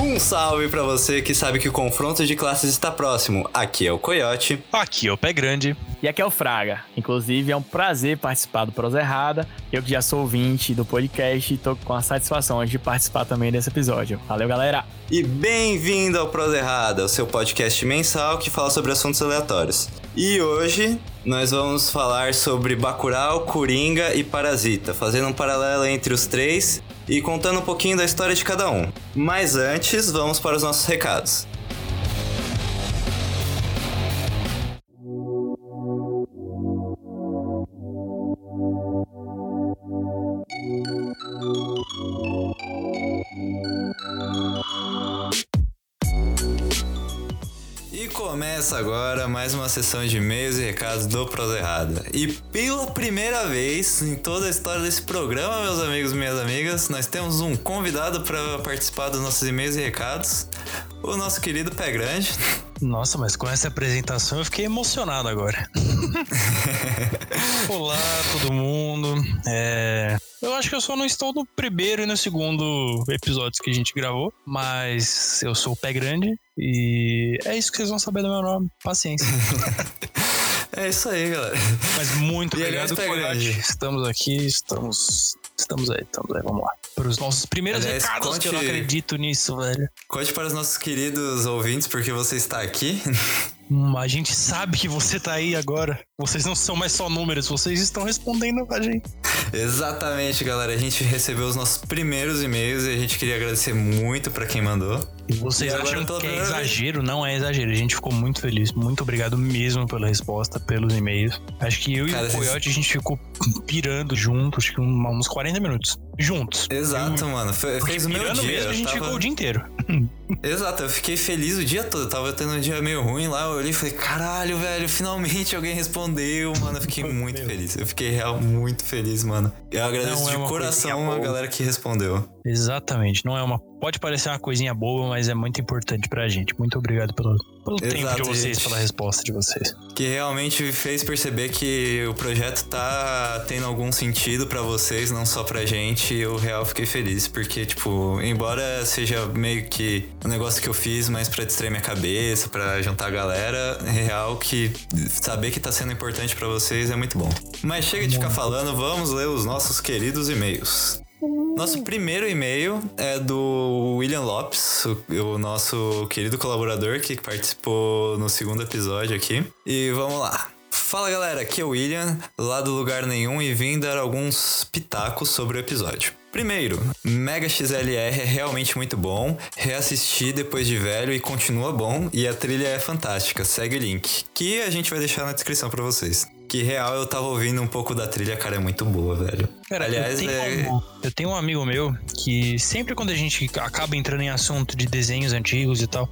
Um salve para você que sabe que o confronto de classes está próximo. Aqui é o Coyote. Aqui é o Pé Grande. E aqui é o Fraga. Inclusive, é um prazer participar do Prosa Errada. Eu que já sou ouvinte do podcast e tô com a satisfação de participar também desse episódio. Valeu, galera! E bem-vindo ao Prosa Errada, o seu podcast mensal que fala sobre assuntos aleatórios. E hoje nós vamos falar sobre Bacurau, Coringa e Parasita, fazendo um paralelo entre os três e contando um pouquinho da história de cada um. Mas antes, vamos para os nossos recados. Começa agora mais uma sessão de e-mails e recados do Prosa Errada. E pela primeira vez em toda a história desse programa, meus amigos e minhas amigas, nós temos um convidado para participar dos nossos e-mails e recados, o nosso querido Pé Grande. Nossa, mas com essa apresentação eu fiquei emocionado agora. Olá, todo mundo. É... Eu acho que eu só não estou no primeiro e no segundo episódios que a gente gravou, mas eu sou o Pé Grande e é isso que vocês vão saber do meu nome. Paciência. é isso aí, galera. Mas muito e obrigado, Coyote. Estamos aqui, estamos. Estamos aí, estamos aí, vamos lá. Para os nossos primeiros Aliás, recados, conte, que eu não acredito nisso, velho. Conte para os nossos queridos ouvintes porque você está aqui. Hum, a gente sabe que você tá aí agora. Vocês não são mais só números, vocês estão respondendo a gente. Exatamente, galera. A gente recebeu os nossos primeiros e-mails e a gente queria agradecer muito para quem mandou. E vocês acham que é exagero? Não é exagero. A gente ficou muito feliz. Muito obrigado mesmo pela resposta, pelos e-mails. Acho que eu Cara, e o Coyote, a gente ficou pirando juntos, acho que uns 40 minutos. Juntos. Exato, eu, mano. Fe, fez o meu dia. Mesmo, a gente tava... ficou o dia inteiro. Exato, eu fiquei feliz o dia todo. Eu tava tendo um dia meio ruim lá. Eu olhei e falei, caralho, velho, finalmente alguém respondeu, mano. Eu fiquei muito feliz. Eu fiquei real muito feliz, mano. Eu agradeço Não, de é coração a galera que respondeu. Exatamente. Não é uma. Pode parecer uma coisinha boba, mas é muito importante pra gente. Muito obrigado pelo, pelo Exato, tempo de vocês, gente. pela resposta de vocês. Que realmente fez perceber que o projeto tá tendo algum sentido para vocês, não só pra gente. Eu real fiquei feliz, porque, tipo, embora seja meio que um negócio que eu fiz mais pra distrair minha cabeça, pra juntar a galera, é real que saber que tá sendo importante para vocês é muito bom. Mas chega de ficar falando, vamos ler os nossos queridos e-mails. Nosso primeiro e-mail é do William Lopes, o, o, nosso querido colaborador que participou no segundo episódio aqui. E vamos lá. Fala galera, aqui é o William, lá do Lugar Nenhum, e vim dar alguns pitacos sobre o episódio. Primeiro, Mega XLR é realmente muito bom. Reassisti depois de velho e continua bom. E a trilha é fantástica. Segue o link, que a gente vai deixar na descrição para vocês. Que real eu tava ouvindo um pouco da trilha, cara, é muito boa, velho. Cara, Aliás, eu tenho, é... um, eu tenho um amigo meu que sempre quando a gente acaba entrando em assunto de desenhos antigos e tal,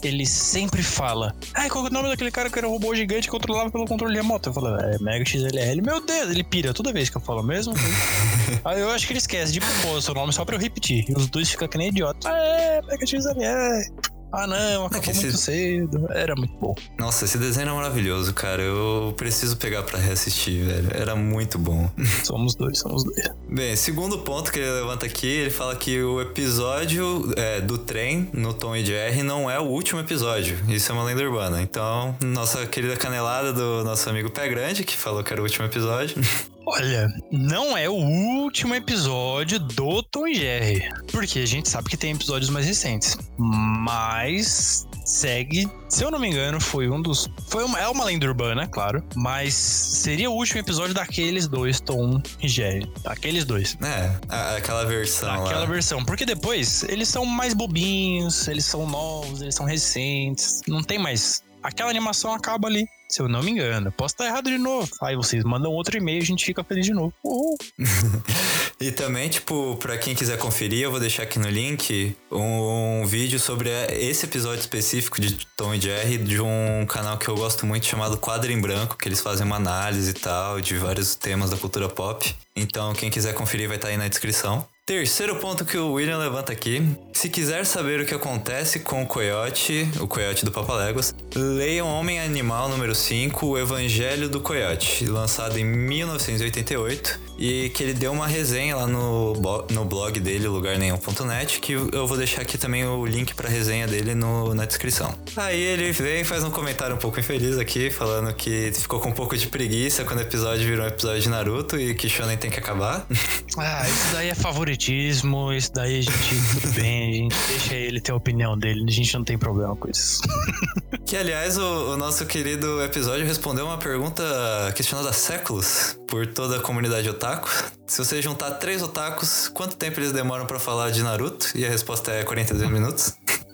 ele sempre fala: Ai, qual é o nome daquele cara que era um robô gigante que controlava pelo controle remoto? Eu falo, é Mega XLR. Meu Deus, ele pira toda vez que eu falo mesmo. Aí eu acho que ele esquece de propósito o nome só pra eu repetir. E os dois ficam que nem idiota. Ah, é, Mega XLR. Ah, não, acabou muito esse... cedo. Era muito bom. Nossa, esse desenho é maravilhoso, cara. Eu preciso pegar para reassistir, velho. Era muito bom. Somos dois, somos dois. Bem, segundo ponto que ele levanta aqui, ele fala que o episódio é, do trem no Tom e Jerry não é o último episódio. Isso é uma lenda urbana. Então, nossa querida canelada do nosso amigo Pé Grande, que falou que era o último episódio. Olha, não é o último episódio do Tom e Jerry. Porque a gente sabe que tem episódios mais recentes. Mas segue, se eu não me engano, foi um dos. Foi uma, é uma lenda urbana, claro. Mas seria o último episódio daqueles dois, Tom e Jerry. Aqueles dois. É, aquela versão. Aquela versão. Porque depois eles são mais bobinhos, eles são novos, eles são recentes. Não tem mais. Aquela animação acaba ali se eu não me engano. Posso estar errado de novo. Aí vocês mandam outro e-mail e a gente fica feliz de novo. Uhul. e também, tipo, para quem quiser conferir, eu vou deixar aqui no link um, um, vídeo sobre esse episódio específico de Tom e Jerry de um canal que eu gosto muito chamado Quadro em Branco, que eles fazem uma análise e tal de vários temas da cultura pop. Então, quem quiser conferir vai estar aí na descrição. Terceiro ponto que o William levanta aqui. Se quiser saber o que acontece com o Coyote, o Coyote do Papaléguas, leiam Homem Animal número 5, O Evangelho do Coyote, lançado em 1988, e que ele deu uma resenha lá no, no blog dele, lugarnenhum.net, que eu vou deixar aqui também o link pra resenha dele no, na descrição. Aí ele vem e faz um comentário um pouco infeliz aqui, falando que ficou com um pouco de preguiça quando o episódio virou um episódio de Naruto e que Shonen tem que acabar. Ah, isso daí é favoritismo, isso daí a gente, tudo bem, a gente deixa ele ter a opinião dele, a gente não tem problema com isso. Que, aliás, o, o, nosso querido episódio respondeu uma pergunta questionada há séculos por toda a comunidade otaku. Se você juntar três otakus, quanto tempo eles demoram para falar de Naruto? E a resposta é 42 minutos.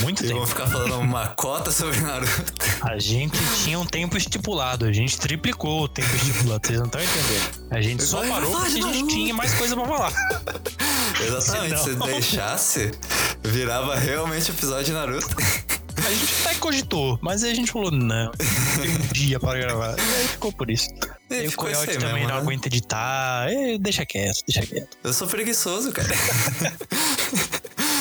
Muito e tempo. vão ficar falando uma cota sobre Naruto. A gente tinha um tempo estipulado, a gente triplicou o tempo estipulado, vocês não estão entendendo. A gente só Vai parou porque a gente tinha mais coisa pra falar. Exatamente, se Senão- deixasse, virava realmente episódio de Naruto. A gente até cogitou, mas aí a gente falou, não, tem um dia para gravar. E aí ficou por isso. E E o Coyote aí também mesmo, não né? aguenta editar. É, deixa quieto, deixa quieto. Eu sou preguiçoso, cara.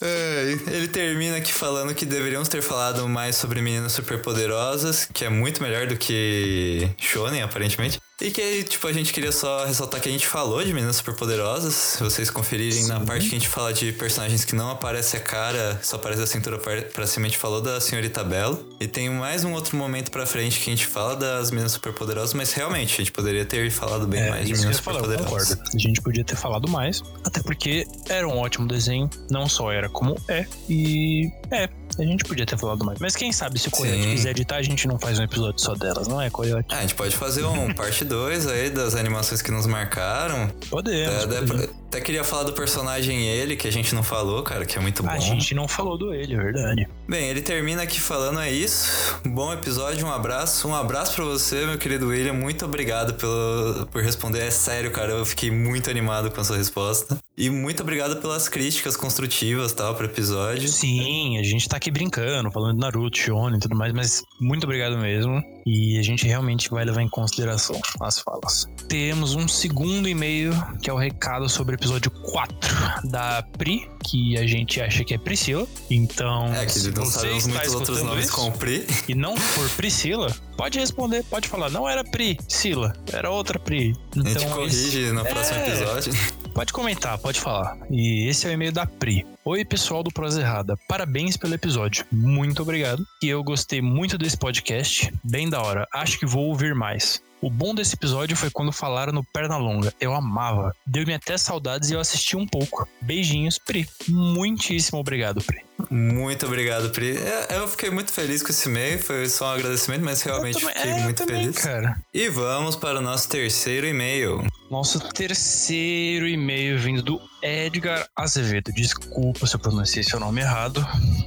Ele termina aqui falando que deveríamos ter falado mais sobre meninas superpoderosas, que é muito melhor do que Shonen, aparentemente. E que, tipo, a gente queria só ressaltar que a gente falou de meninas superpoderosas. Se vocês conferirem na parte que a gente fala de personagens que não aparece a cara, só aparece a cintura pra cima, a gente falou da senhorita Belo. E tem mais um outro momento pra frente que a gente fala das meninas superpoderosas, mas realmente, a gente poderia ter falado bem É, mais de meninas falar, superpoderosas. A gente podia ter falado mais, até porque era um ótimo desenho, não só era como é, e é, a gente podia ter falado mais. Mas quem sabe se o Coyote Sim. quiser editar, a gente não faz um episódio só delas, não é, Coyote? Ah, a gente pode fazer um parte 2 aí das animações que nos marcaram. Podemos. É, pra- até queria falar do personagem ele, que a gente não falou, cara, que é muito bom. A gente não falou do ele, é verdade. Bem, ele termina aqui falando é isso. Bom episódio, um abraço. Um abraço pra você, meu querido William. Muito obrigado pelo, por responder. É sério, cara, eu fiquei muito animado com a sua resposta. E muito obrigado pelas críticas construtivas, tal, pro episódio. Sim, a gente tá aqui brincando, falando de Naruto, Shonen e tudo mais, mas muito obrigado mesmo. E a gente realmente vai levar em consideração as falas. Temos um segundo e-mail, que é o recado sobre episódio 4 da Pri, que a gente acha que é Priscila. Então, É, que não sabemos muitos outros nomes isso com Pri. e não for Priscila, pode responder, pode falar, não era Priscila, era outra Pri. A gente Então, corrige no próximo É. episódio. Pode comentar, pode falar. E esse é o e-mail da Pri. Oi, pessoal do Prosa Errada. Parabéns pelo episódio. Muito obrigado. E eu gostei muito desse podcast. Bem da hora. Acho que vou ouvir mais. O bom desse episódio foi quando falaram no Pernalonga. Eu amava. Deu-me até saudades e eu assisti um pouco. Beijinhos, Pri. Muitíssimo obrigado, Pri. Muito obrigado, Pri. É, Eu fiquei muito feliz com esse e-mail. Foi só um agradecimento, mas realmente Eu também- fiquei é, muito também, feliz. cara. E vamos para o nosso terceiro e-mail. Nosso terceiro e-mail vindo do Edgar Azevedo. Desculpa se eu pronunciei seu nome errado,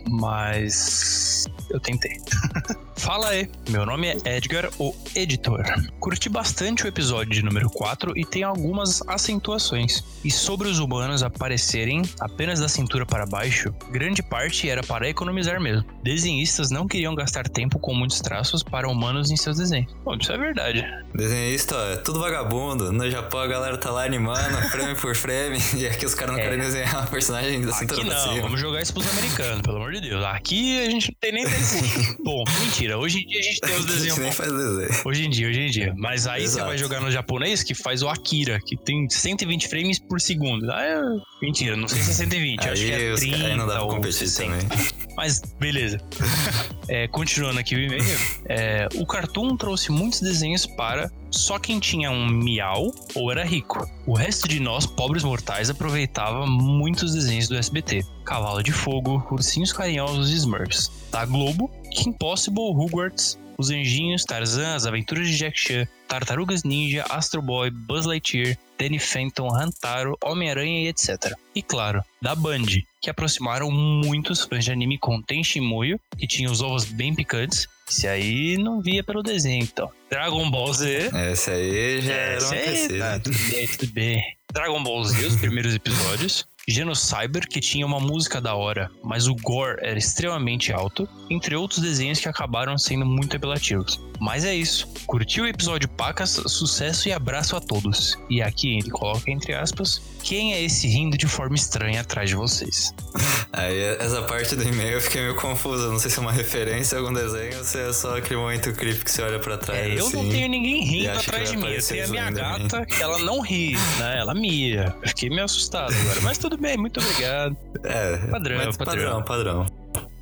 mas eu tentei. Fala aí, meu nome é Edgar, o editor. Curti bastante o episódio de número 4 e tem algumas acentuações. E sobre os humanos aparecerem apenas da cintura para baixo, grande parte era para economizar mesmo. Desenhistas não queriam gastar tempo com muitos traços para humanos em seus desenhos. Bom, isso é verdade. Desenhista, é tudo vagabundo. No Japão a galera tá lá animando, frame por frame, e aqui os caras não É. querem desenhar uma personagem da cintura Aqui pra não, cima. vamos jogar isso pros americanos, pelo amor de Deus. Aqui a gente não tem nem. Bom, mentira. Hoje em dia a gente tem os A gente desenhos nem faz desenho. Hoje em dia, hoje em dia. Mas aí você Exato. vai jogar no japonês que faz o Akira, que tem 120 frames por segundo. Ah, é... Mentira, não sei se é 120, acho que é os 30 caras aí não dá pra competir 60. também. Mas beleza. É, continuando aqui o e-mail, é, o Cartoon trouxe muitos desenhos para só quem tinha um miau ou era rico. O resto de nós, pobres mortais, aproveitava muitos desenhos do SBT. Cavalo de Fogo, Ursinhos Carinhosos e Smurfs. Da Globo, Kim Possible, Hogwarts, Os Anjinhos, Tarzan, As Aventuras de Jack Chan, Tartarugas Ninja, Astro Boy, Buzz Lightyear, Danny Phantom, Hantaro, Homem-Aranha e etc. E claro, da Band, que aproximaram muitos fãs de anime com Tenshinmuyo, que tinha os ovos bem picantes. Esse aí não via pelo desenho, então. Dragon Ball Z. Esse aí já era precisa. tá, tudo bem, tudo bem. Dragon Ball Z, os primeiros episódios. Genocyber, que tinha uma música da hora, mas o gore era extremamente alto, entre outros desenhos que acabaram sendo muito apelativos. Mas é isso. Curtiu o episódio Pacas? Sucesso e abraço a todos. E aqui ele coloca entre aspas: Quem é esse rindo de forma estranha atrás de vocês? Aí essa parte do e-mail eu fiquei meio confusa. Não sei se é uma referência a algum desenho ou se é só aquele momento creepy que você olha pra trás. É, eu assim, não tenho ninguém rindo atrás de mim. Eu tenho a minha gata, que ela não ri, né? Ela mia. Eu fiquei meio assustado agora. Mas tudo bem, muito obrigado. É, Padrão, padrão. padrão, padrão.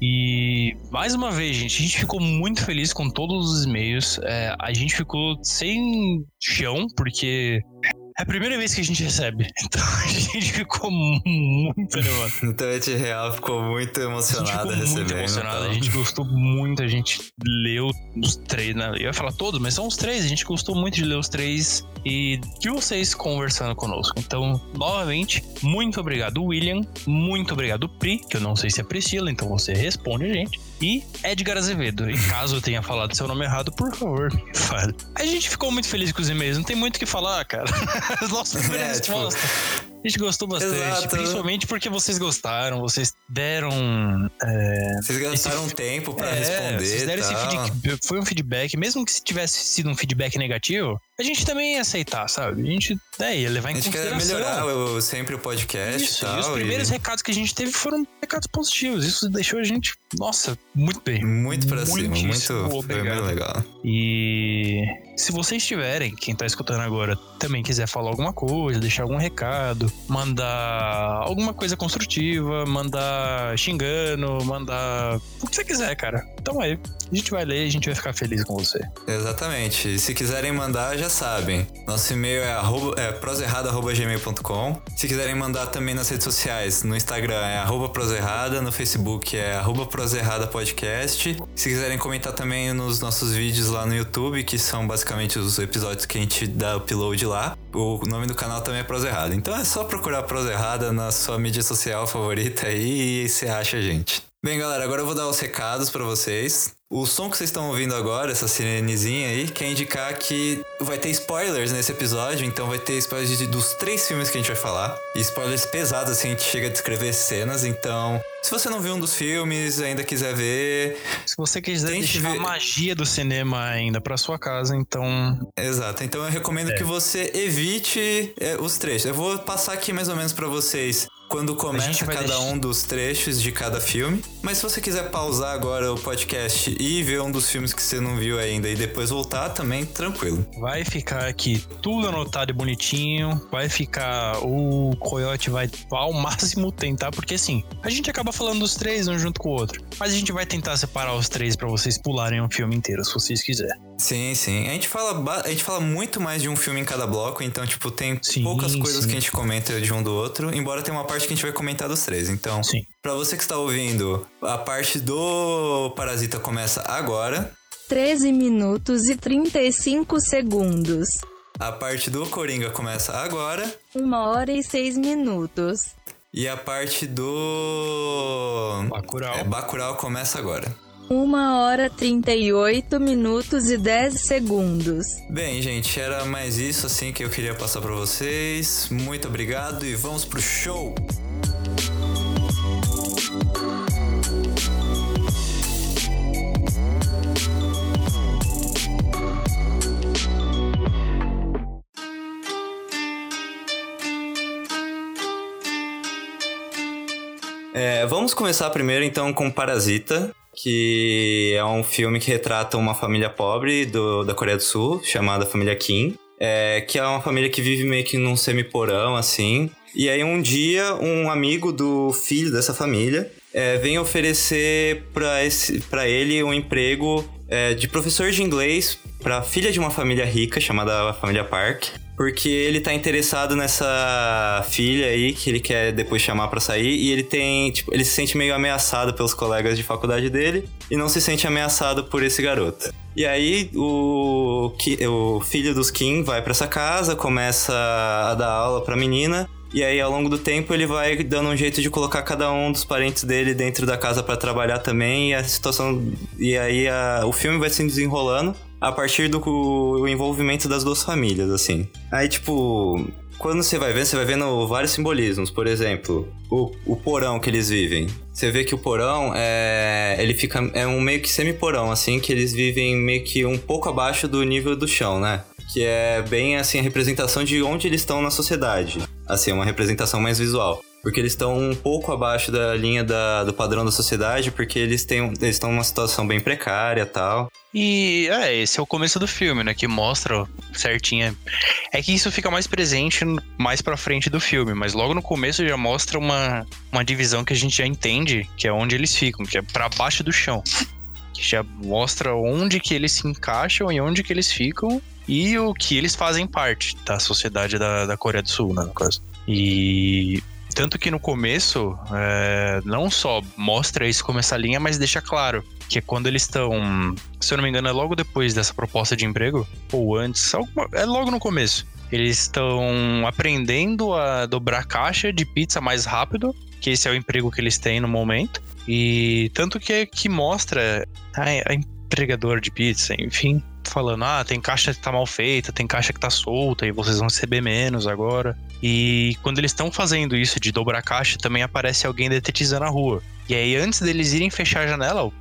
E mais uma vez, gente, a gente ficou muito feliz com todos os e-mails. É, a gente ficou sem chão, porque é a primeira vez que a gente recebe. Então a gente ficou muito animado. Então a gente real ficou muito emocionada ficou recebendo. muito emocionado, então. a gente gostou muito, a gente leu os três, né? Eu ia falar todos, mas são os três, a gente gostou muito de ler os três e de vocês conversando conosco. Então, novamente, muito obrigado, William, muito obrigado, Pri, que eu não sei se é Priscila, então você responde a gente, e Edgar Azevedo. E caso eu tenha falado seu nome errado, por favor, me fale. A gente ficou muito feliz com os e-mails, não tem muito o que falar, cara. Primeira É, tipo. A gente gostou bastante, Exato. principalmente porque vocês gostaram, vocês deram é, Vocês gastaram Esse- tempo pra é, responder. vocês deram esse tal. feedback, foi um feedback, mesmo que se tivesse sido um feedback negativo, a gente também ia aceitar, sabe? A gente é, ia levar A em gente quer consideração. melhorar o- sempre o podcast Isso, e tal. e os primeiros recados que a gente teve foram recados positivos. Isso deixou a gente, nossa, muito bem. Muito pra cima, muito. Foi muito legal. E se vocês tiverem, quem tá escutando agora, também quiser falar alguma coisa, deixar algum recado, mandar alguma coisa construtiva, mandar xingando, mandar o que você quiser, cara. Então aí, a gente vai ler e a gente vai ficar feliz com você. Exatamente. Se quiserem mandar, já sabem. Nosso e-mail é, arroba, é proserrada.gmail.com. Se quiserem mandar também nas redes sociais, no Instagram é arroba proserrada, no Facebook é arroba proserrada podcast. Se quiserem comentar também nos nossos vídeos lá no YouTube, que são basicamente os episódios que a gente dá upload lá, o nome do canal também é Proserrada. Então é só procurar Proserrada na sua mídia social favorita aí e você acha a gente. Bem, galera, agora eu vou dar os recados pra vocês. O som que vocês estão ouvindo agora, essa sirenezinha aí, quer indicar que vai ter spoilers nesse episódio, então vai ter spoilers de- dos três filmes que a gente vai falar. E spoilers pesados, assim, a gente chega a descrever cenas, então. Se você não viu um dos filmes, ainda quiser ver. Se você quiser deixar ver- a magia do cinema ainda pra sua casa, então Exato, então eu recomendo que você evite é, os trechos. Eu vou passar aqui mais ou menos pra vocês quando começa cada deixar- um dos trechos de cada filme. Mas se você quiser pausar agora o podcast e ver um dos filmes que você não viu ainda e depois voltar, também tranquilo. vai ficar aqui tudo anotado e bonitinho. Vai ficar. O Coyote vai ao máximo tentar, porque assim, a gente acaba falando dos três um junto com o outro. Mas a gente vai tentar separar os três pra vocês pularem um filme inteiro, se vocês quiserem. Sim, sim. A gente fala, a gente fala muito mais de um filme em cada bloco, então, tipo, tem Sim, poucas coisas sim. que a gente comenta de um do outro, embora tenha uma parte que a gente vai comentar dos três. Então, Sim. pra você que está ouvindo, a parte do Parasita começa agora. 13 minutos e 35 segundos. A parte do Coringa começa agora. 1 hora e 6 minutos. E a parte do. Bacurau. É, Bacurau começa agora. 1 hora 38 minutos e 10 segundos. Bem, gente, era mais isso assim que eu queria passar pra vocês. Muito obrigado e vamos pro show! É, vamos começar primeiro então com Parasita, que é um filme que retrata uma família pobre do, da Coreia do Sul, chamada família Kim, é, que é uma família que vive meio que num semiporão, assim. E aí um dia um amigo do filho dessa família é, vem oferecer para ele um emprego é, de professor de inglês para filha de uma família rica chamada família Park, porque ele tá interessado nessa filha aí que ele quer depois chamar pra sair e ele tem, tipo, ele se sente meio ameaçado pelos colegas de faculdade dele e não se sente ameaçado por esse garoto. E aí o, o filho dos Kim vai pra essa casa, começa a dar aula pra menina e aí, ao longo do tempo, ele vai dando um jeito de colocar cada um dos parentes dele dentro da casa pra trabalhar também. E a situação. E aí, a- o filme vai se desenrolando a partir do envolvimento das duas famílias, assim. Aí, tipo, quando você vai vendo, você vai vendo vários simbolismos. Por exemplo, o, o porão que eles vivem. Você vê que o porão é. Ele fica. É um meio que semi-porão, assim, que eles vivem meio que um pouco abaixo do nível do chão, né? Que é bem assim a representação de onde eles estão na sociedade. Assim, uma representação mais visual. Porque eles estão um pouco abaixo da linha da, do padrão da sociedade, porque eles têm eles estão numa situação bem precária tal. E é, esse é o começo do filme, né? Que mostra certinha. É que isso fica mais presente mais pra frente do filme, mas logo no começo já mostra uma, uma divisão que a gente já entende, que é onde eles ficam, que é pra baixo do chão. Que já mostra onde que eles se encaixam e onde que eles ficam e o que eles fazem parte da sociedade da, da Coreia do Sul, né, no caso. E tanto que no começo, é, não só mostra isso como essa linha, mas deixa claro que é quando eles estão, se eu não me engano, é logo depois dessa proposta de emprego, ou antes, é logo no começo. Eles estão aprendendo a dobrar caixa de pizza mais rápido, que esse é o emprego que eles têm no momento. E tanto que que mostra a, a empregadora de pizza, enfim, falando: ah, tem caixa que tá mal feita, tem caixa que tá solta e vocês vão receber menos agora. E quando eles estão fazendo isso de dobrar caixa, também aparece alguém detetizando a rua. E aí, antes deles irem fechar a janela,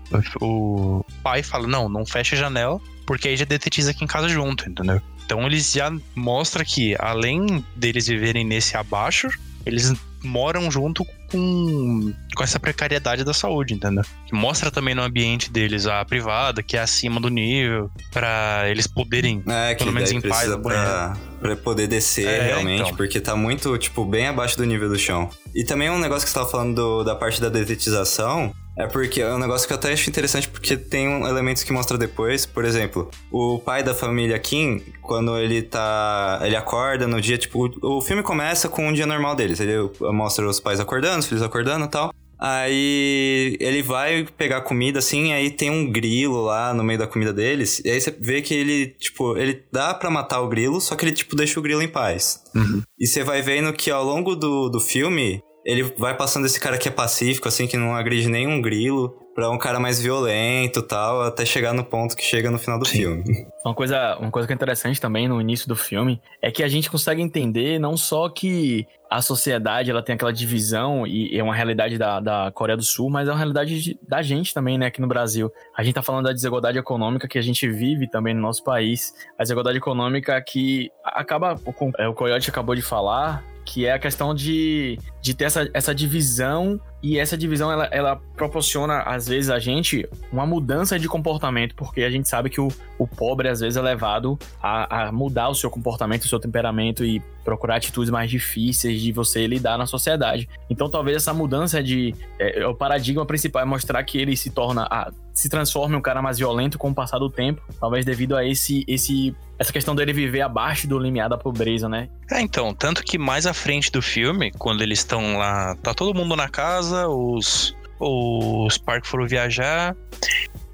o, pai fala: não, não fecha a janela, porque aí já detetiza aqui em casa junto, entendeu? Então eles já mostram que, além deles viverem nesse abaixo, eles moram junto com, com essa precariedade da saúde, entendeu? Que mostra também no ambiente deles a privada, que é acima do nível, para eles poderem, é, pelo menos em paz, pra, pra poder descer é, realmente, então. porque tá muito, tipo, bem abaixo do nível do chão. E também um negócio que você tava falando do, da parte da detetização, é porque é um negócio que eu até acho interessante porque tem um elementos que mostra depois. Por exemplo, o pai da família Kim, quando ele tá. Ele acorda no dia, tipo, o filme começa com um dia normal deles. Ele mostra os pais acordando, os filhos acordando e tal. Aí ele vai pegar comida assim, aí tem um grilo lá no meio da comida deles. E aí você vê que ele, tipo, ele dá para matar o grilo, só que ele, tipo, deixa o grilo em paz. Uhum. E você vai vendo que ao longo do, do filme, ele vai passando esse cara que é pacífico, assim, que não agride nenhum grilo, pra um cara mais violento tal, até chegar no ponto que chega no final do Sim. filme. Uma coisa, uma coisa que é interessante também no início do filme é que a gente consegue entender não só que a sociedade ela tem aquela divisão e é uma realidade da, da Coreia do Sul, mas é uma realidade de, da gente também, né, aqui no Brasil. A gente tá falando da desigualdade econômica que a gente vive também no nosso país. A desigualdade econômica que acaba, o, o Coyote acabou de falar, que é a questão de, de ter essa, essa divisão e essa divisão ela, ela proporciona às vezes a gente uma mudança de comportamento, porque a gente sabe que o, o pobre às vezes é levado a, a mudar o seu comportamento, o seu temperamento e procurar atitudes mais difíceis de você lidar na sociedade. Então talvez essa mudança de é, o paradigma principal é mostrar que ele se torna a, se transforma em um cara mais violento com o passar do tempo, talvez devido a esse esse essa questão dele viver abaixo do limiar da pobreza, né? É, então, tanto que mais à frente do filme, quando eles estão lá, tá todo mundo na casa, os os parques foram viajar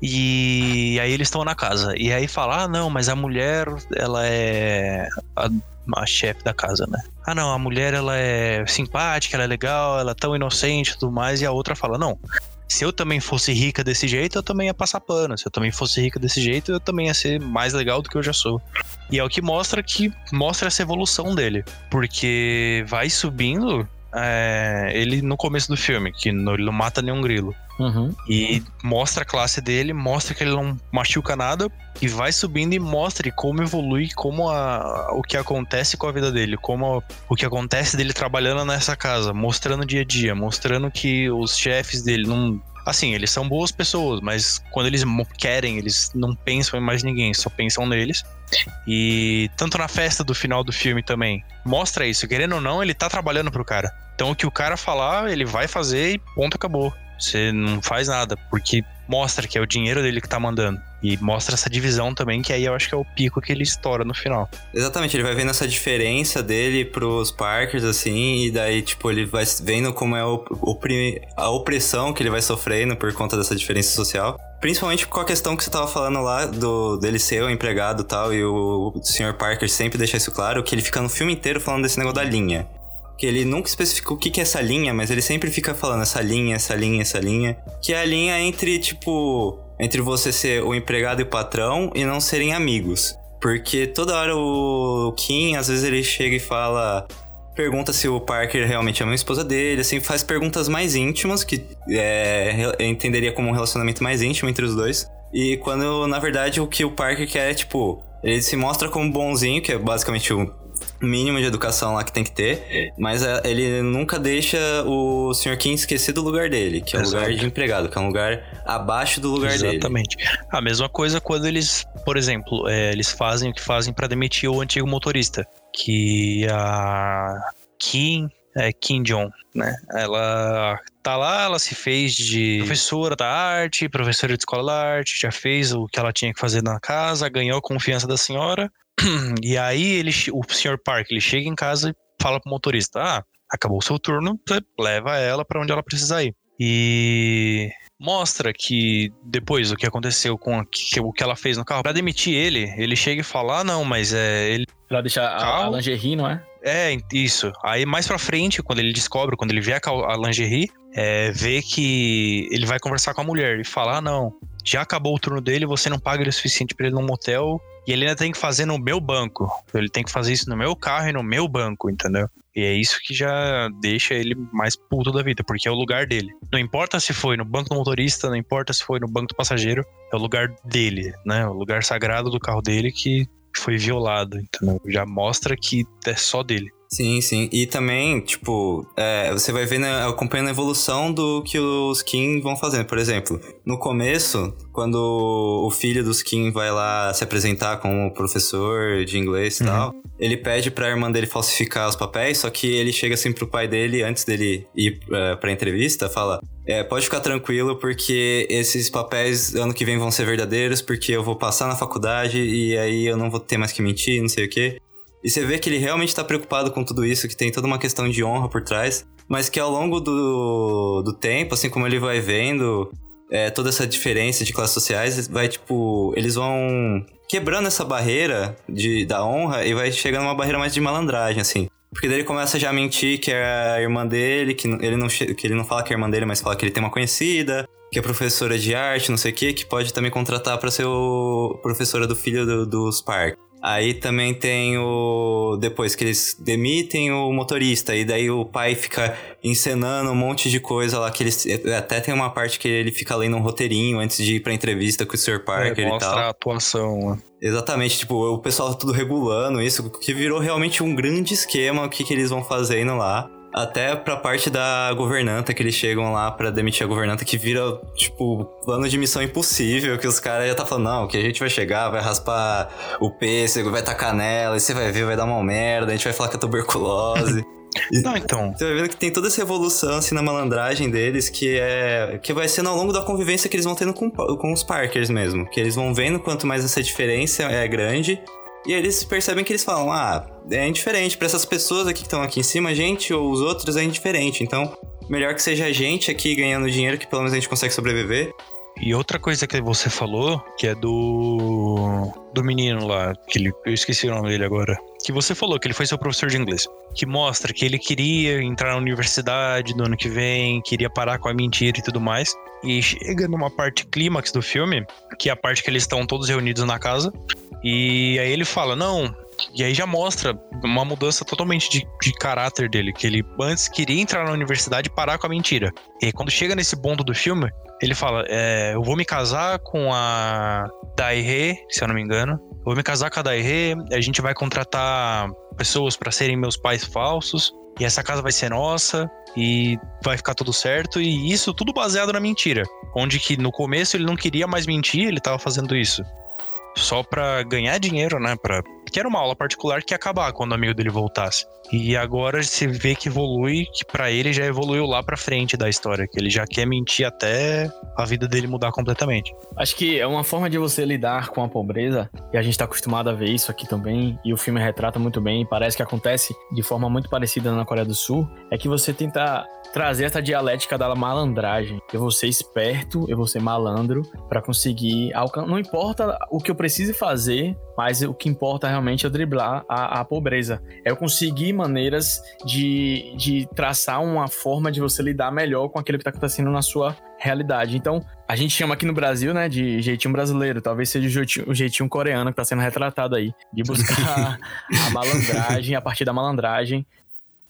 e aí eles estão na casa. E aí fala: "Ah, não, mas a mulher, ela é a, a chefe da casa, né? Ah, não, a mulher ela é simpática, ela é legal, ela é tão inocente e tudo mais". E a outra fala: "Não, se eu também fosse rica desse jeito, eu também ia passar pano. Se eu também fosse rica desse jeito, eu também ia ser mais legal do que eu já sou. E é o que mostra que mostra essa evolução dele. Porque vai subindo é, ele no começo do filme, que não, ele não mata nenhum grilo. Uhum. E mostra a classe dele, mostra que ele não machuca nada, e vai subindo e mostra como evolui, como a, o que acontece com a vida dele, como a, o que acontece dele trabalhando nessa casa, mostrando dia a dia, mostrando que os chefes dele não. Assim, eles são boas pessoas, mas quando eles querem, eles não pensam em mais ninguém, só pensam neles. E tanto na festa do final do filme também, mostra isso. Querendo ou não, ele tá trabalhando pro cara. Então o que o cara falar, ele vai fazer e ponto, acabou. Você não faz nada, porque mostra que é o dinheiro dele que tá mandando. E mostra essa divisão também, que aí eu acho que é o pico que ele estoura no final. Exatamente, ele vai vendo essa diferença dele pros Parkers, assim, e daí, tipo, ele vai vendo como é a opressão que ele vai sofrendo por conta dessa diferença social. Principalmente com a questão que você tava falando lá do dele ser o empregado e tal, e o, Sr. Parker sempre deixa isso claro, que ele fica no filme inteiro falando desse negócio da linha que ele nunca especificou o que, que é essa linha, mas ele sempre fica falando essa linha, essa linha, essa linha. Que é a linha entre, tipo, entre você ser o empregado e o patrão e não serem amigos. Porque toda hora o Kim, às vezes ele chega e fala. Pergunta se o Parker realmente ama a esposa dele, assim, faz perguntas mais íntimas, que é, entenderia como um relacionamento mais íntimo entre os dois. E quando, na verdade, o que o Parker quer é, tipo, ele se mostra como bonzinho, que é basicamente o mínimo de educação lá que tem que ter, mas é, ele nunca deixa o Sr. Kim esquecer do lugar dele, que é o lugar de empregado, que é um lugar abaixo do lugar Exatamente. dele. Exatamente. A mesma coisa quando eles, por exemplo, é, eles fazem o que fazem para demitir o antigo motorista, que a Kim, é, Kim Jong, né? Ela tá lá, ela se fez de professora da arte, professora de escola da arte, já fez o que ela tinha que fazer na casa, ganhou a confiança da senhora. E aí ele, o Sr. Park, ele chega em casa e fala pro motorista: "Ah, acabou o seu turno, você leva ela para onde ela precisa ir". E mostra que depois o que aconteceu com a, que, o que ela fez no carro, para demitir ele, ele chega e fala: ah, não, mas é. Ele... Pra deixar a, a lingerie, não é? É, isso. Aí mais pra frente, quando ele descobre, quando ele vê a, a lingerie, é, vê que ele vai conversar com a mulher e fala: ah, não, já acabou o turno dele, você não paga ele o suficiente para ele num motel e ele ainda tem que fazer no meu banco. Ele tem que fazer isso no meu carro e no meu banco, entendeu? E é isso que já deixa ele mais puto da vida, porque é o lugar dele. Não importa se foi no banco do motorista, não importa se foi no banco do passageiro, é o lugar dele, né? O lugar sagrado do carro dele que foi violado, entendeu? Já mostra que é só dele. Sim, sim. E também, tipo, é, você vai vendo, acompanhando a evolução do que os Kim vão fazendo. Por exemplo, no começo, quando o filho dos Kim vai lá se apresentar como professor de inglês e uhum. tal, ele pede pra irmã dele falsificar os papéis, só que ele chega assim pro pai dele, antes dele ir uh, pra entrevista, fala: é, pode ficar tranquilo, porque esses papéis ano que vem vão ser verdadeiros, porque eu vou passar na faculdade e aí eu não vou ter mais que mentir, não sei o quê. E você vê que ele realmente está preocupado com tudo isso, que tem toda uma questão de honra por trás, mas que ao longo do, do tempo, assim como ele vai vendo é, toda essa diferença de classes sociais, vai tipo. Eles vão quebrando essa barreira de, da honra e vai chegando uma barreira mais de malandragem, assim. Porque daí ele começa já a mentir que é a irmã dele, que ele não, que ele não fala que é a irmã dele, mas fala que ele tem uma conhecida, que é professora de arte, não sei o que, que pode também contratar para ser o professora do filho do, dos Park. Aí também tem o. Depois que eles demitem o motorista, e daí o pai fica encenando um monte de coisa lá. Que eles. Até tem uma parte que ele fica lendo um roteirinho antes de ir pra entrevista com o Sr. Parker é, e tal. a atuação, né? Exatamente, tipo, o pessoal tudo regulando isso, que virou realmente um grande esquema o que, que eles vão fazendo lá. Até pra parte da governanta, que eles chegam lá pra demitir a governanta, que vira, tipo, plano de missão impossível, que os caras já tá falando, não, que a gente vai chegar, vai raspar o pêssego, vai tacar nela, e você vai ver, vai dar uma merda, a gente vai falar que é tuberculose. Não, então. Você vai vendo que tem toda essa evolução assim na malandragem deles, que é. que vai sendo ao longo da convivência que eles vão tendo com, com os Parkers mesmo. Que eles vão vendo quanto mais essa diferença é grande. E eles percebem que eles falam: ah, é indiferente. para essas pessoas aqui que estão aqui em cima, a gente ou os outros é indiferente. Então, melhor que seja a gente aqui ganhando dinheiro, que pelo menos a gente consegue sobreviver. E outra coisa que você falou, que é do. do menino lá, que ele, eu esqueci o nome dele agora. Que você falou que ele foi seu professor de inglês. Que mostra que ele queria entrar na universidade no ano que vem, queria parar com a mentira e tudo mais. E chega numa parte clímax do filme, que é a parte que eles estão todos reunidos na casa. E aí ele fala: Não. E aí já mostra uma mudança totalmente de, de caráter dele. Que ele antes queria entrar na universidade e parar com a mentira. E aí, quando chega nesse ponto do filme, ele fala: é, Eu vou me casar com a Daire, se eu não me engano. Eu vou me casar com a Daire, a gente vai contratar pessoas para serem meus pais falsos. E essa casa vai ser nossa e vai ficar tudo certo. E isso tudo baseado na mentira. Onde que no começo ele não queria mais mentir, ele tava fazendo isso só para ganhar dinheiro, né? Pra... Que era uma aula particular que ia acabar quando o amigo dele voltasse. E agora se vê que evolui, que para ele já evoluiu lá pra frente da história, que ele já quer mentir até a vida dele mudar completamente. Acho que é uma forma de você lidar com a pobreza, e a gente tá acostumado a ver isso aqui também, e o filme retrata muito bem, e parece que acontece de forma muito parecida na Coreia do Sul, é que você tenta trazer essa dialética da malandragem. Eu vou ser esperto, eu vou ser malandro para conseguir alcançar. Não importa o que eu precise fazer, mas o que importa realmente eu driblar a, a pobreza. É eu conseguir maneiras de, de traçar uma forma de você lidar melhor com aquilo que está acontecendo na sua realidade. Então, a gente chama aqui no Brasil, né, de jeitinho brasileiro. Talvez seja o jeitinho, o jeitinho coreano que está sendo retratado aí. De buscar a malandragem, a partir da malandragem,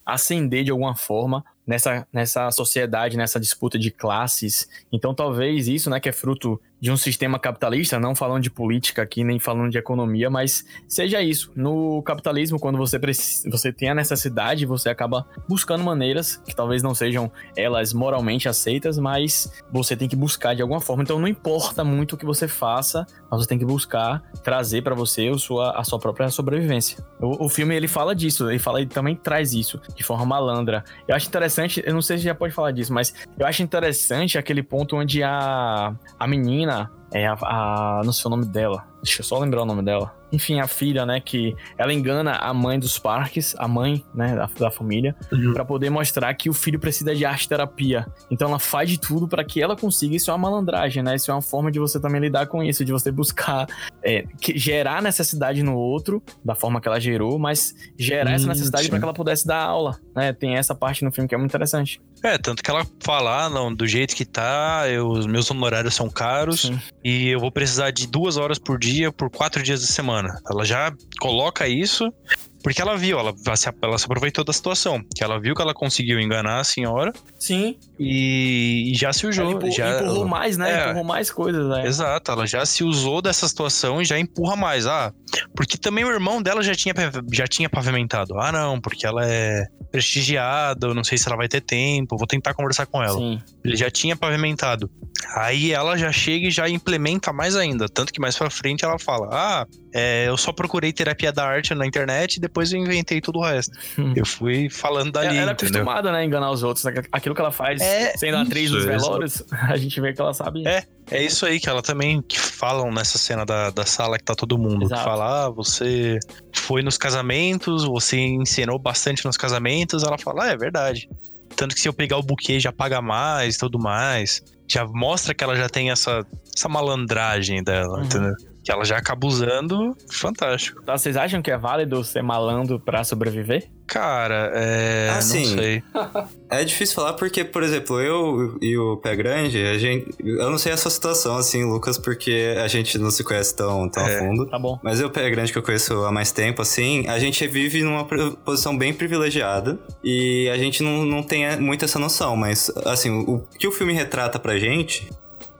ascender de alguma forma nessa, nessa sociedade, nessa disputa de classes. Então, talvez isso, né, que é fruto de um sistema capitalista, não falando de política aqui, nem falando de economia, mas seja isso. No capitalismo, quando você, você tem a necessidade, você acaba buscando maneiras que talvez não sejam elas moralmente aceitas, mas você tem que buscar de alguma forma. Então, não importa muito o que você faça, mas você tem que buscar trazer para você a sua, a sua própria sobrevivência. O, o filme, ele fala disso, ele fala, ele também traz isso de forma malandra. Eu acho interessante, eu não sei se já pode falar disso, mas eu acho interessante aquele ponto onde a, a menina, é a, a, não sei o nome dela, deixa eu só lembrar o nome dela enfim, a filha, né, que ela engana a mãe dos parques, a mãe, né, da, da família, uhum. para poder mostrar que o filho precisa de arte terapia. Então ela faz de tudo para que ela consiga. Isso é uma malandragem, né? Isso é uma forma de você também lidar com isso, de você buscar é, que, gerar necessidade no outro, da forma que ela gerou, mas gerar hum, essa necessidade para que ela pudesse dar aula, né? Tem essa parte no filme que é muito interessante. É, tanto que ela fala, ah, não, do jeito que tá, eu, os meus honorários são caros Sim. e eu vou precisar de duas horas por dia por quatro dias de semana. Ela já coloca isso porque ela viu, ela, ela se aproveitou da situação. Que ela viu que ela conseguiu enganar a senhora. Sim. E, e já se usou. Ela empurrou, já, empurrou mais, né? É, empurrou mais coisas, né? Exato, ela já se usou dessa situação e já empurra mais. Ah, porque também o irmão dela já tinha, já tinha pavimentado. Ah, não, porque ela é prestigiada, eu não sei se ela vai ter tempo, vou tentar conversar com ela. Sim. Ele já tinha pavimentado. Aí ela já chega e já implementa mais ainda. Tanto que mais pra frente ela fala: Ah, é, eu só procurei terapia da arte na internet e depois eu inventei tudo o resto. Hum. Eu fui falando dali. Ela é acostumada, né, a enganar os outros. Né? Aquilo que ela faz é sendo isso, atriz dos velórios, a gente vê que ela sabe. É, é isso aí que ela também que falam nessa cena da, da sala que tá todo mundo. Exato. Que fala, ah, você foi nos casamentos, você ensinou bastante nos casamentos. Ela fala, ah, é verdade. Tanto que se eu pegar o buquê já paga mais tudo mais. Já mostra que ela já tem essa, essa malandragem dela, uhum. entendeu? Que ela já acaba usando, fantástico. Tá, vocês acham que é válido ser malandro para sobreviver? Cara, é. Assim, não sei. é difícil falar porque, por exemplo, eu e o Pé Grande, a gente. Eu não sei essa situação, assim, Lucas, porque a gente não se conhece tão, tão é, a fundo. Tá bom. Mas eu, Pé Grande, que eu conheço há mais tempo, assim, a gente vive numa posição bem privilegiada e a gente não, não tem muito essa noção. Mas, assim, o, o que o filme retrata pra gente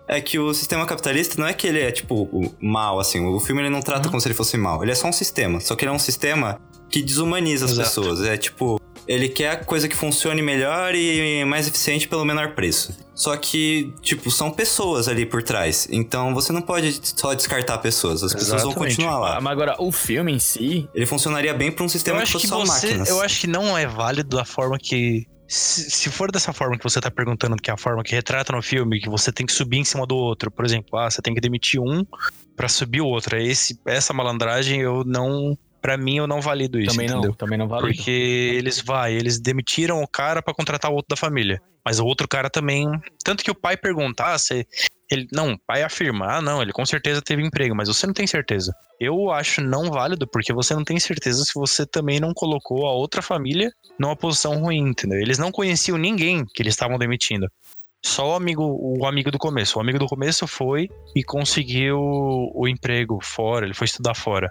é que o sistema capitalista não é que ele é, tipo, mal, assim. O filme ele não trata uhum. como se ele fosse mal. Ele é só um sistema. Só que ele é um sistema que desumaniza as Exato. pessoas. É tipo, ele quer a coisa que funcione melhor e mais eficiente pelo menor preço. Só que, tipo, são pessoas ali por trás. Então você não pode só descartar pessoas. As pessoas Exatamente. vão continuar lá. Mas agora, o filme em si. Ele funcionaria bem para um sistema que fosse que só você, máquinas. Eu acho que não é válido a forma que. Se, se for dessa forma que você tá perguntando, que é a forma que retrata no filme, que você tem que subir em cima do outro. Por exemplo, ah, você tem que demitir um para subir o outro. Esse, essa malandragem eu não para mim eu não valido isso, também entendeu? Não, também não valido. Porque eles vai, eles demitiram o cara para contratar o outro da família. Mas o outro cara também, tanto que o pai perguntar ah, se ele, não, o pai afirma, ah, não, ele com certeza teve emprego, mas você não tem certeza. Eu acho não válido porque você não tem certeza se você também não colocou a outra família numa posição ruim, entendeu? Eles não conheciam ninguém que eles estavam demitindo. Só o amigo, o amigo do começo. O amigo do começo foi e conseguiu o emprego fora, ele foi estudar fora.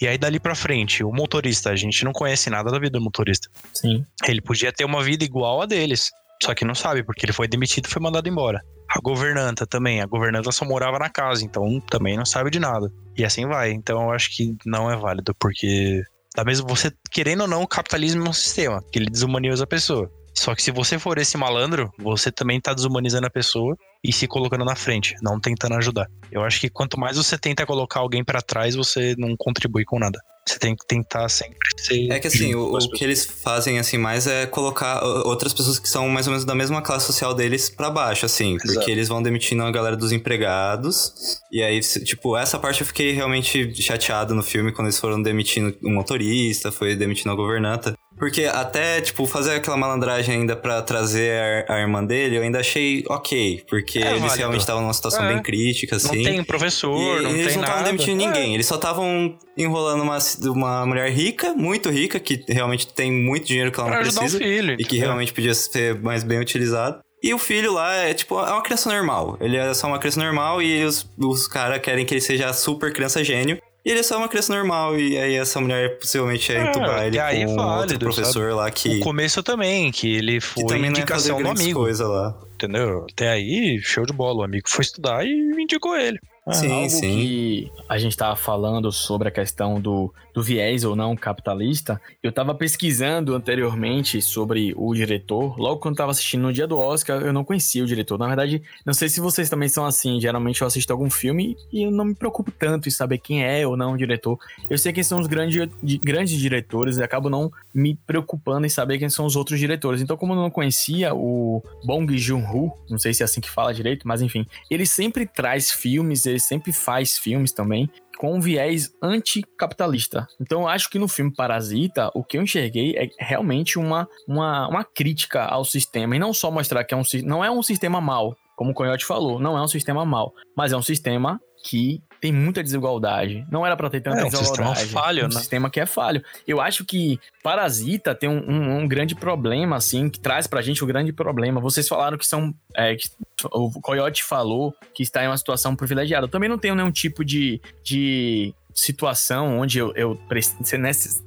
E aí, dali pra frente, o motorista, a gente não conhece nada da vida do motorista. Sim. Ele podia ter uma vida igual a deles. Só que não sabe, porque ele foi demitido e foi mandado embora. A governanta também. A governanta só morava na casa, então também não sabe de nada. E assim vai. Então eu acho que não é válido, porque. Da mesma, você, querendo ou não, o capitalismo é um sistema, que ele desumaniza a pessoa. Só que se você for esse malandro, você também tá desumanizando a pessoa e se colocando na frente, não tentando ajudar. Eu acho que quanto mais você tenta colocar alguém para trás, você não contribui com nada. Você tem que tentar sempre ser. É que assim, o, o que eles fazem assim mais é colocar outras pessoas que são mais ou menos da mesma classe social deles para baixo, assim. Exato. Porque eles vão demitindo a galera dos empregados. E aí, tipo, essa parte eu fiquei realmente chateado no filme quando eles foram demitindo um motorista, foi demitindo a governanta. Porque até, tipo, fazer aquela malandragem ainda pra trazer a, a irmã dele, eu ainda achei ok. Porque É eles válido. realmente estavam numa situação É. bem crítica, Não assim. tem professor, E não eles tem não estavam demitindo É. ninguém, eles só estavam enrolando uma, uma mulher rica, muito rica, que realmente tem muito dinheiro que ela Pra não precisa. filho. E que realmente podia ser mais bem utilizado. E o filho lá é tipo, é uma criança normal. Ele é só uma criança normal e os, os caras querem que ele seja super criança gênio. E ele é só uma criança normal. E aí essa mulher possivelmente é É, entubar ele e aí com é outro válido, professor lá que, O começo também, que ele que foi também ia fazer indicação do amigo. coisa lá. Entendeu? Até aí, show de bola. O amigo foi estudar e indicou ele. Ah, Sim, sim. que a gente tava falando sobre a questão do, do viés ou não capitalista, eu tava pesquisando anteriormente sobre o diretor. Logo quando tava assistindo no dia do Oscar, eu não conhecia o diretor. Na verdade, não sei se vocês também são assim. Geralmente eu assisto algum filme e eu não me preocupo tanto em saber quem é ou não o diretor. Eu sei quem são os grandes, de- grandes diretores e acabo não me preocupando em saber quem são os outros diretores. Então, como eu não conhecia o Bong Joon-ho, não sei se é assim que fala direito, mas enfim, ele sempre traz filmes, ele sempre faz filmes também com um viés anticapitalista. Então eu acho que no filme Parasita, o que eu enxerguei é realmente uma, uma, uma crítica ao sistema. E não só mostrar que é um, não é um sistema mau, como o Coyote falou, não é um sistema mau, mas é um sistema que tem muita desigualdade. Não era pra ter tanta É um sistema desigualdade. falho, um né? sistema que é falho. Eu acho que Parasita tem um, um- um grande problema, assim, que traz pra gente um grande problema. Vocês falaram que são. é, que o Coyote falou que está em uma situação privilegiada. Eu também não tenho nenhum tipo de, de situação onde eu, eu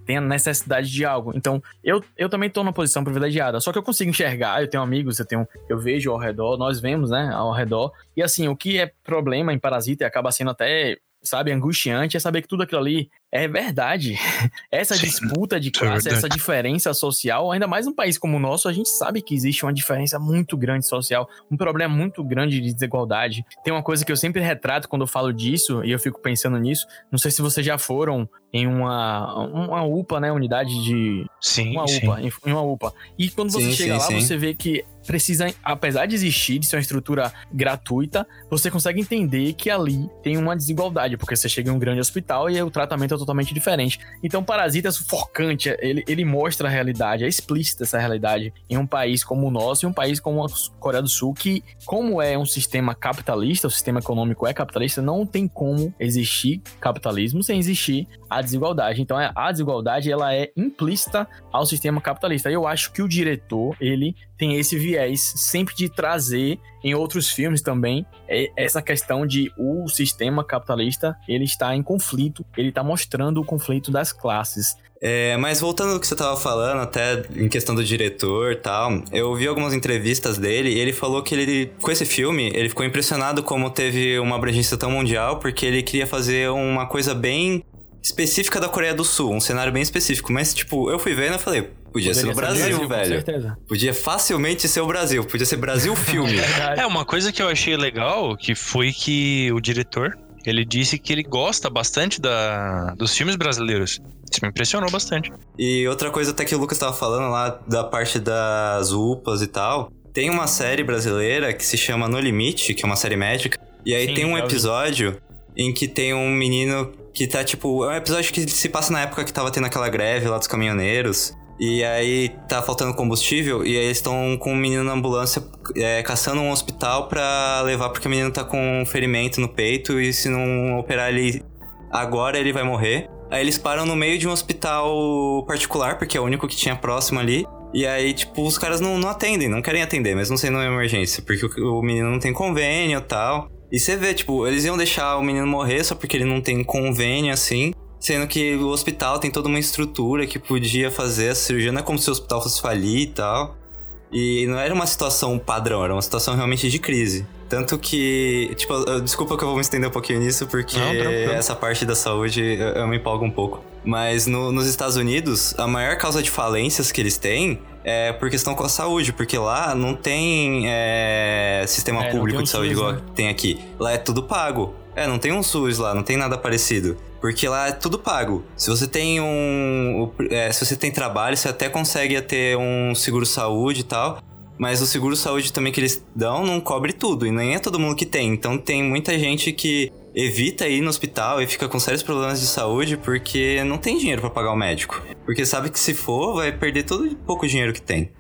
tenha necessidade de algo. Então, eu, eu também tô numa posição privilegiada. Só que eu consigo enxergar, eu tenho amigos, eu tenho, eu vejo ao redor, nós vemos, né, ao redor. E assim, o que é problema em Parasita e acaba sendo até, sabe, angustiante é saber que tudo aquilo ali é verdade. Essa Sim, disputa de é classe, essa diferença social, ainda mais num país como o nosso, a gente sabe que existe uma diferença muito grande social, um problema muito grande de desigualdade. Tem uma coisa que eu sempre retrato quando eu falo disso, e eu fico pensando nisso, não sei se vocês já foram em uma, uma UPA, né, unidade de, Sim, uma sim. UPA, em em uma UPA. E quando você Sim, chega sim, lá, você vê que precisa, apesar de existir, de ser uma estrutura gratuita, você consegue entender que ali tem uma desigualdade, porque você chega em um grande hospital e o tratamento é totalmente diferente. Então, Parasita é sufocante, ele, ele mostra a realidade, é explícita essa realidade em um país como o nosso e um país como a Coreia do Sul, que, como é um sistema capitalista, o sistema econômico é capitalista, não tem como existir capitalismo sem existir a desigualdade. Então, é- a desigualdade, ela é implícita ao sistema capitalista. Eu acho que o diretor, ele tem esse viés sempre de trazer em outros filmes também é essa questão de o sistema capitalista, ele está em conflito, ele está mostrando o conflito das classes. É, mas voltando ao que você tava falando, até em questão do diretor e tal, eu vi algumas entrevistas dele e ele falou que ele, com esse filme, ele ficou impressionado como teve uma abrangência tão mundial, porque ele queria fazer uma coisa bem específica da Coreia do Sul, um cenário bem específico. Mas, tipo, eu fui vendo e falei, podia ser o Poderia Brasil, com velho. certeza. Podia facilmente ser o Brasil, podia ser Brasil filme. É, uma coisa que eu achei legal, que foi que o diretor, ele disse que ele gosta bastante da, dos filmes brasileiros. Isso me impressionou bastante. E outra coisa até que o Lucas tava falando lá da parte das UPAs e tal. Tem uma série brasileira que se chama No Limite, que é uma série médica. E aí Sim, tem um episódio em que tem um menino que tá tipo. É um episódio que se passa na época que tava tendo aquela greve lá dos caminhoneiros. E aí tá faltando combustível e aí eles estão com um menino na ambulância é, caçando um hospital pra levar porque o menino tá com um ferimento no peito e se não operar ele agora ele vai morrer. Aí eles param no meio de um hospital particular, porque é o único que tinha próximo ali. E aí, tipo, os caras não, não atendem, não querem atender, mesmo sendo uma emergência, porque o, o menino não tem convênio e tal. E você vê, tipo, eles iam deixar o menino morrer só porque ele não tem convênio, assim. Sendo que o hospital tem toda uma estrutura que podia fazer a cirurgia, não é como se o hospital fosse falir e tal. E não era uma situação padrão, era uma situação realmente de crise. Tanto que, tipo, eu- desculpa que eu vou me estender um pouquinho nisso, porque Não, tranquilo. essa parte da saúde eu, eu me empolgo um pouco. Mas no- nos Estados Unidos, a maior causa de falências que eles têm é por questão com a saúde, porque lá não tem é, sistema É, público tem um de saúde SUS, igual né? tem aqui. Lá é tudo pago. É, não tem um SUS lá, não tem nada parecido. Porque lá é tudo pago. Se você tem um. é, se você tem trabalho, você até consegue ter um seguro-saúde e tal. Mas o seguro-saúde também que eles dão não cobre tudo. E nem é todo mundo que tem. Então tem muita gente que evita ir no hospital e fica com sérios problemas de saúde porque não tem dinheiro pra pagar o médico. Porque sabe que se for, vai perder todo o pouco dinheiro que tem.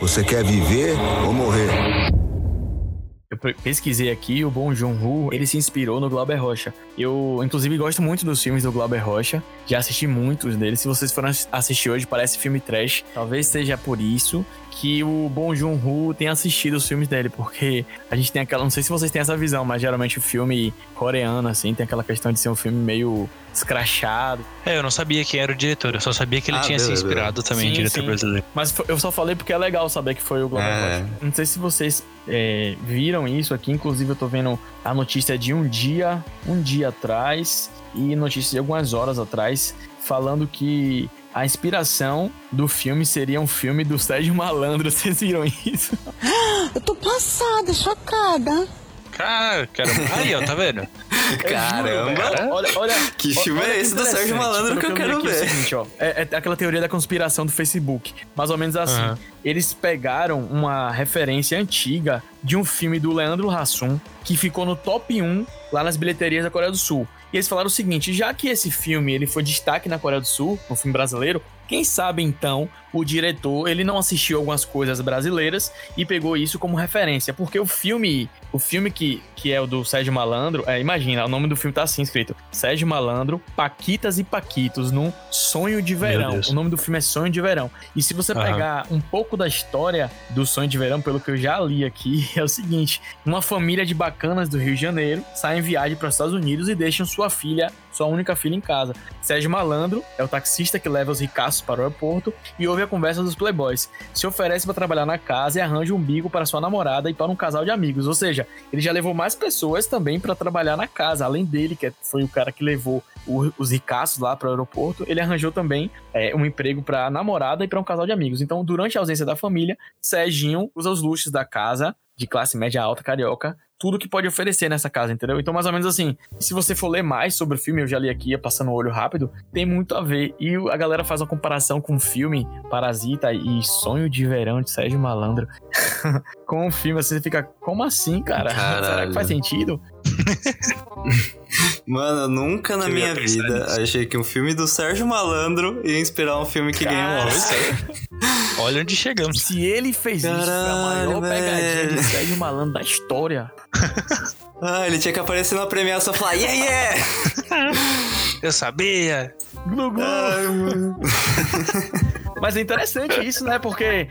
Você quer viver ou morrer? Eu pe- pesquisei aqui, o Bong Joon-ho, ele se inspirou no Glauber Rocha. Eu, inclusive, gosto muito dos filmes do Glauber Rocha. Já assisti muitos deles. Se vocês forem ass- assistir hoje, parece filme trash. Talvez seja por isso que o Bong Joon-ho tem assistido os filmes dele, porque a gente tem aquela... Não sei se vocês têm essa visão, mas geralmente o filme coreano, assim, tem aquela questão de ser um filme meio escrachado. É, eu não sabia quem era o diretor, eu só sabia que ele Ah, tinha se beleza, inspirado também, Sim, diretor sim. brasileiro. Mas eu só falei porque é legal saber que foi o Glauber É. Não sei se vocês é, viram isso aqui, inclusive eu tô vendo a notícia de um dia, um dia atrás, e notícia de algumas horas atrás, falando que a inspiração do filme seria um filme do Sérgio Malandro. Vocês viram isso? Eu tô passada, chocada. Cara, caramba. Aí, ó, tá vendo? Caramba! Cara, olha, olha, Que filme olha é esse do Sérgio Malandro que eu quero aqui, é o ver? seguinte, ó, é, é aquela teoria da conspiração do Facebook. Mais ou menos assim. Aham. Eles pegaram uma referência antiga de um filme do Leandro Hassum que ficou no top 1 lá nas bilheterias da Coreia do Sul. E eles falaram o seguinte: já que esse filme ele foi destaque na Coreia do Sul, um filme brasileiro, quem sabe então o diretor ele não assistiu algumas coisas brasileiras e pegou isso como referência, porque o filme, o filme que, que é o do Sérgio Malandro, é, imagina, o nome do filme tá assim escrito: Sérgio Malandro, Paquitas e Paquitos num Sonho de Verão. O nome do filme é Sonho de Verão. E se você pegar um pouco da história do Sonho de Verão, pelo que eu já li aqui, é o seguinte: uma família de bacanas do Rio de Janeiro sai em viagem para os Estados Unidos e deixam sua filha, sua única filha em casa. Sérgio Malandro é o taxista que leva os ricaços para o aeroporto e ouve a conversa dos playboys. Se oferece para trabalhar na casa e arranja um bico para sua namorada e para um casal de amigos. Ou seja, ele já levou mais pessoas também para trabalhar na casa, além dele, que foi o cara que levou o- os ricaços lá para o aeroporto, ele arranjou também é, um emprego para namorada e para um casal de amigos. Então, durante a ausência da família, Serginho usa os luxos da casa de classe média alta carioca, tudo que pode oferecer nessa casa, entendeu? Então, mais ou menos assim, se você for ler mais sobre o filme, eu já li aqui, passando o olho rápido, tem muito a ver. E a galera faz uma comparação com o filme Parasita e Sonho de Verão de Sérgio Malandro. com o filme, assim, você fica, como assim, cara? Será Caralho. que faz sentido? Mano, eu nunca na minha vida nisso. achei que um filme do Sérgio Malandro ia inspirar um filme que ganhou um Oscar. Olha onde chegamos. Se ele fez isso, foi a Caralho, maior pegadinha de velho. Sérgio Malandro da história. Ah, ele tinha que aparecer na premiação e falar, yeah, yeah! Eu sabia. Glu, glu. Ai, mano. Mas é interessante isso, né? Porque é,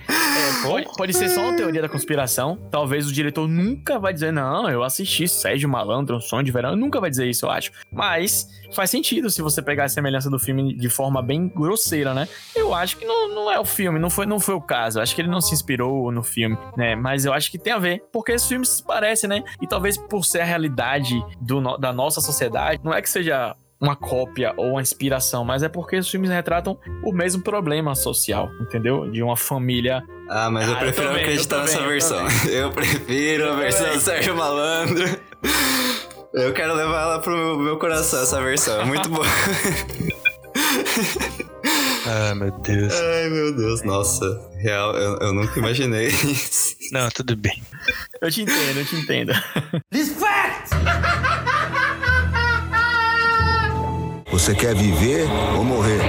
pode, pode ser só uma teoria da conspiração. Talvez o diretor nunca vai dizer, não, eu assisti Sérgio Malandro, sonho de verão. Ele nunca vai dizer isso, eu acho. Mas faz sentido se você pegar a semelhança do filme de forma bem grosseira, né? Eu acho que não, não é o filme, não foi, não foi o caso. Eu acho que ele não se inspirou no filme, né? Mas eu acho que tem a ver, porque esse filme se parece, né? E talvez por ser a realidade do da nossa sociedade, não é que seja uma cópia ou uma inspiração, mas é porque os filmes retratam o mesmo problema social, entendeu? De uma família. Ah, mas eu Ah, eu prefiro também, acreditar eu nessa eu versão. Eu prefiro a versão do Sérgio Malandro. Eu quero levar ela pro meu, meu coração, essa versão. É muito boa. Ah, meu Deus. Ai, meu Deus. Nossa, real, eu, eu nunca imaginei isso. Não, tudo bem. Eu te entendo, eu te entendo. Você quer viver ou morrer?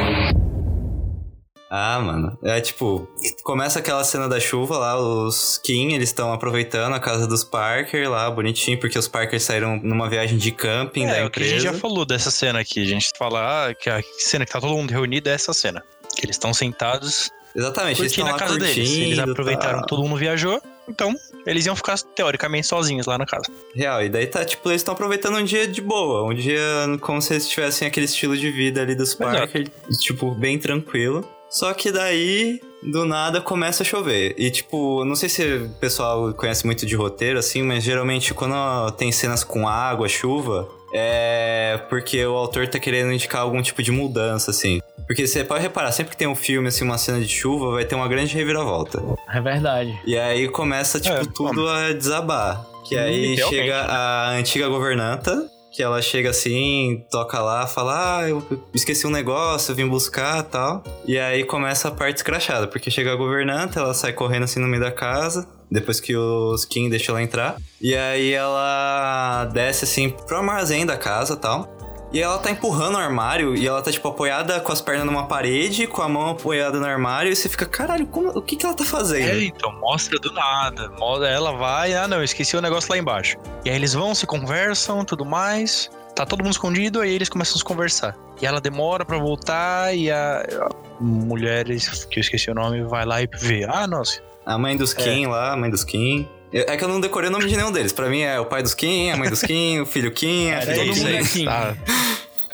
Ah, mano. É tipo, começa aquela cena da chuva lá, os Kim, eles estão aproveitando a casa dos Parker lá, bonitinho, porque os Parker saíram numa viagem de camping da É, o que a gente empresa. já falou dessa cena aqui. A gente fala ah, que a cena que tá todo mundo reunido é essa cena. Que eles estão sentados Exatamente, eles curtindo estão a lá casa deles. Eles curtindo, aproveitaram, tá. todo mundo viajou. Então, eles iam ficar teoricamente sozinhos lá na casa. Real, e daí tá, tipo, eles estão aproveitando um dia de boa, um dia como se eles tivessem aquele estilo de vida ali dos. Parker, tipo, bem tranquilo. Só que daí, do nada, começa a chover. E, tipo, não sei se o pessoal conhece muito de roteiro, assim, mas geralmente quando tem cenas com água, chuva, é porque o autor tá querendo indicar algum tipo de mudança, assim. Porque você pode reparar, sempre que tem um filme, assim, uma cena de chuva, vai ter uma grande reviravolta. É verdade. E aí começa, tipo, É, tudo a desabar. Que aí Literalmente, chega a antiga governanta, que ela chega assim, toca lá, fala, ah, eu esqueci um negócio, eu vim buscar tal. E aí começa a parte escrachada, porque chega a governanta, ela sai correndo assim no meio da casa. depois que os Kim deixam ela entrar. E aí ela desce assim pro armazém da casa e tal. E ela tá empurrando o armário e ela tá, tipo, apoiada com as pernas numa parede, com a mão apoiada no armário, e você fica, caralho, como, o que que ela tá fazendo? É, então, mostra do nada. Ela vai, ah não, esqueci o negócio lá embaixo. E aí eles vão, se conversam, tudo mais. Tá todo mundo escondido, aí eles começam a se conversar. E ela demora pra voltar e a, a mulher, que eu esqueci o nome, vai lá e vê. Ah, nossa. A mãe dos Kim lá, a mãe dos Kim. É é que eu não decorei o nome de nenhum deles. Pra mim é o pai dos Kim, a mãe dos Kim, o filho Kim, a Era filha Kim. aí. é Kim. Tá.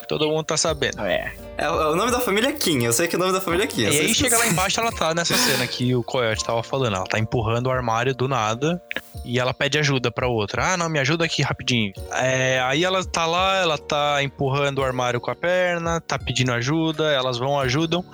Todo mundo tá sabendo. É. É, o nome da família é Kim, eu sei que o nome da família é Kim. E aí se- chega lá embaixo, ela tá nessa cena que o Coyote tava falando. Ela tá empurrando o armário do nada e ela pede ajuda pra outra. Ah, não, me ajuda aqui rapidinho. É, aí ela tá lá, ela tá empurrando o armário com a perna, tá pedindo ajuda, elas vão, ajudam.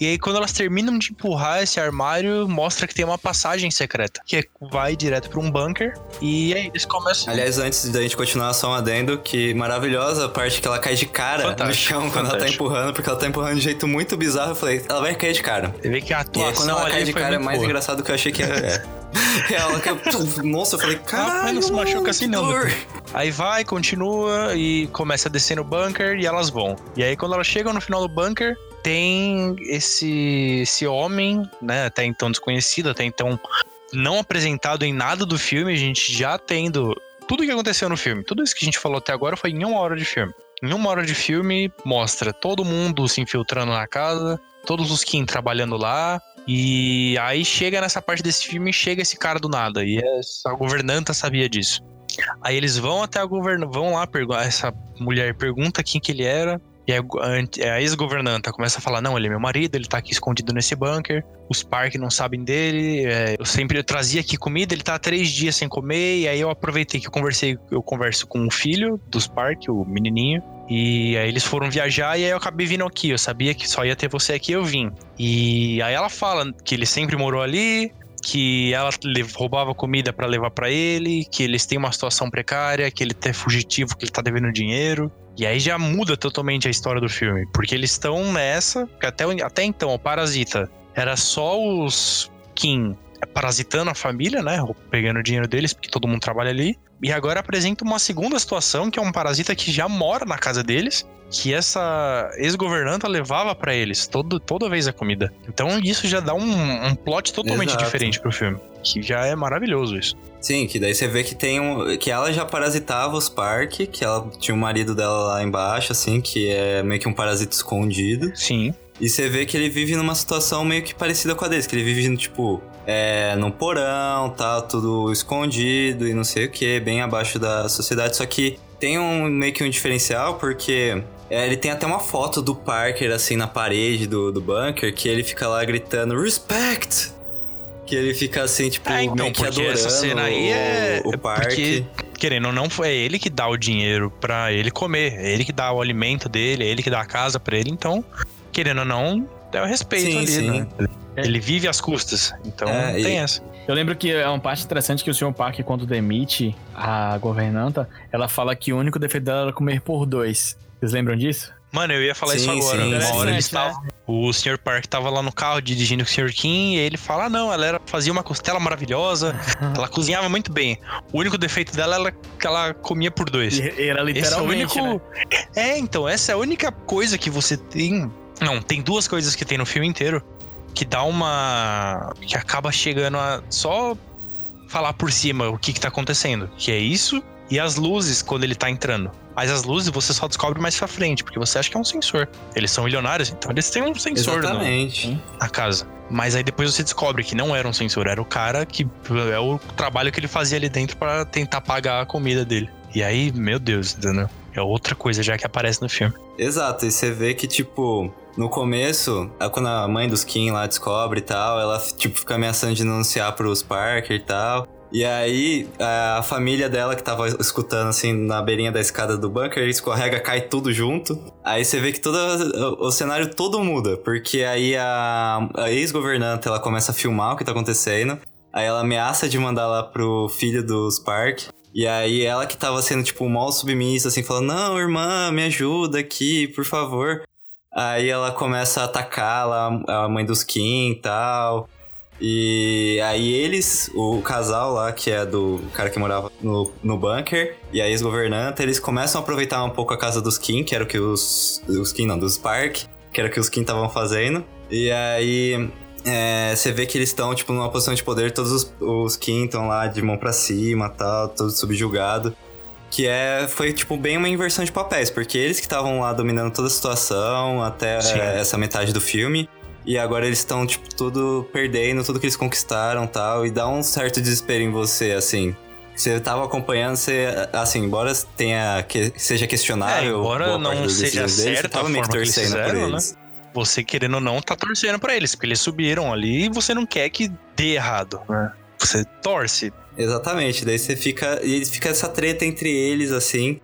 E aí, quando elas terminam de empurrar esse armário, mostra que tem uma passagem secreta, que é- vai direto pra um bunker. E aí eles começam. Aliás, antes da gente continuar, só um adendo, que maravilhosa a parte que ela cai de cara no Fantástico, chão quando ela tá fantástico. empurrando, porque ela tá empurrando de um jeito muito bizarro. Eu falei, ela vai cair de cara. Você vê que a E aí, quando atuação ela cai de cara é mais boa. engraçado que eu achei que era. É. ela caiu. Nossa, eu falei, caralho. não se machuca assim que não, dor." Aí vai, continua e começa a descer no bunker e elas vão. E aí quando elas chegam no final do bunker, tem esse esse homem, né, até então desconhecido, até então não apresentado em nada do filme, a gente já tendo tudo que aconteceu no filme. Tudo isso que a gente falou até agora foi em uma hora de filme. Em uma hora de filme mostra todo mundo se infiltrando na casa, todos os Kim trabalhando lá, e aí chega nessa parte desse filme, chega esse cara do nada. E essa governanta sabia disso. Aí eles vão até a governa, vão lá, essa mulher pergunta quem que ele era. E a, go- a- ex-governanta começa a falar: Não, ele é meu marido, ele tá aqui escondido nesse bunker. Os Park não sabem dele. é, eu sempre eu trazia aqui comida, ele tá há três dias sem comer. E aí eu aproveitei que eu conversei, eu converso com o filho dos Park, o menininho. E aí eles foram viajar e aí eu acabei vindo aqui. Eu sabia que só ia ter você aqui, eu vim. E aí ela fala que ele sempre morou ali, que ela roubava comida pra levar pra ele, que eles têm uma situação precária, que ele é fugitivo, que ele tá devendo dinheiro. E aí já muda totalmente a história do filme, porque eles estão nessa, até, até então o Parasita era só os Kim parasitando a família, né, pegando o dinheiro deles, porque todo mundo trabalha ali. E agora apresenta uma segunda situação, que é um parasita que já mora na casa deles, que essa ex-governanta levava pra eles todo, toda vez a comida. Então isso já dá um, um plot totalmente Exato. diferente pro filme. Que já é maravilhoso isso. Sim, que daí você vê que tem um. Que ela já parasitava os Park, que ela tinha o marido dela lá embaixo, assim, que é meio que um parasita escondido. Sim. E você vê que ele vive numa situação meio que parecida com a deles, que ele vive, tipo, é, num porão, tá tudo escondido e não sei o que, bem abaixo da sociedade. Só que tem um meio que um diferencial, porque é, ele tem até uma foto do Parker, assim, na parede do, do bunker, que ele fica lá gritando, Respect! Que ele fica assim, tipo, É, então, meio que adorando essa cena aí é- o, é o parque. porque- Querendo ou não, foi ele que dá o dinheiro pra ele comer. É ele que dá o alimento dele, é ele que dá a casa pra ele. Então, querendo ou não, é o respeito Sim, ali, sim. né? Ele vive às custas. Então, É, tem e- essa. Eu lembro que é uma parte interessante que o Sr. Park, quando demite a governanta, ela fala que o único defeito dela era comer por dois. Vocês lembram disso? Mano, eu ia falar isso Sim, agora. sim, Uma hora sim. eles estavam. O Sr. Park tava lá no carro dirigindo com o Sr. Kim e ele fala: ah, não, ela era, fazia uma costela maravilhosa, ela cozinhava muito bem. O único defeito dela era que ela comia por dois. E era Esse é o literalmente, único. né? É, então, essa é a única coisa que você tem. Não, tem duas coisas que tem no filme inteiro que dá uma. que acaba chegando a só falar por cima o que, que tá acontecendo. Que é isso e as luzes quando ele tá entrando. Mas as luzes você só descobre mais pra frente, porque você acha que é um sensor. Eles são milionários, então eles têm um sensor no, Exatamente. na casa. Mas aí depois você descobre que não era um sensor, era o cara que é o trabalho que ele fazia ali dentro pra tentar pagar a comida dele. E aí, meu Deus, entendeu? É outra coisa já que aparece no filme. Exato, e você vê que, tipo, no começo, é quando a mãe dos Kim lá descobre e tal, ela, tipo, fica ameaçando de denunciar pros Parker e tal. E aí, a família dela que tava escutando, assim, na beirinha da escada do bunker, escorrega, cai tudo junto. Aí você vê que todo o, o cenário todo muda, porque aí a, a ex-governanta, ela começa a filmar o que tá acontecendo. Aí ela ameaça de mandar lá pro filho dos Park. E aí ela que tava sendo, tipo, mal submissa, assim, falando, não, irmã, me ajuda aqui, por favor. Aí ela começa a atacar lá a mãe dos Kim e tal. E aí eles, o casal lá, que é do cara que morava no, no bunker, e a ex-governanta, eles começam a aproveitar um pouco a casa dos Kim, que era o que os. Os Kim, não, dos Park, que era o que os Kim estavam fazendo. E aí é, você vê que eles estão, tipo, numa posição de poder, todos os, os Kim estão lá de mão pra cima tal, todos subjugados. Que é, foi, tipo, bem uma inversão de papéis, porque eles que estavam lá dominando toda a situação até é, essa metade do filme. E agora eles estão, tipo, tudo perdendo, tudo que eles conquistaram tal. E dá um certo desespero em você, assim. Você tava acompanhando, você, assim, embora tenha que, seja questionável. É, embora não seja decisões deles, a tava meio que forma que eles torcendo por fizeram, né? Você querendo ou não, tá torcendo pra eles, porque eles subiram ali e você não quer que dê errado. né? Você torce. Exatamente, daí você fica. E fica essa treta entre eles, assim.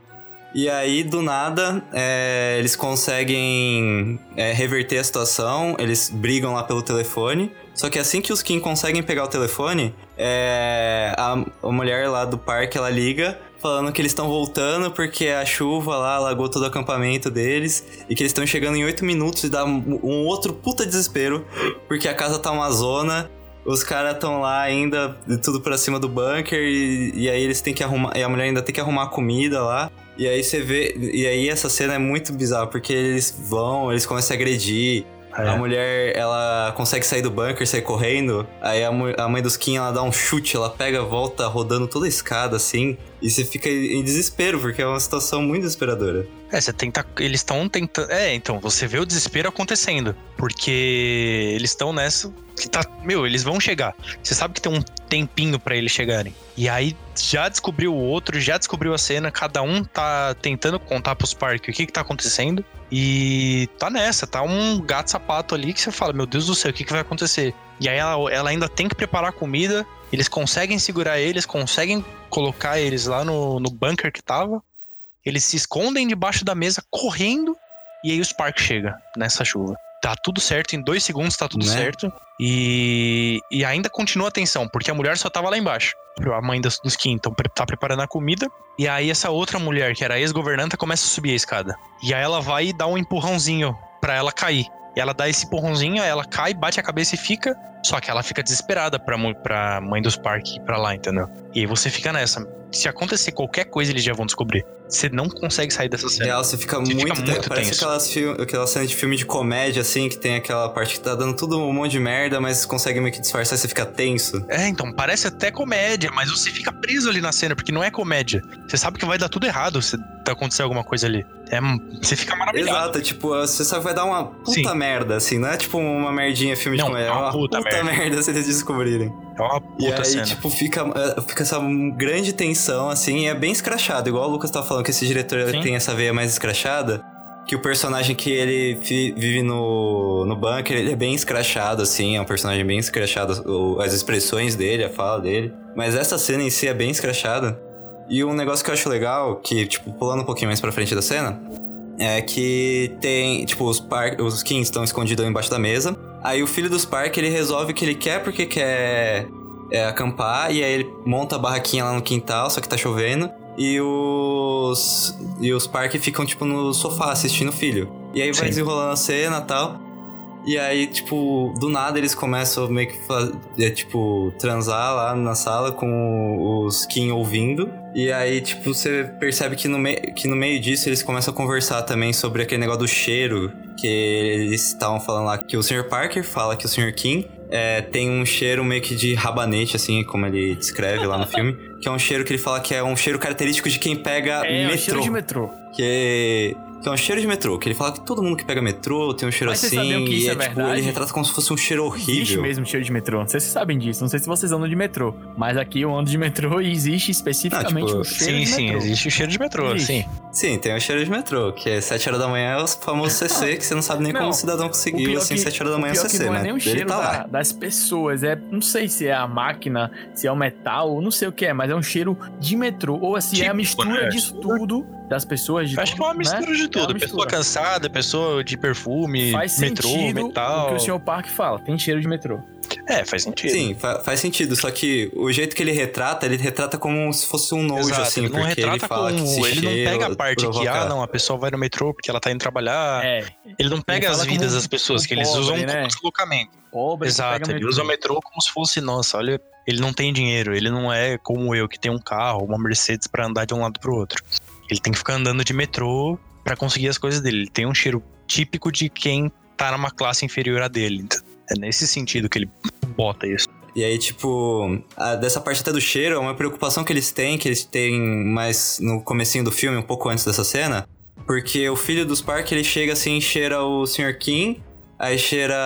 E aí, do nada, é, eles conseguem é, reverter a situação, eles brigam lá pelo telefone. Só que assim que os Kim conseguem pegar o telefone, é, a, a mulher lá do parque ela liga falando que eles estão voltando porque a chuva lá alagou todo o acampamento deles e que eles estão chegando em 8 minutos e dá um, outro puta desespero porque a casa tá uma zona os caras estão lá ainda, tudo pra cima do bunker, e, e aí eles têm que arrumar. E a mulher ainda tem que arrumar comida lá. E aí você vê. E aí essa cena é muito bizarra, porque eles vão, eles começam a agredir. É. A mulher, ela consegue sair do bunker, sair correndo. Aí a, a mãe dos Kim, ela dá um chute, ela pega, volta rodando toda a escada, assim. E você fica em desespero, porque é uma situação muito desesperadora. É, você tenta. Eles estão tentando. É, então, você vê o desespero acontecendo. Porque eles estão nessa. Que tá. Meu, eles vão chegar. Você sabe que tem um tempinho pra eles chegarem. E aí já descobriu o outro, já descobriu a cena, cada um tá tentando contar pros parques o que que tá acontecendo. E tá nessa, tá um gato sapato ali que você fala, meu Deus do céu, o que que vai acontecer? E aí ela, ela ainda tem que preparar comida, eles conseguem segurar eles, conseguem colocar eles lá no, no bunker que tava. Eles se escondem debaixo da mesa, correndo, e aí os Spark chega nessa chuva. Tá tudo certo, em dois segundos tá tudo Né? certo. E, e ainda continua a tensão, porque a mulher só tava lá embaixo. A mãe dos, dos Kim então, tá preparando a comida. E aí essa outra mulher, que era a ex-governanta, começa a subir a escada. E aí ela vai e dá um empurrãozinho pra ela cair. Ela dá esse empurrãozinho, aí ela cai, bate a cabeça e fica. Só que ela fica desesperada pra, pra mãe dos Park ir pra lá, entendeu? E aí você fica nessa. Se acontecer qualquer coisa, eles já vão descobrir. Você não consegue sair dessa cena. Real, você fica Você muito, fica tenso. muito Parece tenso. aquelas, fil- aquela cena de filme de comédia, assim, que tem aquela parte que tá dando tudo um monte de merda, mas consegue meio que disfarçar você fica tenso. É, então, parece até comédia, mas você fica preso ali na cena, porque não é comédia. Você sabe que vai dar tudo errado se acontecer alguma coisa ali. É, você fica maravilhado. Exato, tipo, você sabe que vai dar uma puta Sim. merda, assim, não é tipo uma merdinha filme Não, de comédia, é uma uma puta puta, merda. merda. se eles descobrirem. É uma E puta aí, cena. tipo, fica, é, fica essa grande tensão, assim, e é bem escrachado, igual o Lucas tava falando que esse diretor Sim. tem essa veia mais escrachada. Que o personagem que ele vive no, no bunker, ele é bem escrachado, assim, é um personagem bem escrachado, as expressões dele, a fala dele. Mas essa cena em si é bem escrachada. E um negócio que eu acho legal, que, tipo, pulando um pouquinho mais pra frente da cena, é que tem, tipo, os, par os Kings estão escondidos embaixo da mesa. Aí o filho dos Park, ele resolve que ele quer porque quer é, acampar. E aí ele monta a barraquinha lá no quintal, só que tá chovendo. E os. E os Park ficam, tipo, no sofá assistindo o filho. E aí vai Sim. desenrolando a cena e tal. E aí, tipo, do nada eles começam meio que fazer, tipo, transar lá na sala com os Kim ouvindo. E aí, tipo, você percebe que no, mei- que no meio disso eles começam a conversar também sobre aquele negócio do cheiro. Que eles estavam falando lá que o Sr. Parker fala que o Sr. Kim é, tem um cheiro meio que de rabanete, assim, como ele descreve lá no filme. Que é um cheiro que ele fala que é um cheiro característico de quem pega É, metrô. cheiro de metrô. Que, que é um cheiro de metrô. Que ele fala que todo mundo que pega metrô tem um cheiro Mas vocês assim. sabiam que isso e é é, tipo, verdade? ele retrata como se fosse um cheiro Existe horrível. mesmo cheiro de metrô. Não sei se vocês sabem disso. Não sei se vocês andam de metrô. Mas aqui eu ando de metrô e existe especificamente Ah, tipo, um cheiro Sim, de sim, metrô. existe o cheiro de metrô, Existe. sim. Sim, tem o cheiro de metrô, que é 7 horas da manhã é o famoso CC, que você não sabe nem Não, como o cidadão O conseguiu, pior assim, que- 7 horas da manhã o é pior o que CC, não né? é nem o cheiro tá da- das pessoas. É, não sei se é a máquina, se é o metal, não sei o que é, mas é um cheiro de metrô. Ou se é a Tipo, mistura né? disso tudo das pessoas. De acho que é uma tudo, né? mistura de É tudo. uma pessoa cansada, pessoa de perfume, Faz metrô, sentido metal. o que o Sr. Park fala. Tem cheiro de metrô. É, faz sentido. Sim, fa- faz sentido. Só que o jeito que ele retrata, ele retrata como se fosse um nojo, Exato, assim. ele não porque retrata ele fala como. que ele não pega a parte que, provoca- ah, não, a pessoa vai no metrô porque ela tá indo trabalhar. É, Ele não pega fala as vidas das pessoas, um que eles pobre, usam né? como deslocamento. pobre. que Exato, ele metrô. usa o metrô como se fosse, nossa, olha, ele não tem dinheiro, ele não é como eu, que tem um carro, uma Mercedes pra andar de um lado pro outro. Ele tem que ficar andando de metrô pra conseguir as coisas dele. Ele tem um cheiro típico de quem tá numa classe inferior a dele. É nesse sentido que ele bota isso. E aí, tipo, a- dessa parte até do cheiro, é uma preocupação que eles têm, que eles têm mais no comecinho do filme, um pouco antes dessa cena. Porque o filho dos Park, ele chega assim, cheira o Sr. Kim, aí cheira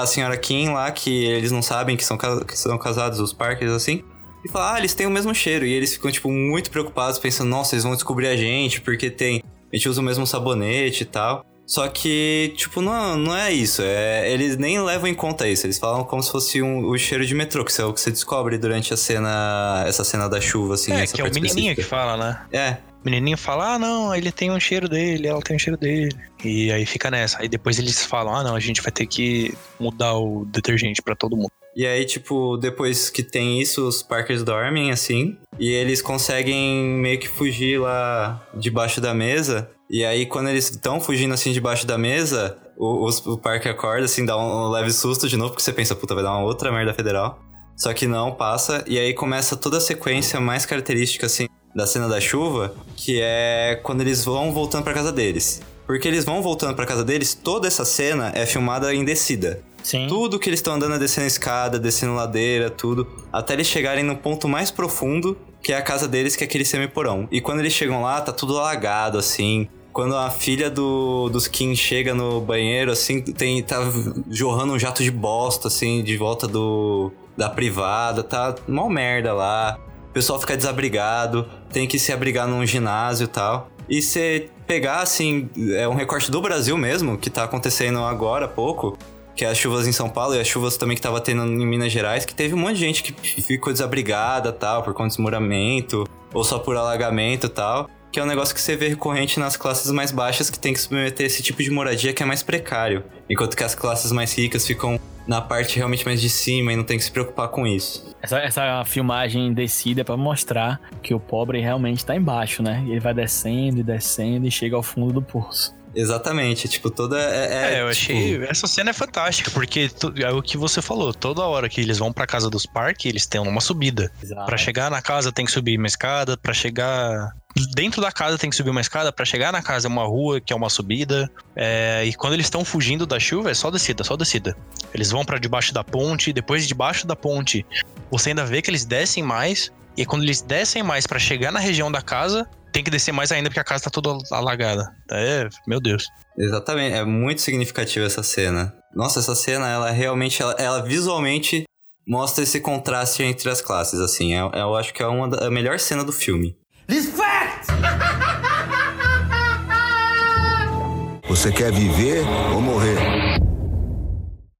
a senhora Kim lá, que eles não sabem que são, que são casados, os Parkers, assim. E fala, ah, eles têm o mesmo cheiro. E eles ficam, tipo, muito preocupados, pensando, nossa, eles vão descobrir a gente, porque tem. A gente usa o mesmo sabonete e tal. Só que, tipo, não, não é isso. É, eles nem levam em conta isso. Eles falam como se fosse um, o cheiro de metrô, que isso é o que você descobre durante a cena. Essa cena da chuva, assim. é, que é o menininho que específica. fala, né? É, O menininho fala, ah, não, ele tem um cheiro dele, ela tem um cheiro dele. E aí fica nessa. Aí depois eles falam, ah, não, a gente vai ter que mudar o detergente pra todo mundo. E aí, tipo, depois que tem isso, os Parkers dormem, assim. E eles conseguem meio que fugir lá debaixo da mesa. E aí, quando eles estão fugindo, assim, debaixo da mesa, o, os- o Parker acorda, assim, dá um, um leve susto de novo, porque você pensa, puta, vai dar uma outra merda federal. Só que não, passa. E aí começa toda a sequência mais característica, assim, da cena da chuva, que é quando eles vão voltando pra casa deles. Porque eles vão voltando pra casa deles, toda essa cena é filmada em descida. Sim. Tudo que eles estão andando é descendo escada, descendo ladeira, tudo. Até eles chegarem no ponto mais profundo, que é a casa deles, que é aquele semiporão. E quando eles chegam lá, tá tudo alagado, assim. Quando a filha do, dos Kim chega no banheiro, assim, tem, tá jorrando um jato de bosta, assim, de volta do da privada. Tá mó merda lá. O pessoal fica desabrigado, tem que se abrigar num ginásio e tal. E você pegar, assim, é um recorte do Brasil mesmo, que tá acontecendo agora há pouco, que é as chuvas em São Paulo e as chuvas também que tava tendo em Minas Gerais, que teve um monte de gente que ficou desabrigada tal, por conta de desmoramento, ou só por alagamento tal. Que é um negócio que você vê recorrente nas classes mais baixas que tem que submeter esse tipo de moradia que é mais precário. Enquanto que as classes mais ricas ficam na parte realmente mais de cima e não tem que se preocupar com isso. Essa, essa filmagem descida é pra mostrar que o pobre realmente tá embaixo, né? Ele vai descendo e descendo e chega ao fundo do poço. Exatamente, tipo, toda. É, É, eu tipo, achei. Essa cena é fantástica, porque tu- é o que você falou. Toda hora que eles vão pra casa dos parques, eles têm uma subida. Pra chegar na casa tem que subir uma escada, pra chegar dentro da casa tem que subir uma escada, pra chegar na casa é uma rua que é uma subida. É, e quando eles estão fugindo da chuva é só descida, só descida. Eles vão pra debaixo da ponte, depois debaixo da ponte você ainda vê que eles descem mais. E quando eles descem mais pra chegar na região da casa, tem que descer mais ainda porque a casa tá toda alagada. É, meu Deus. Exatamente, é muito significativa essa cena. Nossa, essa cena, ela realmente, ela, ela visualmente mostra esse contraste entre as classes, assim. Eu, eu acho que é uma da, a melhor cena do filme. Você quer viver ou morrer?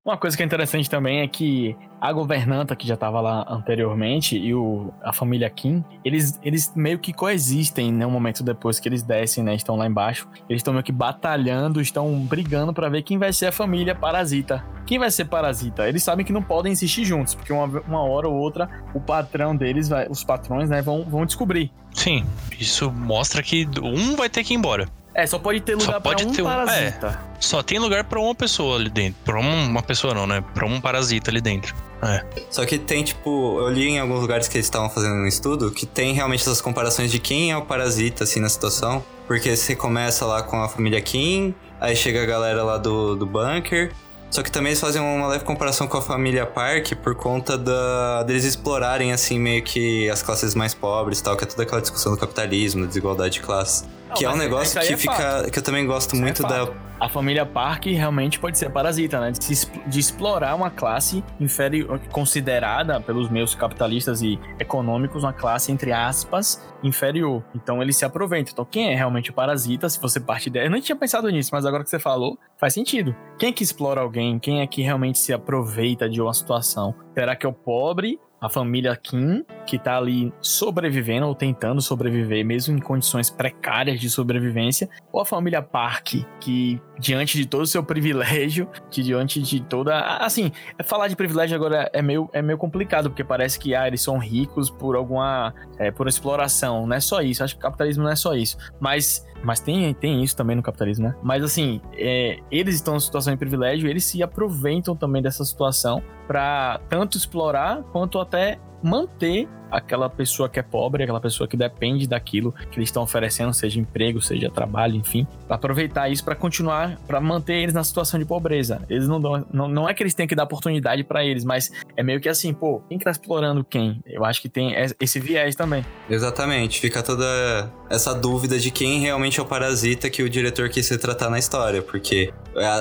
Uma coisa que é interessante também é que a governanta que já estava lá anteriormente e o, a família Kim, eles, eles meio que coexistem, né? Um momento depois que eles descem, né? Estão lá embaixo. Eles estão meio que batalhando, estão brigando para ver quem vai ser a família parasita. Quem vai ser parasita? Eles sabem que não podem insistir juntos, porque uma, uma hora ou outra o patrão deles, vai, os patrões, né? Vão, vão descobrir. Sim, isso mostra que um vai ter que ir embora. É, só pode ter Só lugar para pode um ter um- parasita. Só tem lugar pra uma pessoa ali dentro. Pra um- uma pessoa não, né? Pra um parasita ali dentro. É. Só que tem, tipo, eu li em alguns lugares que eles estavam fazendo um estudo que tem realmente essas comparações de quem é o parasita, assim, na situação. Porque você começa lá com a família Kim, aí chega a galera lá do, do bunker. Só que também eles fazem uma leve comparação com a família Park por conta da, deles explorarem, assim, meio que as classes mais pobres e tal, que é toda aquela discussão do capitalismo, da desigualdade de classe. Não, que é um negócio que é fica. que eu também gosto Isso é muito da. fato. A família Park realmente pode ser parasita, né? De, se de explorar uma classe inferior, considerada pelos meios capitalistas e econômicos uma classe, entre aspas, inferior. Então eles se aproveitam. Então quem é realmente o parasita, se você parte dela... Eu não tinha pensado nisso, mas agora que você falou, faz sentido. Quem é que explora alguém? Quem é que realmente se aproveita de uma situação? Será que é o pobre a família Kim, que tá ali sobrevivendo ou tentando sobreviver, mesmo em condições precárias de sobrevivência, ou a família Park, que diante de todo o seu privilégio, que diante de toda. Assim, falar de privilégio agora é meio, é meio complicado, porque parece que ah, eles são ricos por alguma. É, por exploração. Não é só isso. Acho que o capitalismo não é só isso. Mas. Mas tem, tem isso também no capitalismo, né? Mas assim, é, eles estão em situação de privilégio, eles se aproveitam também dessa situação para tanto explorar quanto até manter aquela pessoa que é pobre, aquela pessoa que depende daquilo que eles estão oferecendo, seja emprego, seja trabalho, enfim, aproveitar isso para continuar, para manter eles na situação de pobreza. Eles não dão, não, não é que eles têm que dar oportunidade para eles, mas é meio que assim, pô, quem que tá explorando quem? Eu acho que tem esse viés também. Exatamente, fica toda essa dúvida de quem realmente é o parasita que o diretor quis retratar na história, porque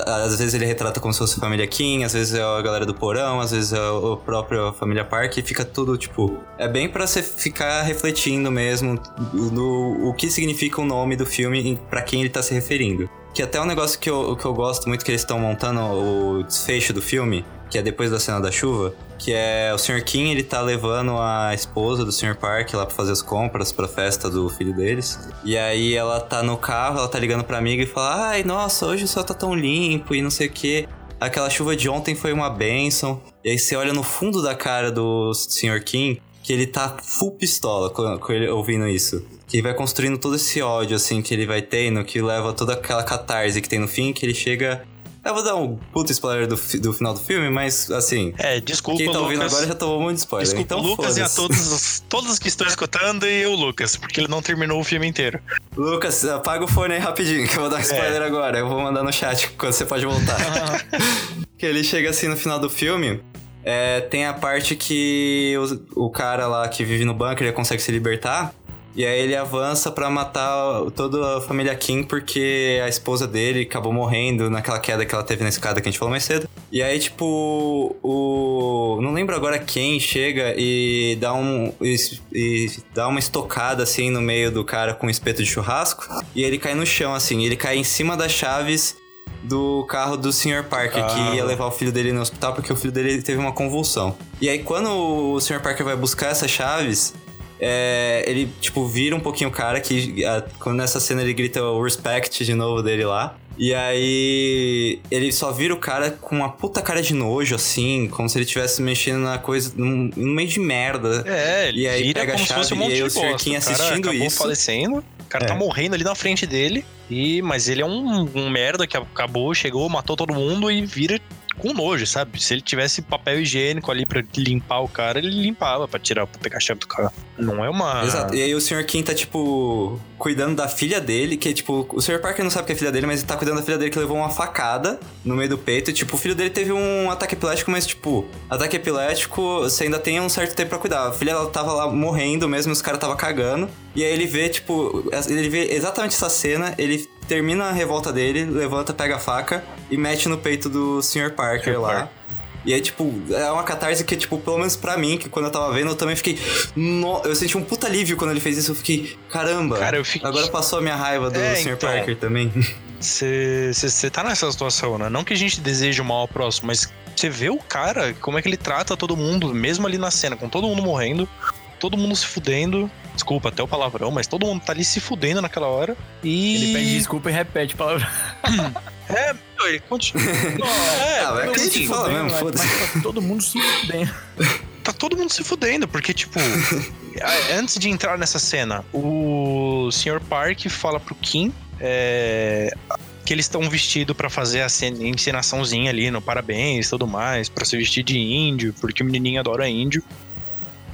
às vezes ele retrata como se fosse a família Kim, às vezes é a galera do porão, às vezes é a própria família Park, e fica tudo tipo, é bem para você ficar refletindo mesmo no o que significa o nome do filme para quem ele tá se referindo. Que até um negócio que eu, que eu gosto muito que eles estão montando o desfecho do filme, que é depois da cena da chuva, que é o Sr. Kim, ele tá levando a esposa do Sr. Park lá pra fazer as compras pra festa do filho deles. E aí ela tá no carro, ela tá ligando pra amiga e fala: Ai, nossa, hoje o céu tá tão limpo e não sei o que. Aquela chuva de ontem foi uma benção. E aí você olha no fundo da cara do Sr. Kim que ele tá full pistola com, com ele ouvindo isso. Que vai construindo todo esse ódio, assim, que ele vai tendo, que leva toda aquela catarse que tem no fim, que ele chega eu vou dar um puto spoiler do, do final do filme, mas assim. É, desculpa. Quem tá ouvindo Lucas, agora já tomou muito spoiler. Desculpa, então, Lucas e a todos, todos que estão escutando e o Lucas, porque ele não terminou o filme inteiro. Lucas, apaga o fone aí rapidinho, que eu vou dar um spoiler é. agora. Eu vou mandar no chat quando você pode voltar. que ele chega assim no final do filme. É, tem a parte que o, o cara lá que vive no bunker ele consegue se libertar. E aí ele avança para matar toda a família Kim porque a esposa dele acabou morrendo naquela queda que ela teve na escada que a gente falou mais cedo. E aí, tipo, o. Não lembro agora quem chega e dá um. E, e dá uma estocada assim no meio do cara com um espeto de churrasco. E ele cai no chão, assim. Ele cai em cima das chaves do carro do Sr. Parker, ah. que ia levar o filho dele no hospital porque o filho dele teve uma convulsão. E aí, quando o Sr. Parker vai buscar essas chaves, é, ele, tipo, vira um pouquinho o cara que. Quando nessa cena ele grita o respect de novo dele lá. E aí ele só vira o cara com uma puta cara de nojo, assim, como se ele estivesse mexendo na coisa, num, num meio de merda. É, ele e aí pega a chave um e aí o Sirkin assistindo isso. falecendo, o cara tá é. tá morrendo ali na frente dele. E, mas ele é um, um merda que acabou, chegou, matou todo mundo e vira com nojo, sabe? Se ele tivesse papel higiênico ali para limpar o cara, ele limpava para tirar, pra pegar a chave do carro. Não é uma. Exato. E aí o Sr. Kim tá, tipo, cuidando da filha dele, que, tipo, o Sr. Parker não sabe que é filha dele, mas ele tá cuidando da filha dele que levou uma facada no meio do peito. Tipo, o filho dele teve um ataque epilético, mas, tipo, ataque epilético, você ainda tem um certo tempo pra cuidar. A filha, ela tava lá morrendo mesmo, os caras tava cagando. E aí ele vê, tipo, ele vê exatamente essa cena, ele termina a revolta dele, levanta, pega a faca e mete no peito do Sr. Parker Sr. lá. Parker. E aí, tipo, é uma catarse que, tipo, pelo menos pra mim, que quando eu tava vendo, eu também fiquei. No... Eu senti um puta alívio quando ele fez isso. Eu fiquei, caramba. Cara, eu fiquei... Agora passou a minha raiva do é, Sr. Então, Parker também. Você tá nessa situação, né? Não que a gente deseje o mal ao próximo, mas você vê o cara, como é que ele trata todo mundo, mesmo ali na cena, com todo mundo morrendo, todo mundo se fudendo. Desculpa até o palavrão, mas todo mundo tá ali se fudendo naquela hora. E. Ele pede desculpa e repete o palavrão. é, ele continua. é, ah, é que a gente fala mesmo, foda-se. Tá todo mundo se fudendo. Tá todo mundo se fudendo, porque, tipo, antes de entrar nessa cena, o Sr. Park fala pro Kim é, que eles estão vestidos para fazer a encenaçãozinha ali no parabéns e tudo mais, para se vestir de índio, porque o menininho adora índio.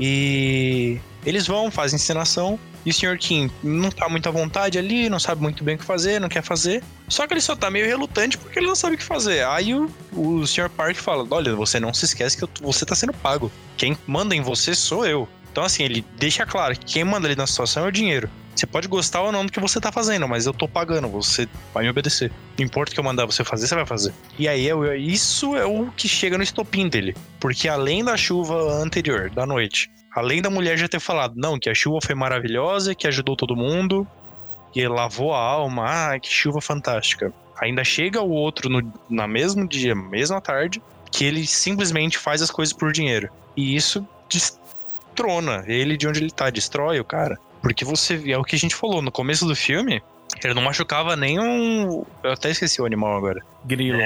E eles vão, fazem encenação. E o Sr. Kim não tá muito à vontade ali, não sabe muito bem o que fazer, não quer fazer. Só que ele só tá meio relutante porque ele não sabe o que fazer. Aí o, o Sr. Park fala: Olha, você não se esquece que eu, você tá sendo pago. Quem manda em você sou eu. Então, assim, ele deixa claro que quem manda ali na situação é o dinheiro. Você pode gostar ou não do que você tá fazendo, mas eu tô pagando, você vai me obedecer. Não importa o que eu mandar você fazer, você vai fazer. E aí, isso é o que chega no estopim dele. Porque além da chuva anterior, da noite, além da mulher já ter falado, não, que a chuva foi maravilhosa, que ajudou todo mundo, que lavou a alma, ah, que chuva fantástica. Ainda chega o outro no na mesmo dia, mesma tarde, que ele simplesmente faz as coisas por dinheiro. E isso destrona ele de onde ele tá, destrói o cara. Porque você é o que a gente falou no começo do filme, ele não machucava nenhum. Eu até esqueci o animal agora. Grilo.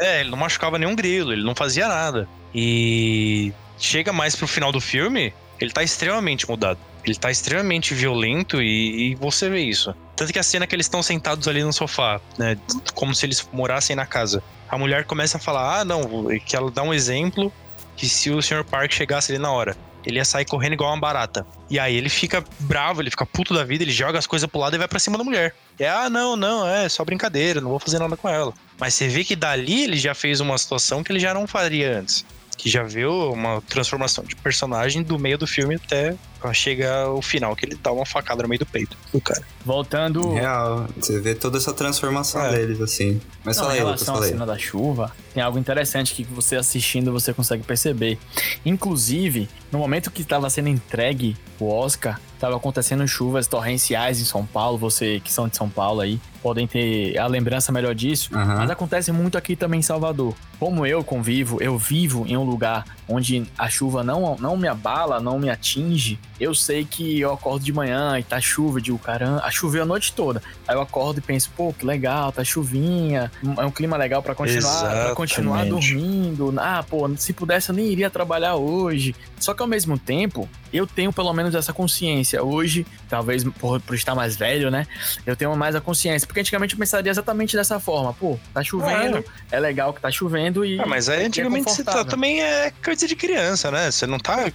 É, ele não machucava nenhum grilo, ele não fazia nada. E chega mais pro final do filme, ele tá extremamente mudado. Ele tá extremamente violento e, e você vê isso. Tanto que a cena que eles estão sentados ali no sofá, né? Como se eles morassem na casa. A mulher começa a falar: ah, não, que ela dá um exemplo que se o Sr. Park chegasse ali na hora, ele ia sair correndo igual uma barata. E aí ele fica bravo, ele fica puto da vida, ele joga as coisas pro lado e vai pra cima da mulher. É, ah, não, não, é só brincadeira, não vou fazer nada com ela. Mas você vê que dali ele já fez uma situação que ele já não faria antes. Que já viu uma transformação de personagem do meio do filme até chega o final, que ele dá uma facada no meio do peito do cara. Voltando. Real, você vê toda essa transformação É. deles, assim. Mas Não, fala em aí, Lucas, relação à fala aí. cena da chuva, tem algo interessante que você assistindo você consegue perceber. Inclusive, no momento que estava sendo entregue o Oscar, estava acontecendo chuvas torrenciais em São Paulo. Você que são de São Paulo aí podem ter a lembrança melhor disso. Aham. Mas acontece muito aqui também em Salvador. Como eu convivo, eu vivo em um lugar onde a chuva não, não me abala, não me atinge. Eu sei que eu acordo de manhã e tá chuva, eu digo, caramba, a choveu a noite toda. Aí eu acordo e penso, pô, que legal, tá chuvinha, é um clima legal pra continuar, pra continuar dormindo. Ah, pô, se pudesse eu nem iria trabalhar hoje. Só que ao mesmo tempo, eu tenho pelo menos essa consciência. Hoje, talvez por, por estar mais velho, né? Eu tenho mais a consciência. Porque antigamente eu pensaria exatamente dessa forma. Pô, tá chovendo, é, legal que tá chovendo e. Ah, mas aí é antigamente você tá, também é coisa de criança, né? Você não tá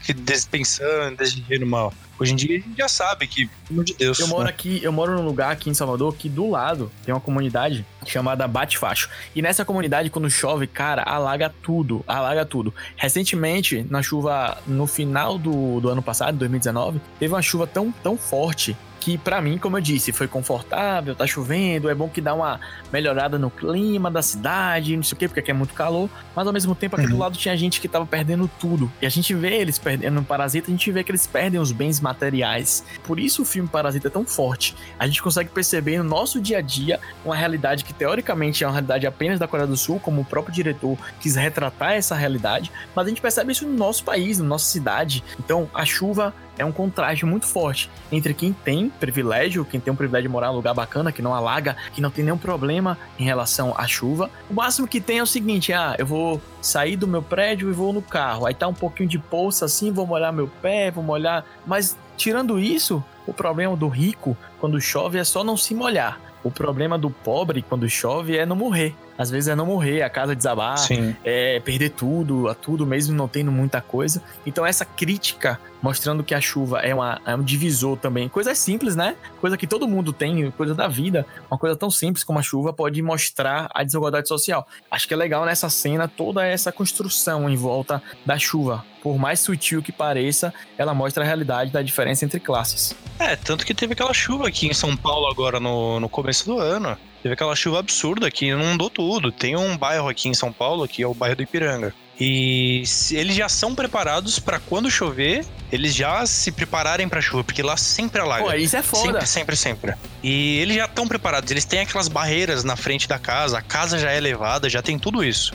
pensando, decidindo mal. Hoje em dia a gente já sabe que, pelo amor de Deus. Eu moro né? aqui, eu moro num lugar aqui em Salvador que do lado tem uma comunidade chamada Bate Facho. E nessa comunidade, quando chove, cara, alaga tudo, alaga tudo. Recentemente, na chuva, no final do, do ano passado, 2019, teve uma chuva tão, tão forte que pra mim, como eu disse, foi confortável, tá chovendo, é bom que dá uma melhorada no clima da cidade, não sei o quê, porque aqui é muito calor, mas ao mesmo tempo aqui do lado tinha gente que tava perdendo tudo. E a gente vê eles perdendo no Parasita, a gente vê que eles perdem os bens materiais. Por isso o filme Parasita é tão forte. A gente consegue perceber no nosso dia a dia uma realidade que teoricamente é uma realidade apenas da Coreia do Sul, como o próprio diretor quis retratar essa realidade, mas a gente percebe isso no nosso país, na nossa cidade. Então a chuva é um contraste muito forte entre quem tem privilégio, quem tem um privilégio de morar num lugar bacana, que não alaga, que não tem nenhum problema em relação à chuva. O máximo que tem é o seguinte: ah, eu vou sair do meu prédio e vou no carro. Aí tá um pouquinho de poça assim, vou molhar meu pé, vou molhar. Mas tirando isso, o problema do rico quando chove é só não se molhar. O problema do pobre quando chove é não morrer. Às vezes é não morrer, a casa desabar, Sim. é perder tudo, a tudo mesmo não tendo muita coisa. Então essa crítica mostrando que a chuva é, uma, é um divisor também. Coisa simples, né? Coisa que todo mundo tem, coisa da vida. Uma coisa tão simples como a chuva pode mostrar a desigualdade social. Acho que é legal nessa cena toda essa construção em volta da chuva. Por mais sutil que pareça, ela mostra a realidade da diferença entre classes. É, tanto que teve aquela chuva aqui em São Paulo agora no, no começo do ano. Teve aquela chuva absurda que inundou tudo. Tem um bairro aqui em São Paulo, que é o bairro do Ipiranga. E se- eles já são preparados pra quando chover, eles já se prepararem pra chuva, porque lá sempre alaga. Pô, isso é foda. Sempre, sempre, sempre. E eles já estão preparados, eles têm aquelas barreiras na frente da casa, a casa já é elevada, já tem tudo isso.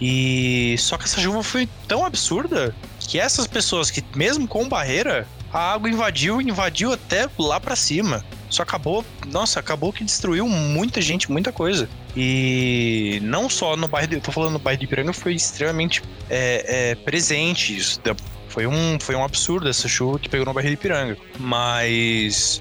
E só que essa chuva foi tão absurda que essas pessoas que mesmo com barreira, a água invadiu, invadiu até lá pra cima. Só acabou, nossa, acabou que destruiu muita gente, muita coisa. E não só no bairro, eu tô falando no bairro de Ipiranga, foi extremamente é, é, presente isso. Foi um, foi um absurdo essa chuva que pegou no bairro de Ipiranga. Mas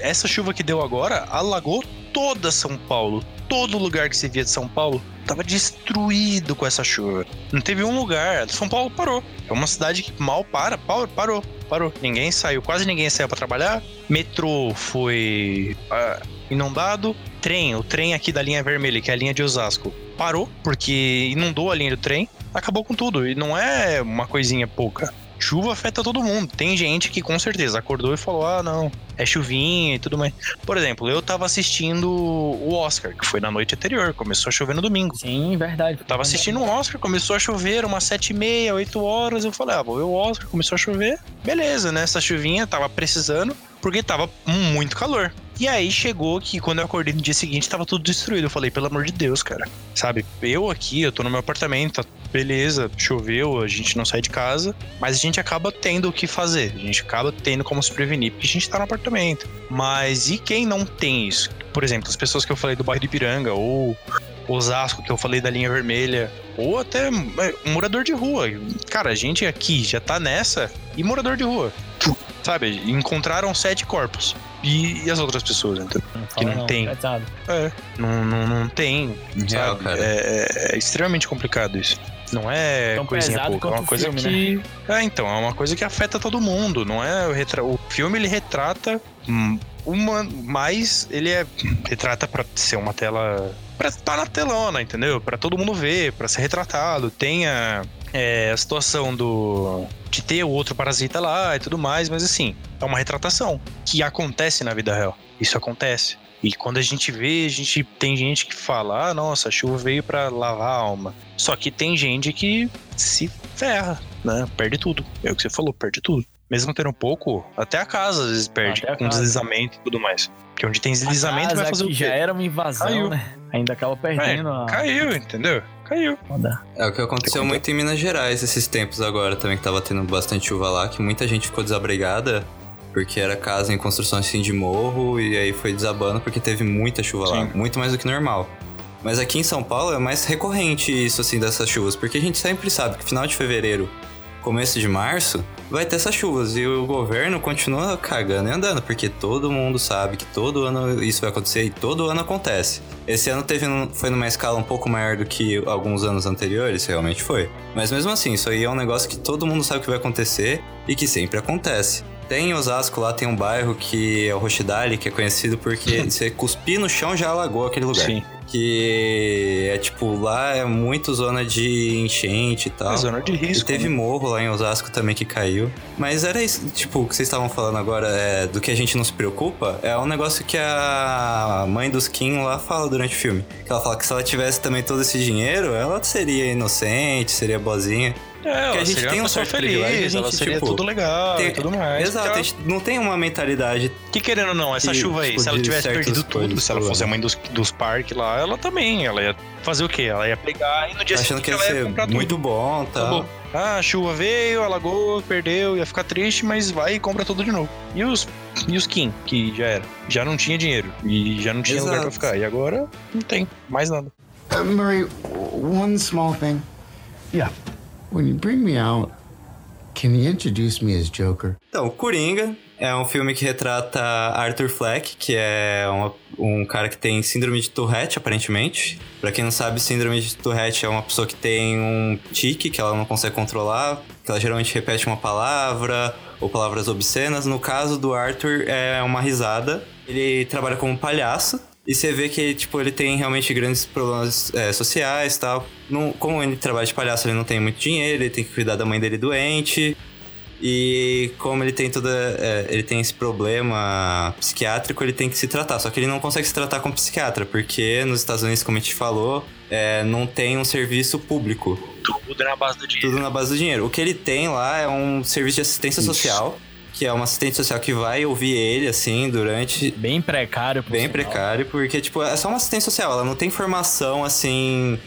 essa chuva que deu agora alagou toda São Paulo. Todo lugar que se via de São Paulo tava destruído com essa chuva. Não teve um lugar. São Paulo parou. É uma cidade que mal para, pa- parou, parou. Ninguém saiu, quase ninguém saiu para trabalhar. Metrô foi ah, inundado. Trem, o trem aqui da linha vermelha, que é a linha de Osasco, parou porque inundou a linha do trem. Acabou com tudo. E não é uma coisinha pouca. Chuva afeta todo mundo. Tem gente que com certeza acordou e falou: ah, não, é chuvinha e tudo mais. Por exemplo, eu tava assistindo o Oscar, que foi na noite anterior, começou a chover no domingo. Sim, verdade. Eu tava assistindo o Oscar, começou a chover, umas sete e meia, oito horas. Eu falei, ah, vou ver o Oscar, começou a chover. Beleza, né? Essa chuvinha tava precisando, porque tava muito calor. E aí chegou que quando eu acordei no dia seguinte tava tudo destruído. Eu falei, pelo amor de Deus, cara. Sabe, eu aqui, eu tô no meu apartamento, tá beleza, choveu, a gente não sai de casa, mas a gente acaba tendo o que fazer. A gente acaba tendo como se prevenir, porque a gente tá no apartamento. Mas e quem não tem isso? Por exemplo, as pessoas que eu falei do bairro de Piranga, ou Osasco, que eu falei da linha vermelha, ou até é, um morador de rua. Cara, a gente aqui já tá nessa e morador de rua. Sabe, encontraram sete corpos. E, e as outras pessoas, então? Que não, tem. Pesado. É, não, não, não tem. Real. É, é- é extremamente complicado isso. Não é Tão coisinha pouca, é uma coisa filme, que. É, então, é uma coisa que afeta todo mundo, não é? O, retra... o filme ele retrata hum, uma. Mas ele é. Retrata pra ser uma tela. Pra estar na telona, entendeu? Pra todo mundo ver, pra ser retratado. Tem a, é, a situação do. de ter o outro parasita lá e tudo mais, mas assim, é uma retratação que acontece na vida real. Isso acontece. E quando a gente vê, a gente tem gente que fala: ah, nossa, a chuva veio pra lavar a alma. Só que tem gente que se ferra, né? Perde tudo. É o que você falou, perde tudo. Mesmo tendo pouco, até a casa às vezes perde, com casa. deslizamento e tudo mais. Porque onde tem A deslizamento vai fazer o que quê? já era uma invasão, Caiu. né? Ainda acaba perdendo É, a. Caiu, entendeu? Caiu. É o que aconteceu muito em Minas Gerais esses tempos agora também, que tava tendo bastante chuva lá, que muita gente ficou desabrigada, porque era casa em construção assim de morro, e aí foi desabando porque teve muita chuva lá, Sim. muito mais do que normal. Mas aqui em São Paulo é mais recorrente isso assim dessas chuvas, porque a gente sempre sabe que final de fevereiro, começo de março, vai ter essas chuvas e o governo continua cagando e andando, porque todo mundo sabe que todo ano isso vai acontecer e todo ano acontece. Esse ano teve foi numa escala um pouco maior do que alguns anos anteriores, realmente foi. Mas mesmo assim, isso aí é um negócio que todo mundo sabe que vai acontecer e que sempre acontece. Tem em Osasco lá, tem um bairro que é o Rochidale, que é conhecido porque você cuspir no chão já alagou aquele lugar. Sim. Que é tipo, lá é muito zona de enchente e tal. É zona de E risco. teve né? morro lá em Osasco também que caiu. Mas era isso, tipo, o que vocês estavam falando agora é, do que a gente não se preocupa. É um negócio que a mãe dos Kim lá fala durante o filme. Que ela fala que se ela tivesse também todo esse dinheiro, ela seria inocente, seria boazinha. É, ela a gente tem uma um pessoa certo privilégio, feliz, a ela gente, seria tipo, tudo legal Tem- e tudo mais. Exato, a porque gente não tem uma mentalidade. ela- Que querendo ou não, essa que, chuva aí, tipo, se ela tivesse perdido tudo, se ela fosse a mãe dos, dos parques lá, ela também, ela ia fazer o quê? Ela ia pegar e no dia achando seguinte que ia ela ia ser comprar muito tudo. bom tá? Acabou. Ah, a chuva veio, alagou, perdeu, ia ficar triste, mas vai e compra tudo de novo. E os, e os Kim, que já era. Já não tinha dinheiro. E já não tinha lugar pra Exato. ficar. E agora não tem mais nada. Uh, Murray, one small thing. Yeah. When you bring me out, can you introduce me as Joker? Então, Coringa é um filme que retrata Arthur Fleck, que é uma- um cara que tem síndrome de Tourette, aparentemente. Pra quem não sabe, síndrome de Tourette é uma pessoa que tem um tique que ela não consegue controlar, que ela geralmente repete uma palavra ou palavras obscenas. No caso do Arthur, é uma risada. Ele trabalha como palhaço. E você vê que, tipo, ele tem realmente grandes problemas é, sociais e tal. Não, como ele trabalha de palhaço, ele não tem muito dinheiro, ele tem que cuidar da mãe dele doente. E como ele tem toda. é, ele tem esse problema psiquiátrico, ele tem que se tratar. Só que ele não consegue se tratar com psiquiatra, porque nos Estados Unidos, como a gente falou, é, não tem um serviço público. Tudo na base do dinheiro. Tudo na base do dinheiro. O que ele tem lá é um serviço de assistência social, que é uma assistente social que vai ouvir ele, assim, durante. Bem precário. por Bem sinal. precário, porque, tipo, é só uma assistente social, ela não tem formação, assim...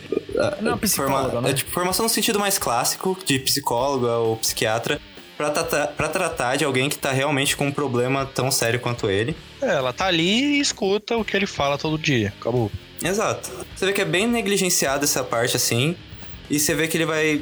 Não, psicóloga, né? É, tipo, formação no sentido mais clássico, de psicóloga ou psiquiatra, pra tratar, pra tratar de alguém que tá realmente com um problema tão sério quanto ele. É, ela tá ali e escuta o que ele fala todo dia. Acabou. Exato. Você vê que é bem negligenciada essa parte, assim, e você vê que ele vai...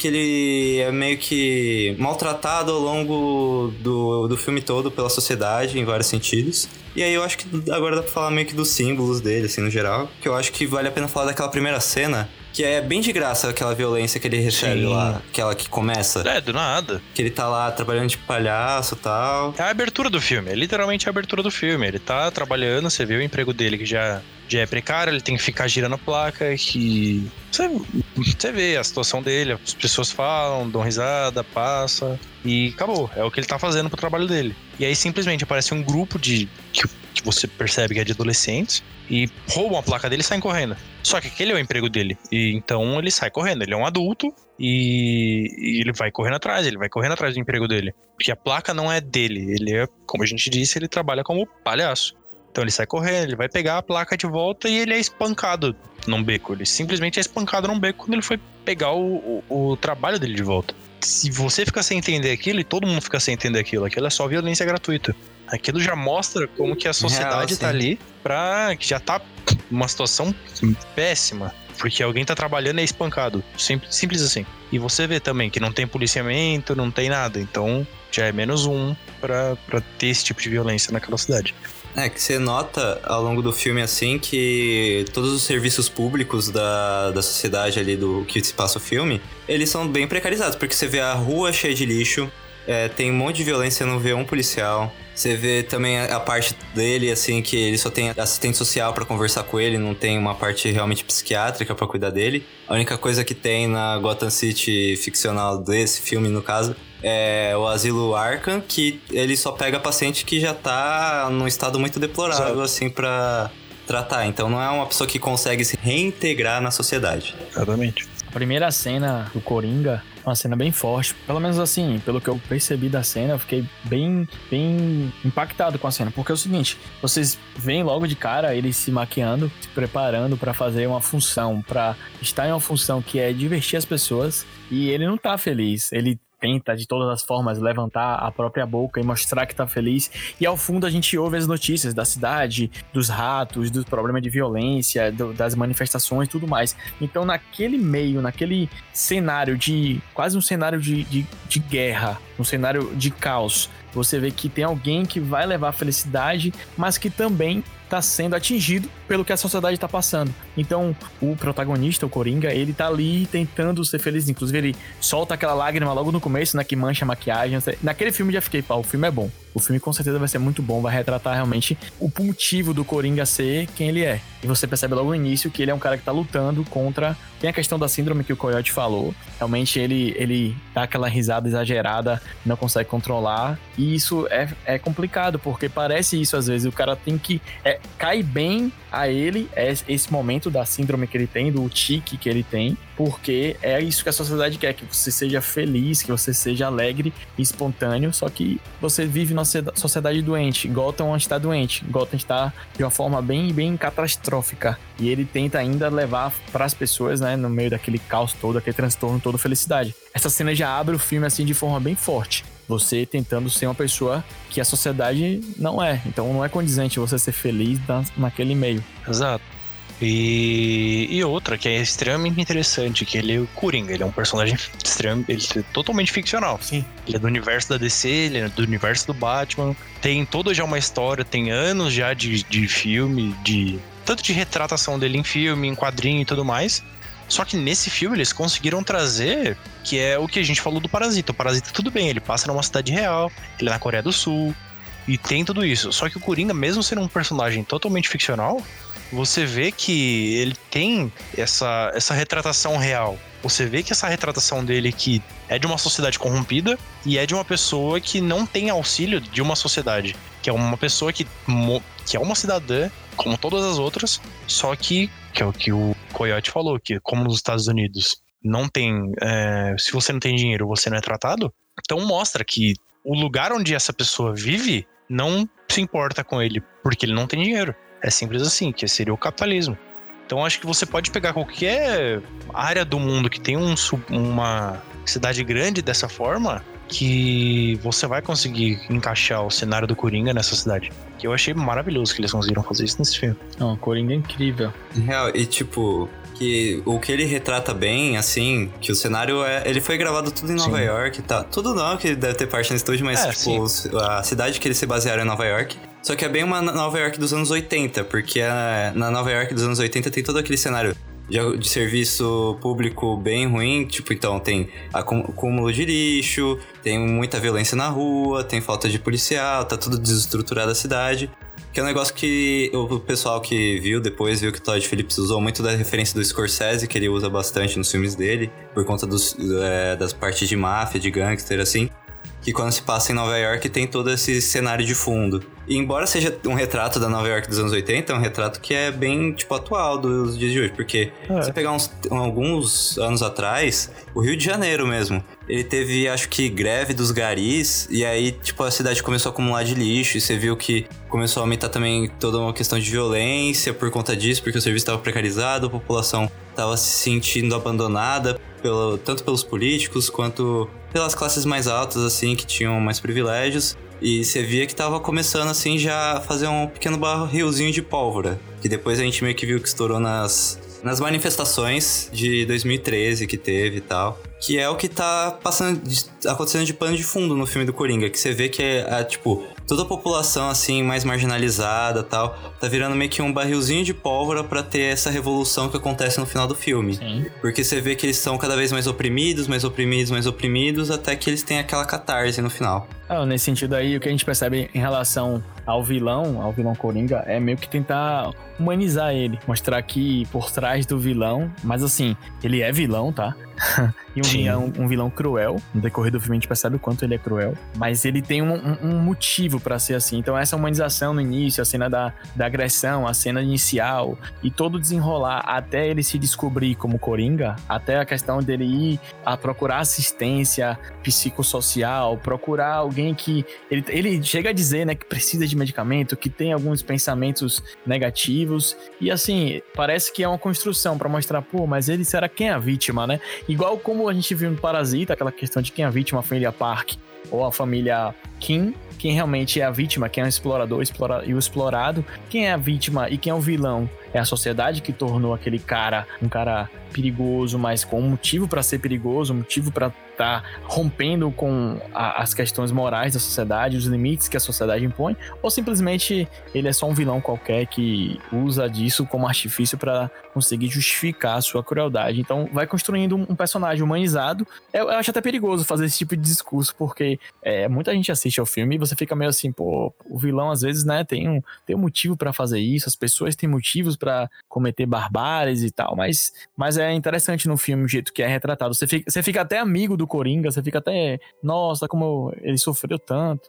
que ele é meio que maltratado ao longo do, do filme todo pela sociedade, em vários sentidos. E aí eu acho que agora dá pra falar meio que dos símbolos dele, assim, no geral. Que eu acho que vale a pena falar daquela primeira cena, que é bem de graça aquela violência que ele recebe Sim. lá, aquela que começa. É, do nada. Que ele tá lá trabalhando de palhaço e tal. É a abertura do filme, é literalmente a abertura do filme. Ele tá trabalhando, você vê o emprego dele que já, já é precário, ele tem que ficar girando placa. Você, você vê a situação dele, as pessoas falam, dão risada, passa. E acabou. É o que ele tá fazendo pro trabalho dele. E aí simplesmente aparece um grupo de. que, que você percebe que é de adolescentes e roubam a placa dele e saem correndo. Só que aquele é o emprego dele. E então ele sai correndo. Ele é um adulto e, e ele vai correndo atrás, ele vai correndo atrás do emprego dele. Porque a placa não é dele. Ele é, como a gente disse, ele trabalha como palhaço. Então ele sai correndo, ele vai pegar a placa de volta e ele é espancado num beco. Ele simplesmente é espancado num beco quando ele foi pegar o, o, o trabalho dele de volta. Se você fica sem entender aquilo e todo mundo fica sem entender aquilo, aquilo é só violência gratuita. Aquilo já mostra como que a sociedade Real, tá ali pra. que já tá numa situação péssima. Porque alguém tá trabalhando e é espancado. Simples, simples assim. E você vê também que não tem policiamento, não tem nada. Então já é menos um pra, pra ter esse tipo de violência naquela cidade. É, que você nota ao longo do filme, assim, que todos os serviços públicos da, da sociedade ali do que se passa o filme, eles são bem precarizados, porque você vê a rua cheia de lixo, é, tem um monte de violência, não vê um policial. Você vê também a, a parte dele, assim, que ele só tem assistente social pra conversar com ele, não tem uma parte realmente psiquiátrica pra cuidar dele. A única coisa que tem na Gotham City ficcional desse filme, no caso, é o asilo Arkham, que ele só pega paciente que já tá num estado muito deplorável, Exato. assim, pra tratar. Então não é uma pessoa que consegue se reintegrar na sociedade. Exatamente. A primeira cena do Coringa é uma cena bem forte. Pelo menos assim, pelo que eu percebi da cena, eu fiquei bem, bem impactado com a cena. Porque é o seguinte, vocês veem logo de cara ele se maquiando, se preparando pra fazer uma função, pra estar em uma função que é divertir as pessoas. E ele não tá feliz. Ele tenta de todas as formas levantar a própria boca e mostrar que tá feliz. E ao fundo a gente ouve as notícias da cidade, dos ratos, dos problemas de violência, do- das manifestações tudo mais. Então, naquele meio, naquele cenário de. quase um cenário de, de, de guerra, um cenário de caos, você vê que tem alguém que vai levar felicidade, mas que também está sendo atingido pelo que a sociedade está passando. Então, o protagonista, o Coringa, ele tá ali tentando ser feliz. Inclusive, ele solta aquela lágrima logo no começo, né? Que mancha a maquiagem. Naquele filme já fiquei, pá, o filme é bom. O filme com certeza vai ser muito bom, vai retratar realmente o motivo do Coringa ser quem ele é. E você percebe logo no início que ele é um cara que tá lutando contra. Tem a questão da síndrome que o Coyote falou. Realmente ele, ele dá aquela risada exagerada, não consegue controlar. E isso é, é complicado, porque parece isso às vezes. O cara tem que. É, cai bem a ele é esse momento da síndrome que ele tem, do tique que ele tem, porque é isso que a sociedade quer, que você seja feliz, que você seja alegre e espontâneo, só que você vive numa socieda- sociedade doente. Gotham está doente, Gotham está de uma forma bem, bem catastrófica. E ele tenta ainda levar para as pessoas, né, no meio daquele caos todo, aquele transtorno todo, felicidade. Essa cena já abre o filme assim de forma bem forte. Você tentando ser uma pessoa que a sociedade não é. Então não é condizente você ser feliz na- naquele meio. Exato. E, e outra que é extremamente interessante, que ele é o Coringa, ele é um personagem extremo, ele é totalmente ficcional. Sim. Ele é do universo da DC, ele é do universo do Batman. Tem toda já uma história, tem anos já de, de filme, de. Tanto de retratação dele em filme, em quadrinho e tudo mais. Só que nesse filme eles conseguiram trazer que é o que a gente falou do Parasita. O Parasita, tudo bem, ele passa numa cidade real, ele é na Coreia do Sul, e tem tudo isso. Só que o Coringa, mesmo sendo um personagem totalmente ficcional, você vê que ele tem essa, essa retratação real. Você vê que essa retratação dele que é de uma sociedade corrompida e é de uma pessoa que não tem auxílio de uma sociedade. Que é uma pessoa que, que é uma cidadã, como todas as outras, só que, que é o que o Coyote falou, que como nos Estados Unidos não tem. é, se você não tem dinheiro, você não é tratado. Então mostra que o lugar onde essa pessoa vive não se importa com ele, porque ele não tem dinheiro. É simples assim, que seria o capitalismo. Então acho que você pode pegar qualquer área do mundo que tem um, uma cidade grande dessa forma, que você vai conseguir encaixar o cenário do Coringa nessa cidade. Que eu achei maravilhoso que eles conseguiram fazer isso nesse filme. Não, Coringa é incrível. Real, e tipo, que o que ele retrata bem, assim, que o cenário é. Ele foi gravado tudo em Nova Sim. York e tal. Tudo não, que deve ter parte no estúdio, mas, É, tipo, a cidade que eles se basearam é Nova York. Só que é bem uma Nova York dos anos 80, porque é- na Nova York dos anos 80 tem todo aquele cenário de, de serviço público bem ruim. Tipo, então tem acú- acúmulo de lixo, tem muita violência na rua, tem falta de policial, tá tudo desestruturado a cidade. Que é um negócio que o pessoal que viu depois viu que o Todd Phillips usou muito da referência do Scorsese, que ele usa bastante nos filmes dele, por conta dos, é, das partes de máfia, de gangster, assim. Que quando se passa em Nova York tem todo esse cenário de fundo. E embora seja um retrato da Nova York dos anos 80, é um retrato que é bem, tipo, atual dos dias de hoje. Porque É. se você pegar uns, alguns anos atrás, o Rio de Janeiro mesmo, ele teve, acho que, greve dos garis, e aí, tipo, a cidade começou a acumular de lixo, e você viu que começou a aumentar também toda uma questão de violência por conta disso, porque o serviço estava precarizado, a população estava se sentindo abandonada, pelo, tanto pelos políticos quanto pelas classes mais altas, assim, que tinham mais privilégios. E você via que tava começando, assim, já fazer um pequeno barrilzinho de pólvora. Que depois a gente meio que viu que estourou nas, nas manifestações de 2013 que teve e tal. Que é o que tá passando, acontecendo de pano de fundo no filme do Coringa. Que você vê que é, é tipo, toda a população, assim, mais marginalizada tal, tá virando meio que um barrilzinho de pólvora para ter essa revolução que acontece no final do filme. Sim. Porque você vê que eles são cada vez mais oprimidos, mais oprimidos, mais oprimidos, até que eles têm aquela catarse no final. Ah, nesse sentido aí, o que a gente percebe em relação ao vilão, ao vilão Coringa, é meio que tentar humanizar ele, mostrar que por trás do vilão, mas assim, ele é vilão, tá? e um vilão, um vilão cruel. No decorrer do filme a gente percebe o quanto ele é cruel. Mas ele tem um, um- um motivo pra ser assim. Então essa humanização no início, a cena da, da agressão, a cena inicial e todo desenrolar até ele se descobrir como Coringa, até a questão dele ir a procurar assistência psicossocial, procurar alguém que... Ele, ele chega a dizer, né, que precisa de medicamento, que tem alguns pensamentos negativos. E assim, parece que é uma construção pra mostrar, pô, mas ele será quem é a vítima, né? Igual como a gente viu no Parasita, aquela questão de quem é a vítima, a família Park ou a família Kim, quem realmente é a vítima, quem é o explorador explora- e o explorado, quem é a vítima e quem é o vilão. É a sociedade que tornou aquele cara um cara perigoso, mas com um motivo pra ser perigoso, um motivo pra estar rompendo com a- as questões morais da sociedade, os limites que a sociedade impõe, ou simplesmente ele é só um vilão qualquer que usa disso como artifício pra conseguir justificar a sua crueldade. Então vai construindo um personagem humanizado. Eu, eu acho até perigoso fazer esse tipo de discurso, porque é, muita gente assiste ao filme e você fica meio assim, pô, o vilão às vezes, né, tem um, tem um motivo pra fazer isso, as pessoas têm motivos pra cometer barbáries e tal, mas, mas é interessante no filme o jeito que é retratado. Você fica, você fica até amigo do Coringa, você fica até, nossa, como ele sofreu tanto.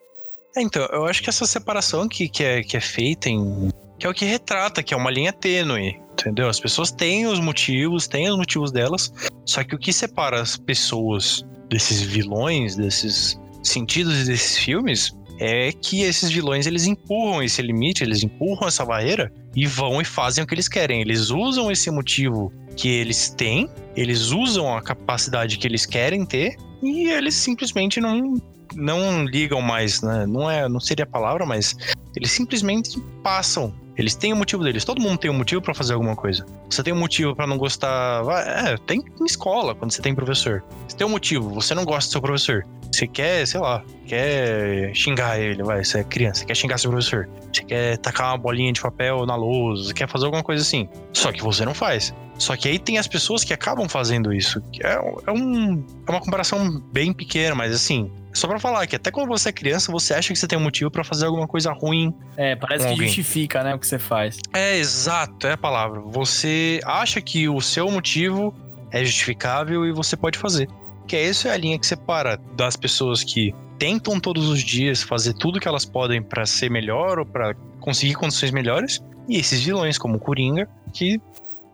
É, então, eu acho que essa separação que, que, é, que é feita em. que é o que retrata, que é uma linha tênue, entendeu? As pessoas têm os motivos, têm os motivos delas, só que o que separa as pessoas desses vilões, desses sentidos desses filmes, é que esses vilões eles empurram esse limite, eles empurram essa barreira e vão e fazem o que eles querem. Eles usam esse motivo que eles têm, eles usam a capacidade que eles querem ter e eles simplesmente não não ligam mais, né? Não é, não seria a palavra, mas eles simplesmente passam. Eles têm o motivo deles. Todo mundo tem um motivo pra fazer alguma coisa. Você tem um motivo pra não gostar, é, tem em escola quando você tem professor. Você tem um motivo, você não gosta do seu professor. Você quer, sei lá, quer xingar ele, vai, você é criança, você quer xingar seu professor. Você quer tacar uma bolinha de papel na lousa, você quer fazer alguma coisa assim. Só que você não faz. Só que aí tem as pessoas que acabam fazendo isso. É, é, um, é uma comparação bem pequena, mas assim, só pra falar que até quando você é criança, você acha que você tem um motivo pra fazer alguma coisa ruim. É, parece que alguém. justifica, né, o que você faz. É exato, é a palavra. Você acha que o seu motivo é justificável e você pode fazer. Que é isso é a linha que separa das pessoas que tentam todos os dias fazer tudo que elas podem pra ser melhor ou pra conseguir condições melhores e esses vilões como o Coringa que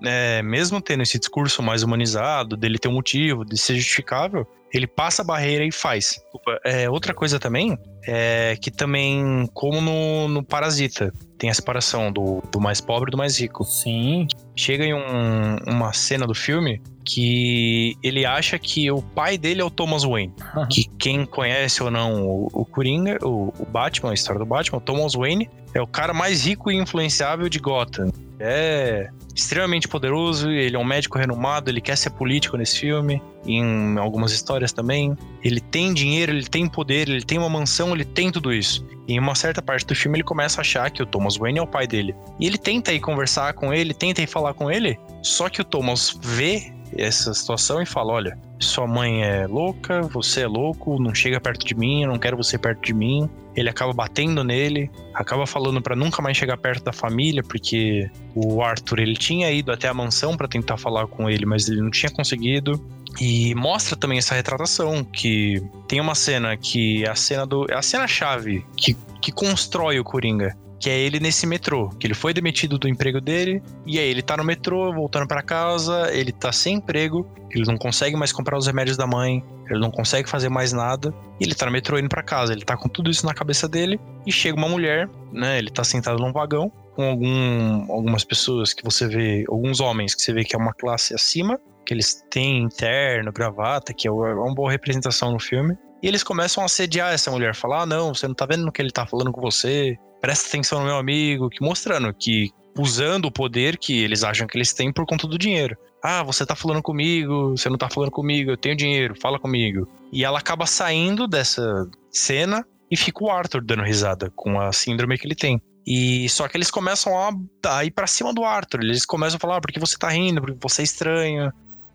é, mesmo tendo esse discurso mais humanizado, dele ter um motivo, de ser justificável, ele passa a barreira e faz. É, outra coisa também é que também, como no, no Parasita, tem a separação do, do mais pobre e do mais rico. Sim. Chega em um- uma cena do filme que ele acha que o pai dele é o Thomas Wayne. que quem conhece ou não o, o Coringa, o, o Batman, a história do Batman, o Thomas Wayne é o cara mais rico e influenciável de Gotham. É extremamente poderoso, ele é um médico renomado, ele quer ser político nesse filme, em algumas histórias também. Ele tem dinheiro, ele tem poder, ele tem uma mansão, ele tem tudo isso. E em uma certa parte do filme ele começa a achar que o Thomas Wayne é o pai dele. E ele tenta ir conversar com ele, tenta ir falar com ele, só que o Thomas vê essa situação e fala: Olha, sua mãe é louca, você é louco, não chega perto de mim, eu não quero você perto de mim. Ele acaba batendo nele, acaba falando pra nunca mais chegar perto da família, porque o Arthur ele tinha ido até a mansão pra tentar falar com ele, mas ele não tinha conseguido. E mostra também essa retratação que tem uma cena que é a cena do é a cena chave que que constrói o Coringa, que é ele nesse metrô, que ele foi demitido do emprego dele, e aí ele tá no metrô, voltando para casa, ele tá sem emprego, ele não consegue mais comprar os remédios da mãe, ele não consegue fazer mais nada, e ele tá no metrô indo para casa, ele tá com tudo isso na cabeça dele, e chega uma mulher, né, ele tá sentado num vagão, com algum, algumas pessoas que você vê, alguns homens que você vê que é uma classe acima, que eles têm interno, gravata, que é uma boa representação no filme. E eles começam a assediar essa mulher, falar: ah, não, você não tá vendo que ele tá falando com você, presta atenção no meu amigo, que mostrando que usando o poder que eles acham que eles têm por conta do dinheiro. Ah, você tá falando comigo, você não tá falando comigo, eu tenho dinheiro, fala comigo. E ela acaba saindo dessa cena e fica o Arthur dando risada com a síndrome que ele tem. E só que eles começam a, a ir para cima do Arthur. Eles começam a falar, ah, porque você tá rindo, porque você é estranho.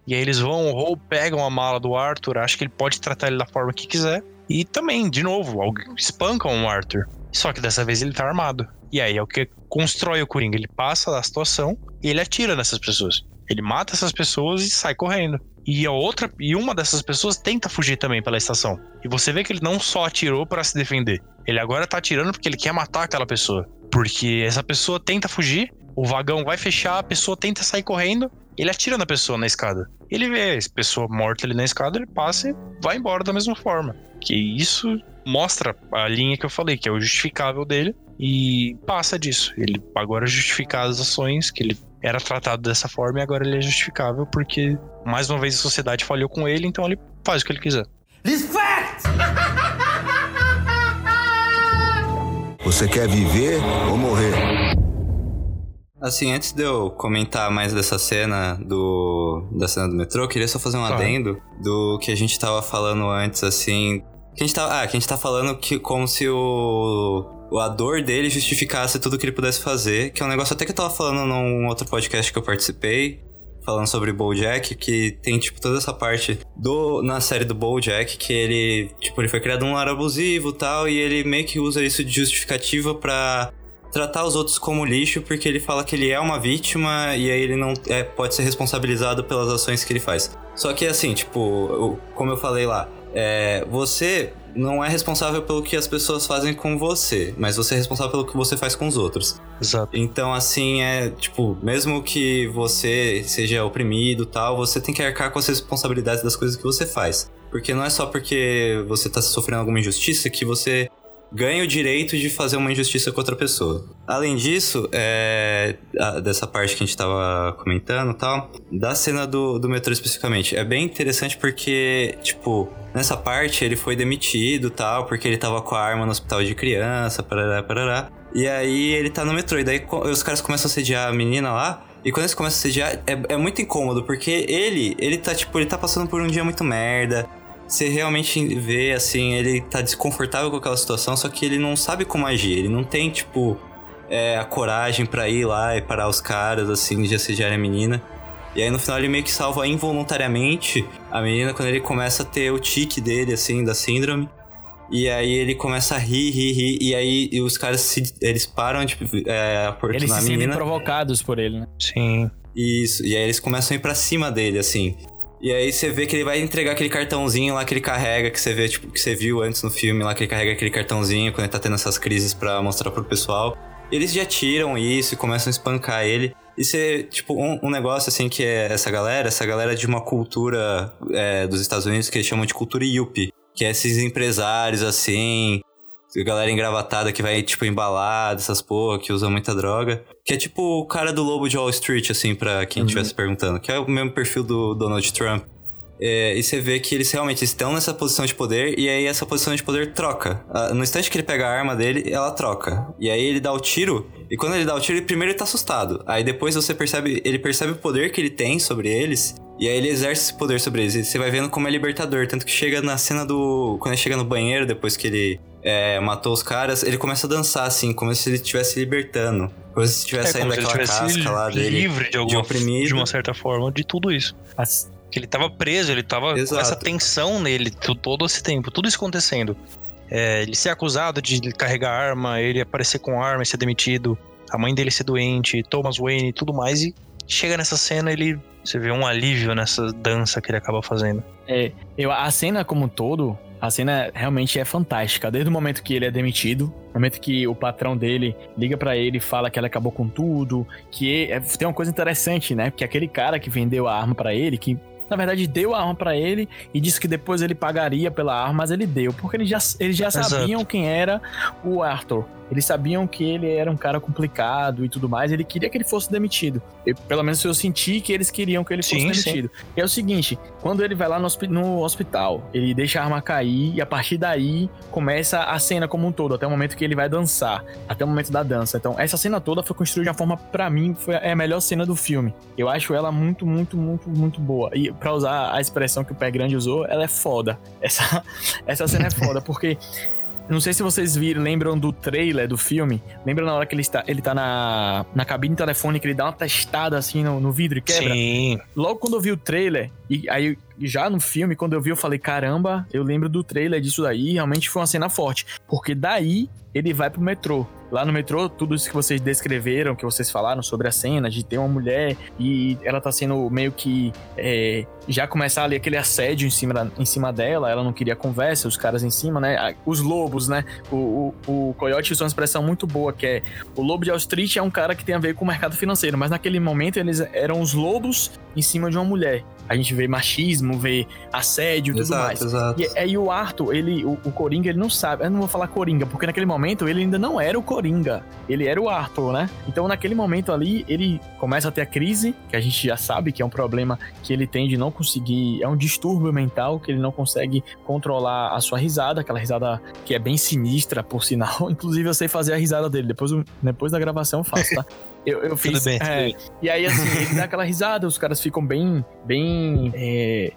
E aí eles vão ou pegam a mala do Arthur, acho que ele pode tratar ele da forma que quiser. E também, de novo, espancam o Arthur. Só que dessa vez ele tá armado. E aí é o que constrói o Coringa. Ele passa da situação e ele atira nessas pessoas. Ele mata essas pessoas e sai correndo. E a outra e uma dessas pessoas tenta fugir também pela estação. E você vê que ele não só atirou para se defender. Ele agora tá atirando porque ele quer matar aquela pessoa. Porque essa pessoa tenta fugir, o vagão vai fechar, a pessoa tenta sair correndo, ele atira na pessoa na escada. Ele vê a pessoa morta ali na escada, ele passa e vai embora da mesma forma. Que isso mostra a linha que eu falei, que é o justificável dele, e passa disso. Ele agora justificar as ações, que ele era tratado dessa forma e agora ele é justificável porque, mais uma vez, a sociedade falhou com ele, então ele faz o que ele quiser. Você quer viver ou morrer? Assim, antes de eu comentar mais dessa cena do da cena do metrô, eu queria só fazer um Claro. adendo do que a gente tava falando antes, assim. Que a gente tava, ah, que a gente tá falando que como se o, a dor dele justificasse tudo que ele pudesse fazer, que é um negócio até que eu tava falando num outro podcast que eu participei, falando sobre BoJack, que tem tipo toda essa parte do na série do BoJack que ele, tipo, ele foi criado um lar abusivo, tal, e ele meio que usa isso de justificativa pra tratar os outros como lixo porque ele fala que ele é uma vítima e aí ele não é, pode ser responsabilizado pelas ações que ele faz. Só que assim, tipo, como eu falei lá, é, você não é responsável pelo que as pessoas fazem com você, mas você é responsável pelo que você faz com os outros. Exato. Então, assim, é tipo, mesmo que você seja oprimido e tal, você tem que arcar com as responsabilidades das coisas que você faz. Porque não é só porque você tá sofrendo alguma injustiça que você ganha o direito de fazer uma injustiça com outra pessoa. Além disso, é, dessa parte que a gente tava comentando e tal, da cena do, do metrô especificamente, é bem interessante porque, tipo, nessa parte ele foi demitido tal, porque ele tava com a arma no hospital de criança, parará, parará. E aí ele tá no metrô, e daí os caras começam a sediar a menina lá. E quando eles começam a sediar, é, é muito incômodo, porque ele, ele tá, tipo, ele tá passando por um dia muito merda. Você realmente vê, assim, ele tá desconfortável com aquela situação, só que ele não sabe como agir. Ele não tem, tipo, é, a coragem pra ir lá e parar os caras, assim, de assediar a menina. E aí no final ele meio que salva involuntariamente a menina quando ele começa a ter o tique dele, assim, da síndrome. E aí ele começa a rir, rir, rir. E aí e os caras se, eles param, tipo, é, aportunar Eles se a sentem menina. provocados por ele, né? Sim. Isso, e aí eles começam a ir pra cima dele, assim. E aí você vê que ele vai entregar aquele cartãozinho lá que ele carrega, que você vê, tipo, que você viu antes no filme lá, que ele carrega aquele cartãozinho quando ele tá tendo essas crises pra mostrar pro pessoal. Eles já tiram isso e começam a espancar ele. E você, tipo, um, um negócio assim que é essa galera, essa galera de uma cultura é, dos Estados Unidos que eles chamam de cultura yuppie. Que é esses empresários assim, galera engravatada que vai, tipo, embalada, essas porra, que usa muita droga. Que é tipo o cara do Lobo de Wall Street, assim, pra quem estivesse perguntando. Que é o mesmo perfil do Donald Trump. É, e você vê que eles realmente estão nessa posição de poder, e aí essa posição de poder troca. Ah, No instante que ele pega a arma dele, ela troca. E aí ele dá o tiro, e quando ele dá o tiro, ele, primeiro ele tá assustado. Aí depois você percebe, ele percebe o poder que ele tem sobre eles, e aí ele exerce esse poder sobre eles. E você vai vendo como é libertador. Tanto que chega na cena do. Quando ele chega no banheiro, depois que ele é, matou os caras, ele começa a dançar, assim, como se ele estivesse libertando. Como se estivesse É saindo daquela casca lá dele. livre de, alguma, oprimido. de uma certa forma de tudo isso. As- ele tava preso, ele tava com Exato. essa tensão nele to- todo esse tempo, tudo isso acontecendo. É, ele ser acusado de carregar arma, ele aparecer com arma e ser demitido, a mãe dele ser doente, Thomas Wayne e tudo mais, e chega nessa cena, ele. Você vê um alívio nessa dança que ele acaba fazendo. É, eu, a cena como um todo, A cena realmente é fantástica. Desde o momento que ele é demitido, no momento que o patrão dele liga para ele e fala que ela acabou com tudo, que é, tem uma coisa interessante, né? Porque aquele cara que vendeu a arma para ele, que na verdade deu a arma para ele e disse que depois ele pagaria pela arma, mas ele deu, porque eles já, eles já sabiam quem era o Arthur. Eles sabiam que ele era um cara complicado e tudo mais. Ele queria que ele fosse demitido. Eu, pelo menos eu senti que eles queriam que ele fosse Sim, demitido. E é o seguinte: quando ele vai lá no, no hospital, ele deixa a arma cair e a partir daí começa a cena como um todo, até o momento que ele vai dançar, até o momento da dança. Então, essa cena toda foi construída de uma forma, pra mim, foi a melhor cena do filme. Eu acho ela muito, muito, muito, muito boa. E pra usar a expressão que o Pé Grande usou, ela é foda. Essa, essa cena é foda, porque. Não sei se vocês viram, lembram do trailer do filme. Lembra na hora que ele está, ele tá na, na cabine telefônica, ele dá uma testada assim no, no vidro e quebra? Sim. Logo quando eu vi o trailer, e aí já no filme, quando eu vi, eu falei: caramba, eu lembro do trailer disso daí, realmente foi uma cena forte. Porque daí ele vai pro metrô. Lá no metrô, tudo isso que vocês descreveram, que vocês falaram sobre a cena de ter uma mulher e ela tá sendo meio que. é, já começar ali aquele assédio em cima, da- em cima dela, ela não queria conversa, os caras em cima, né? Os lobos, né? O, o, o Coyote usou uma expressão muito boa, que é o lobo de Wall Street é um cara que tem a ver com o mercado financeiro, mas naquele momento eles eram os lobos em cima de uma mulher. A gente vê machismo, vê assédio e tudo mais. Exato, exato. E aí o Arthur, ele, o, o Coringa, ele não sabe. Eu não vou falar Coringa, porque naquele momento ele ainda não era o Coringa. Ele era o Arthur, né? Então naquele momento ali, ele começa a ter a crise, que a gente já sabe que é um problema que ele tem de não conseguir. É um distúrbio mental, que ele não consegue controlar a sua risada, aquela risada que é bem sinistra, por sinal. Inclusive eu sei fazer a risada dele. Depois, depois da gravação eu faço, tá? Eu, eu fiz. Tudo bem, tudo é, bem. e aí, assim, ele dá aquela risada, os caras ficam bem. bem. é,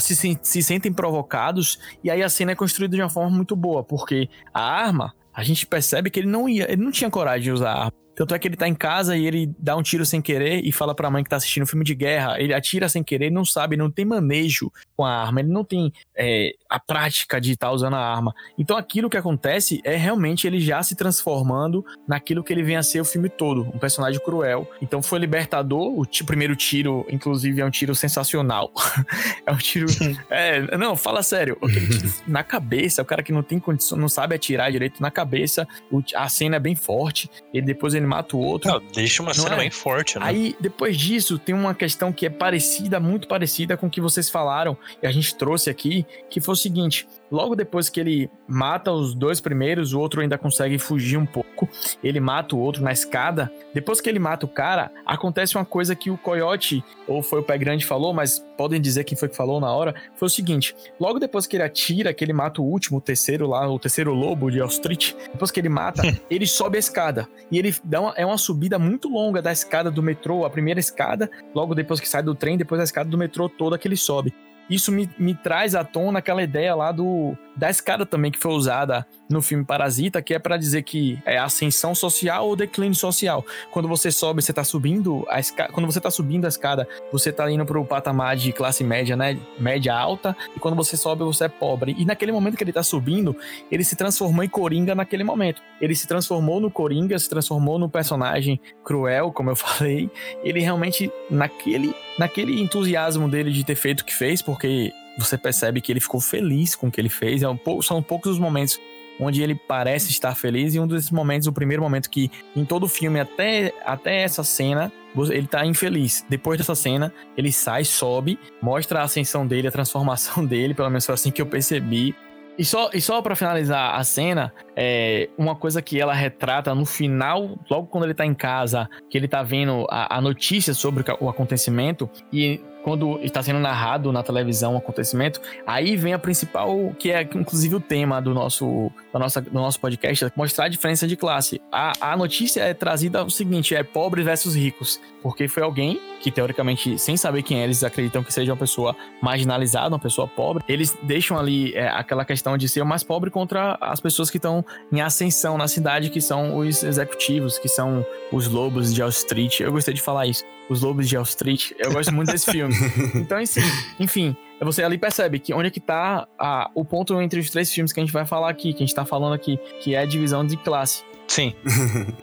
se- se sentem provocados, e aí a cena é construída de uma forma muito boa, porque a arma, a gente percebe que ele não ia, ele não tinha coragem de usar a arma. Tanto é que ele tá em casa e ele dá um tiro sem querer e fala pra mãe que tá assistindo um filme de guerra. Ele atira sem querer, não sabe, não tem manejo com a arma, ele não tem é, a prática de estar usando a arma. Então aquilo que acontece é realmente ele já se transformando naquilo que ele vem a ser o filme todo, um personagem cruel. Então foi libertador, o primeiro tiro, inclusive, é um tiro sensacional. é um tiro. É, não, fala sério. Na cabeça, o cara que não tem condição, não sabe atirar direito na cabeça, a cena é bem forte, e depois ele mata o outro. Não, deixa uma Não cena é? bem forte, né? Aí, depois disso, tem uma questão que é parecida, muito parecida com o que vocês falaram e a gente trouxe aqui, que foi o seguinte: logo depois que ele mata os dois primeiros, o outro ainda consegue fugir um pouco. Ele mata o outro na escada. Depois que ele mata o cara, acontece uma coisa que o Coyote, ou foi o Pé Grande, falou, mas podem dizer quem foi que falou na hora. Foi o seguinte: logo depois que ele atira, que ele mata o último, o terceiro lá, o terceiro lobo de Street, depois que ele mata, ele sobe a escada. E ele dá uma, é uma subida muito longa da escada do metrô, a primeira escada, logo depois que sai do trem, depois a escada do metrô toda que ele sobe. Isso me, me traz à tona aquela ideia lá do da escada também que foi usada no filme Parasita, que é pra dizer que é ascensão social ou declínio social. Quando você sobe, você tá subindo a escada, quando você tá subindo a escada, você tá indo pro patamar de classe média, né? Média alta, e quando você sobe, você é pobre. E naquele momento que ele tá subindo, ele se transformou em Coringa naquele momento. Ele se transformou no Coringa, se transformou no personagem cruel, como eu falei. Ele realmente, naquele, naquele entusiasmo dele de ter feito o que fez, porque você percebe que ele ficou feliz com o que ele fez. É um pou- são poucos os momentos onde ele parece estar feliz, e um desses momentos, o primeiro momento que em todo o filme, até, até essa cena, ele tá infeliz. Depois dessa cena, ele sai, sobe, mostra a ascensão dele, a transformação dele, pelo menos foi assim que eu percebi. E só, e só para finalizar a cena, é uma coisa que ela retrata no final, logo quando ele tá em casa, que ele tá vendo a, a notícia sobre o acontecimento, e quando está sendo narrado na televisão o acontecimento, aí vem a principal, que é inclusive o tema do nosso, da nossa, do nosso podcast, é mostrar a diferença de classe. A, a notícia é trazida o seguinte: é pobres versus ricos. Porque foi alguém que, teoricamente, sem saber quem é, eles acreditam que seja uma pessoa marginalizada, uma pessoa pobre. Eles deixam ali é, aquela questão de ser o mais pobre contra as pessoas que estão em ascensão na cidade, que são os executivos, que são os lobos de Wall Street. Eu gostei de falar isso. Os lobos de Wall Street. Eu gosto muito desse filme. Então, assim, enfim, você ali percebe que onde é que tá a- o ponto entre os três filmes que a gente vai falar aqui, que a gente tá falando aqui, que é a divisão de classe. Sim.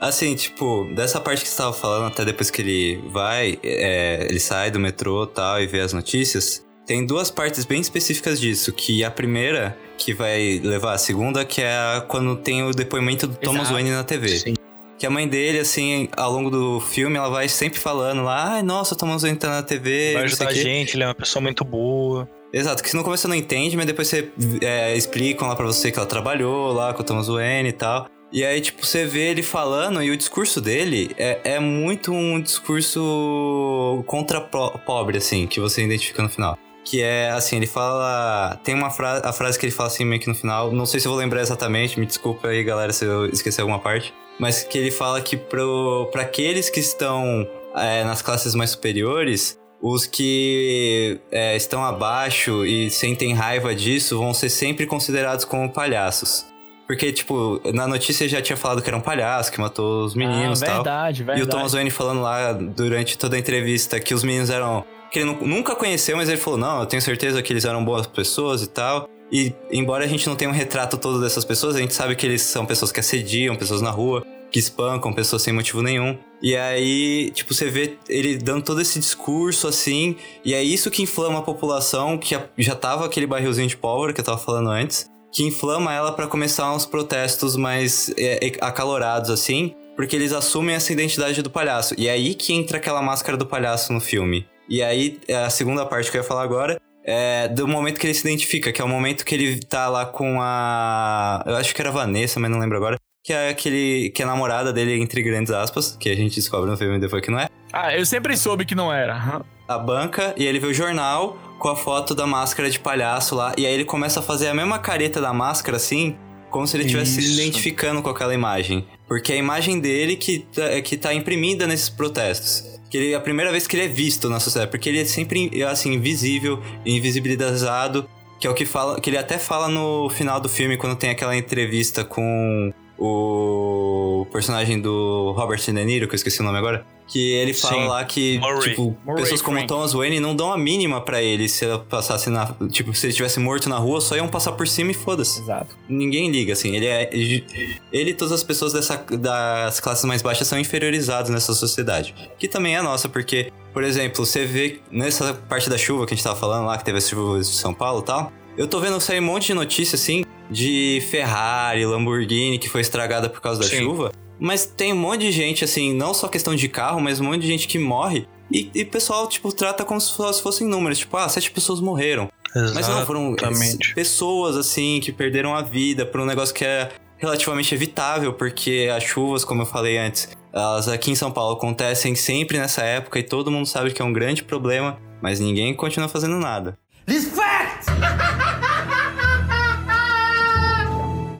Assim, tipo, dessa parte que você tava falando, até depois que ele vai, é, ele sai do metrô e tal e vê as notícias. tem duas partes bem específicas disso, que a primeira, que vai levar a segunda, que é quando tem o depoimento do Thomas Exato. Wayne na TV. Sim. Que a mãe dele, assim, ao longo do filme, ela vai sempre falando lá, ai, nossa, o Thomas tá na TV, Vai ajudar a gente, ele é uma pessoa muito boa. Exato, que no começo você não entende, mas depois você é, explicam lá pra você que ela trabalhou lá com o Thomas Wayne e tal. E aí, tipo, você vê ele falando e o discurso dele é, é muito um discurso contra po- pobre, assim, que você identifica no final. Que é assim, ele fala. Tem uma frase. A frase que ele fala assim meio que no final. Não sei se eu vou lembrar exatamente, me desculpa aí, galera, se eu esquecer alguma parte. Mas que ele fala que pro, pra aqueles que estão é, nas classes mais superiores, os que é, estão abaixo e sentem raiva disso vão ser sempre considerados como palhaços. Porque, tipo, na notícia já tinha falado que era um palhaço, que matou os meninos e ah, tal. verdade, verdade. E o Thomas Wayne falando lá durante toda a entrevista que os meninos eram. que ele nu- nunca conheceu, mas ele falou: não, eu tenho certeza que eles eram boas pessoas e tal. E embora a gente não tenha um retrato todo dessas pessoas, a gente sabe que eles são pessoas que assediam, pessoas na rua, que espancam pessoas sem motivo nenhum. E aí, tipo, você vê ele dando todo esse discurso assim, e é isso que inflama a população, que já- tava aquele barrilzinho de pólvora que eu tava falando antes, que inflama ela pra começar uns protestos mais é, acalorados assim, porque eles assumem essa identidade do palhaço. E é aí que entra aquela máscara do palhaço no filme. E aí, é a segunda parte que eu ia falar agora é do momento que ele se identifica, que é o momento que ele tá lá com a. Eu acho que era a Vanessa, mas não lembro agora. Que é aquele. que é a namorada dele, entre grandes aspas, que a gente descobre no filme depois que não é. Ah, eu sempre soube que não era. A banca e ele vê o jornal com a foto da máscara de palhaço lá. E aí ele começa a fazer a mesma careta da máscara, assim, como se ele estivesse se identificando com aquela imagem. Porque é a imagem dele que tá, que tá imprimida nesses protestos. Que ele, a primeira vez que ele é visto na sociedade. Porque ele é sempre, assim, invisível, invisibilizado. Que é o que fala. Que ele até fala no final do filme, quando tem aquela entrevista com o personagem do Robert De Niro, que eu esqueci o nome agora. Que ele fala Sim. lá que, Murray. tipo, Murray pessoas como Frank. Thomas Wayne não dão a mínima pra ele se ela passasse na. Tipo, se ele tivesse morto na rua, só iam passar por cima e foda-se. Exato. Ninguém liga, assim. Ele é. Ele e todas as pessoas dessa, das classes mais baixas são inferiorizados nessa sociedade. Que também é a nossa, porque, por exemplo, você vê nessa parte da chuva que a gente tava falando lá, que teve as chuvas de São Paulo e tal. Eu tô vendo sair um monte de notícia, assim, de Ferrari, Lamborghini que foi estragada por causa da Sim. chuva. Mas tem um monte de gente, assim, não só questão de carro, mas um monte de gente que morre. E o pessoal, tipo, trata como se fosse- fossem números. Tipo, ah, sete pessoas morreram. Mas não, foram Exatamente. pessoas, assim, que perderam a vida por um negócio que é relativamente evitável, porque as chuvas, como eu falei antes, elas aqui em São Paulo acontecem sempre nessa época e todo mundo sabe que é um grande problema, mas ninguém continua fazendo nada.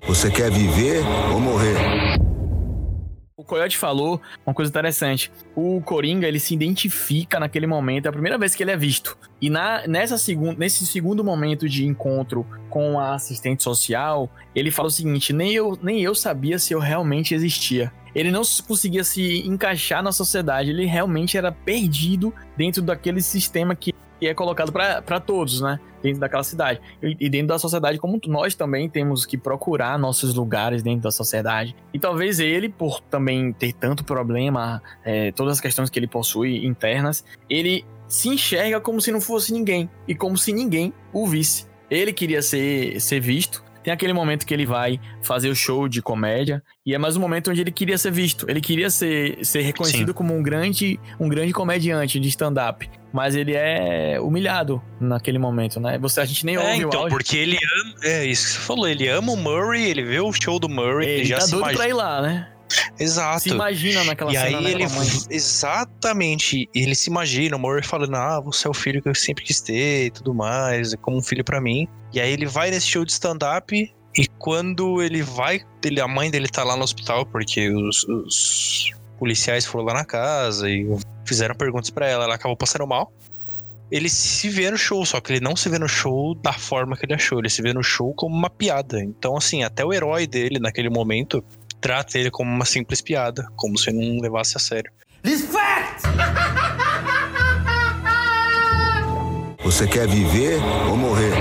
Você quer viver ou morrer? O Coyote falou uma coisa interessante. O Coringa, ele se identifica naquele momento, é a primeira vez que ele é visto. E na, nessa segun, nesse segundo momento de encontro com a assistente social, ele fala o seguinte: nem eu, nem eu sabia se eu realmente existia. Ele não conseguia se encaixar na sociedade, ele realmente era perdido dentro daquele sistema que que é colocado para todos, né? Dentro daquela cidade. E, e dentro da sociedade, como nós também temos que procurar nossos lugares dentro da sociedade. E talvez ele, por também ter tanto problema, é, todas as questões que ele possui internas, ele se enxerga como se não fosse ninguém. E como se ninguém o visse. Ele queria ser, ser visto. Tem aquele momento que ele vai fazer o show de comédia. E é mais um momento onde ele queria ser visto. Ele queria ser, ser reconhecido Sim. como um grande, um grande comediante de stand-up. Mas ele é humilhado naquele momento, né? Você, a gente nem É, ouve o então, áudio. porque ele ama. É isso que você falou, ele ama o Murray, ele vê o show do Murray, ele, Ele já tá se doido imagina. pra ir lá, né? Exato. Se imagina naquela E cena, aí né, ele. Exatamente. Ele se imagina, o Murray falando: Ah, você é o filho que eu sempre quis ter e tudo mais, é como um filho pra mim. E aí ele vai nesse show de stand-up. E quando ele vai, ele, a mãe dele tá lá no hospital, porque os, os policiais foram lá na casa e fizeram perguntas pra ela, ela acabou passando mal. Ele se vê no show, só que ele não se vê no show da forma que ele achou, ele se vê no show como uma piada. Então, assim, até o herói dele, naquele momento, trata ele como uma simples piada, como se não levasse a sério. Você quer viver ou morrer?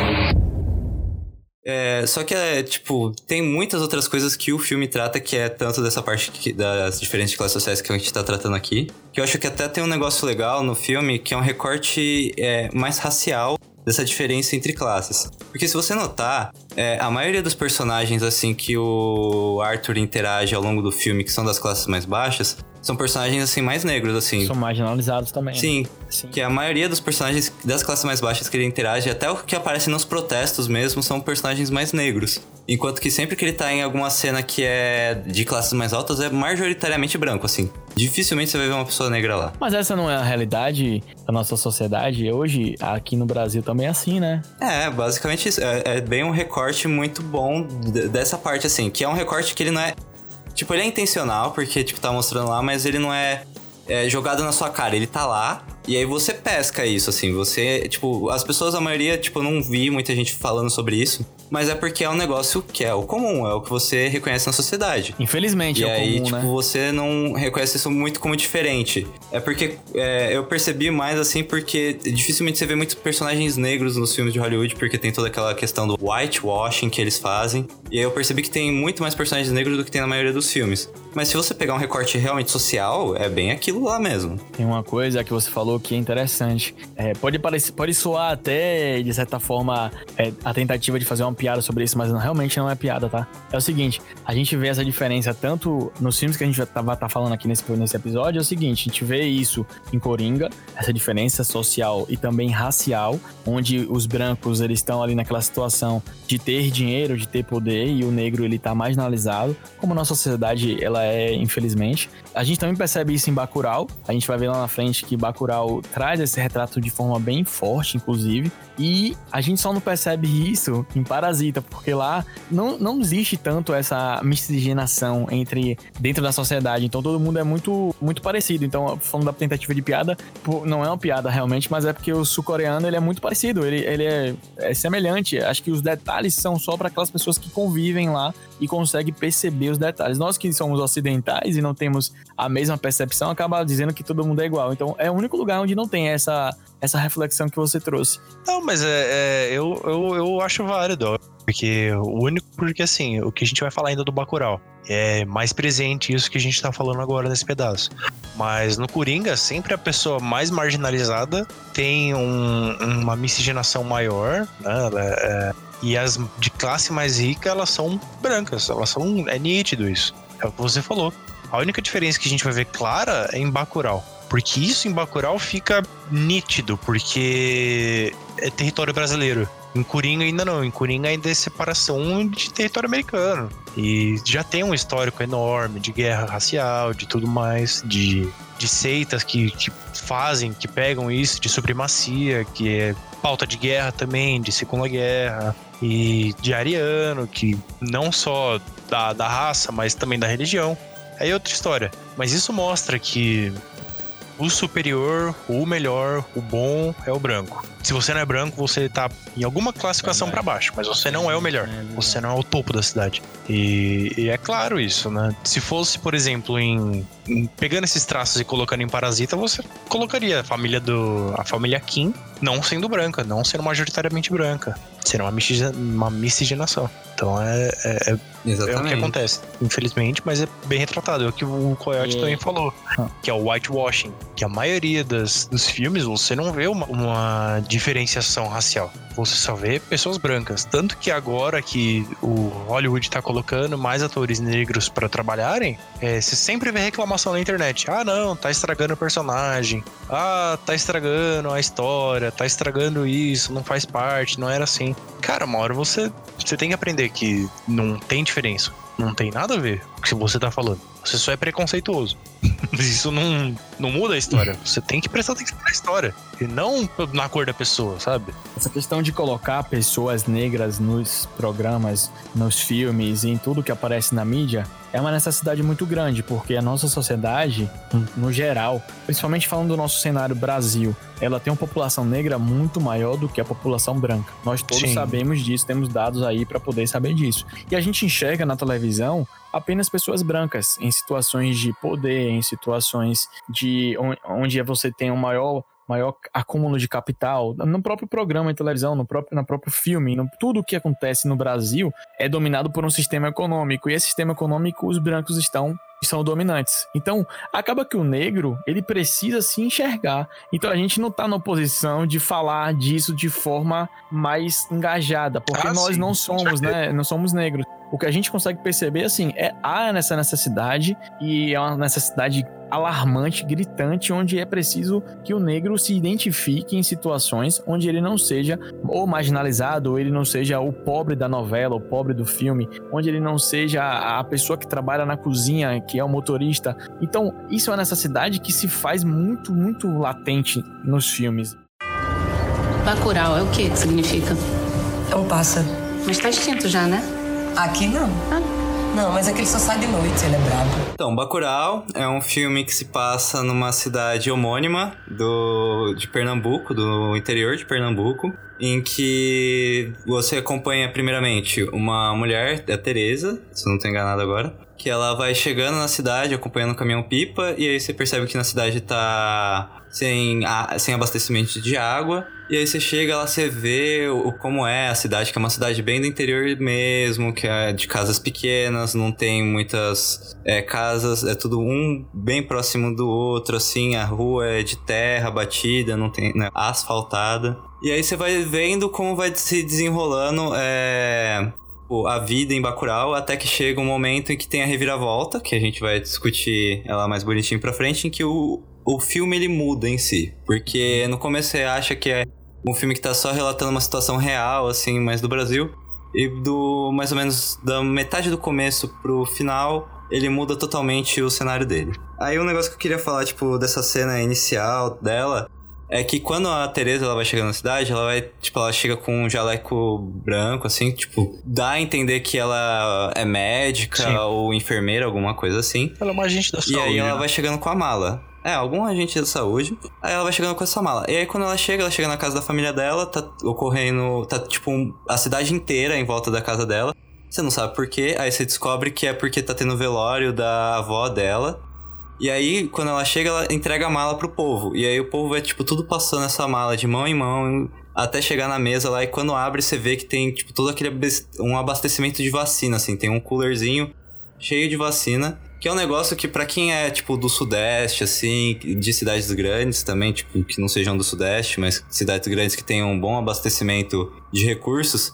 É, só que é, tipo, tem muitas outras coisas que o filme trata, que é tanto dessa parte que- das diferentes classes sociais que a gente tá tratando aqui, que eu acho que até tem um negócio legal no filme, que é um recorte é, mais racial dessa diferença entre classes. Porque se você notar, é, a maioria dos personagens assim que o Arthur interage ao longo do filme, que são das classes mais baixas, são personagens assim mais negros assim. São marginalizados também. né? Sim, Sim. que a maioria dos personagens das classes mais baixas que ele interage, até o que aparece nos protestos mesmo, são personagens mais negros. Enquanto que sempre que ele tá em alguma cena que é de classes mais altas, é majoritariamente branco, assim. Dificilmente você vai ver uma pessoa negra lá. Mas essa não é a realidade da nossa sociedade hoje, aqui no Brasil também é assim, né? É, basicamente isso. É, é bem um recorte muito bom dessa parte, assim. Que é um recorte que ele não é. Tipo, ele é intencional, porque, tipo, tá mostrando lá, mas ele não é, é jogado na sua cara. Ele tá lá, e aí você pesca isso, assim. Você, tipo, as pessoas, a maioria, tipo, eu não vi muita gente falando sobre isso. Mas é porque é um negócio que é o comum, é o que você reconhece na sociedade. Infelizmente E é o aí, comum, tipo, né? você não reconhece isso muito como diferente. É porque é, eu percebi mais assim, porque dificilmente você vê muitos personagens negros nos filmes de Hollywood, porque tem toda aquela questão do whitewashing que eles fazem. E aí eu percebi que tem muito mais personagens negros do que tem na maioria dos filmes. Mas se você pegar um recorte realmente social, é bem aquilo lá mesmo. Tem uma coisa que você falou que é interessante. É, pode, parecer, pode soar até, de certa forma, é, a tentativa de fazer uma piada sobre isso, mas não, realmente não é piada, tá? É o seguinte, a gente vê essa diferença tanto nos filmes que a gente vai estar tá, falando aqui nesse, nesse episódio, é o seguinte, a gente vê isso em Coringa, essa diferença social e também racial, onde os brancos, eles estão ali naquela situação de ter dinheiro, de ter poder, e o negro, ele tá marginalizado, como nossa sociedade, ela é, infelizmente. A gente também percebe isso em Bacurau, a gente vai ver lá na frente que Bacurau traz esse retrato de forma bem forte, inclusive, e a gente só não percebe isso em Parasita, porque lá não, não existe tanto essa miscigenação entre dentro da sociedade. Então todo mundo é muito, muito parecido. Então, falando da tentativa de piada, não é uma piada realmente, mas é porque o sul-coreano ele é muito parecido, ele, ele é, é semelhante. Acho que os detalhes são só para aquelas pessoas que convivem lá e conseguem perceber os detalhes. Nós que somos ocidentais e não temos a mesma percepção, acaba dizendo que todo mundo é igual. Então é o único lugar onde não tem essa, essa reflexão que você trouxe. Não, mas é, é, eu, eu, eu acho válido. Porque o único. Porque assim, o que a gente vai falar ainda do Bacurau é mais presente isso que a gente tá falando agora nesse pedaço. Mas no Coringa, sempre a pessoa mais marginalizada tem um- uma miscigenação maior, né? É- e as de classe mais rica, elas são brancas, elas são. É nítido isso. É o que você falou. A única diferença que a gente vai ver clara é em Bacurau. Porque isso em Bacurau fica nítido, porque é território brasileiro. Em Coringa ainda não. Em Coringa ainda é separação de território americano. E já tem um histórico enorme de guerra racial, de tudo mais, de, de seitas que, que fazem, que pegam isso, de supremacia, que é pauta de guerra também, de Segunda Guerra, e de ariano, que não só da, da raça, mas também da religião. Aí é outra história. Mas isso mostra que o superior, o melhor, o bom é o branco. Se você não é branco, você tá em alguma classificação pra baixo, mas você não é o melhor. Você não é o topo da cidade. E, e é claro isso, né? Se fosse, por exemplo, em, em- pegando esses traços e colocando em Parasita, você colocaria a família do a família Kim não sendo branca, não sendo majoritariamente branca, sendo uma miscigenação. Então é, é, é é o que acontece, infelizmente, mas é bem retratado. É o que o Coyote É. também falou, que é o whitewashing. Que a maioria das, dos filmes você não vê uma, uma diferenciação racial. Você só vê pessoas brancas. Tanto que agora que o Hollywood tá colocando mais atores negros pra trabalharem, é, você sempre vê reclamação na internet. Ah, não, tá estragando o personagem. Ah, tá estragando a história, tá estragando isso, não faz parte, não era assim. Cara, uma hora você, você tem que aprender que não tem diferença. Não tem nada a ver com o que você tá falando. Você só é preconceituoso. Isso não, não muda a história. Você tem que prestar atenção na história. E não na cor da pessoa, sabe? Essa questão de colocar pessoas negras nos programas, nos filmes e em tudo que aparece na mídia é uma necessidade muito grande, porque a nossa sociedade, no geral, principalmente falando do nosso cenário Brasil, ela tem uma população negra muito maior do que a população branca. Nós todos Sim. sabemos disso, temos dados aí para poder saber disso. E a gente enxerga na televisão apenas pessoas brancas em situações de poder, em situações de on- onde você tem um maior maior acúmulo de capital no próprio programa de televisão, no próprio, no próprio filme, no, tudo o que acontece no Brasil é dominado por um sistema econômico. E esse sistema econômico os brancos estão são dominantes. Então, acaba que o negro, ele precisa se enxergar. Então, a gente não tá na posição de falar disso de forma mais engajada, porque Ah, nós sim, não somos, né? Não somos negros. O que a gente consegue perceber, assim, é há nessa necessidade e é uma necessidade alarmante, gritante, onde é preciso que o negro se identifique em situações onde ele não seja ou marginalizado, ou ele não seja o pobre da novela, o pobre do filme, onde ele não seja a pessoa que trabalha na cozinha, que é o motorista. Então, isso é uma necessidade que se faz muito, muito latente nos filmes. Bacurau é o que que significa? É um pássaro. Mas tá extinto já, né? Aqui não. Não, mas aquele só sai de noite, ele é brabo. Então, Bacurau é um filme que se passa numa cidade homônima do, de Pernambuco, do interior de Pernambuco, em que você acompanha primeiramente uma mulher, a Teresa, se não estou enganado agora, que ela vai chegando na cidade acompanhando o caminhão pipa e aí você percebe que na cidade tá sem, a- sem abastecimento de água. E aí você chega lá, você vê o, como é a cidade, que é uma cidade bem do interior mesmo, que é de casas pequenas, não tem muitas é, casas, é tudo um bem próximo do outro, assim, a rua é de terra batida, não tem né, asfaltada. E aí você vai vendo como vai se desenrolando é, a vida em Bacurau, até que chega um momento em que tem a reviravolta, que a gente vai discutir ela mais bonitinho pra frente, em que o, o filme ele muda em si. Porque no começo você acha que é um filme que tá só relatando uma situação real, assim, mais do Brasil. E do mais ou menos da metade do começo pro final, ele muda totalmente o cenário dele. Aí um negócio que eu queria falar, tipo, dessa cena inicial dela, é que quando a Teresa ela vai chegando na cidade, ela vai, tipo, ela chega com um jaleco branco, assim, tipo, dá a entender que ela é médica Sim. ou enfermeira, alguma coisa assim. Ela é uma agente da E saúde. aí ela né? vai chegando com a mala. É, algum agente da saúde. Aí ela vai chegando com essa mala. E aí quando ela chega, ela chega na casa da família dela, tá ocorrendo. Tá tipo um- a cidade inteira em volta da casa dela. Você não sabe por quê. Aí você descobre que é porque tá tendo velório da avó dela. E aí, quando ela chega, ela entrega a mala pro povo. E aí o povo vai, tipo, tudo passando essa mala de mão em mão até chegar na mesa lá. E quando abre, você vê que tem, tipo, todo aquele um abastecimento de vacina, assim. Tem um coolerzinho cheio de vacina. Que é um negócio que, pra quem é, tipo, do Sudeste, assim, de cidades grandes também, tipo, que não sejam do Sudeste, mas cidades grandes que tenham um bom abastecimento de recursos,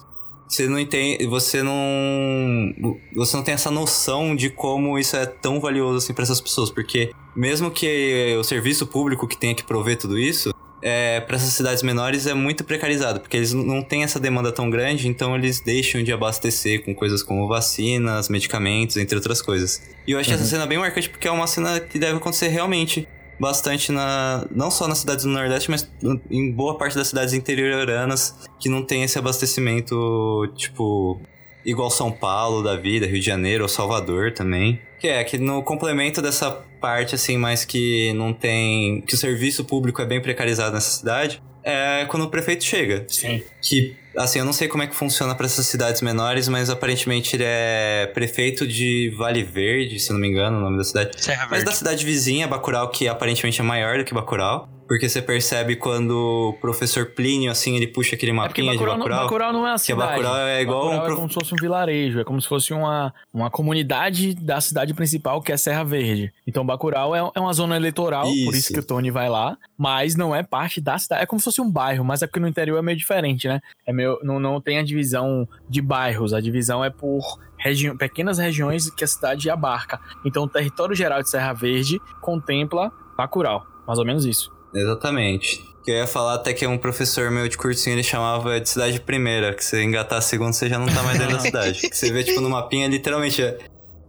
você não entende, você não, você não tem essa noção de como isso é tão valioso, assim, pra essas pessoas, porque mesmo que o serviço público que tenha que prover tudo isso, é, para essas cidades menores é muito precarizado, porque eles não têm essa demanda tão grande, então eles deixam de abastecer com coisas como vacinas, medicamentos, entre outras coisas. E eu achei essa cena bem marcante porque é uma cena que deve acontecer realmente bastante na não só nas cidades do Nordeste, mas em boa parte das cidades interioranas que não tem esse abastecimento, tipo, igual São Paulo da vida, Rio de Janeiro ou Salvador também. Que é que no complemento dessa parte assim, mais que não tem, que o serviço público é bem precarizado nessa cidade, é quando o prefeito chega. Sim. Que, assim, eu não sei como é que funciona pra essas cidades menores, mas aparentemente ele é prefeito de Vale Verde, se não me engano, o nome da cidade. Serra Mas Verde. da cidade vizinha, Bacurau, que aparentemente é maior do que Bacurau. Porque você percebe quando o professor Plínio, assim, ele puxa aquele É mapinha Bacurau, de não- Bacurau. Bacurau não é a que cidade. Bacurau é igual Bacurau um é prof- como se fosse um vilarejo, é como se fosse uma, uma comunidade da cidade principal, que é Serra Verde. Então Bacurau é, é uma zona eleitoral, por Isso. isso que o Tony vai lá, mas não é parte da cidade. É como se fosse um bairro, mas é porque no interior é meio diferente, né? É meio, não, não tem a divisão de bairros, a divisão é por regi pequenas regiões que a cidade abarca. Então o território geral de Serra Verde contempla Bacurau, mais ou menos isso. Exatamente. Que eu ia falar até que um professor meu de cursinho, ele chamava de cidade primeira, que você engatar a segunda, você já não tá mais dentro da cidade. Que você vê, tipo, no mapinha, literalmente, é,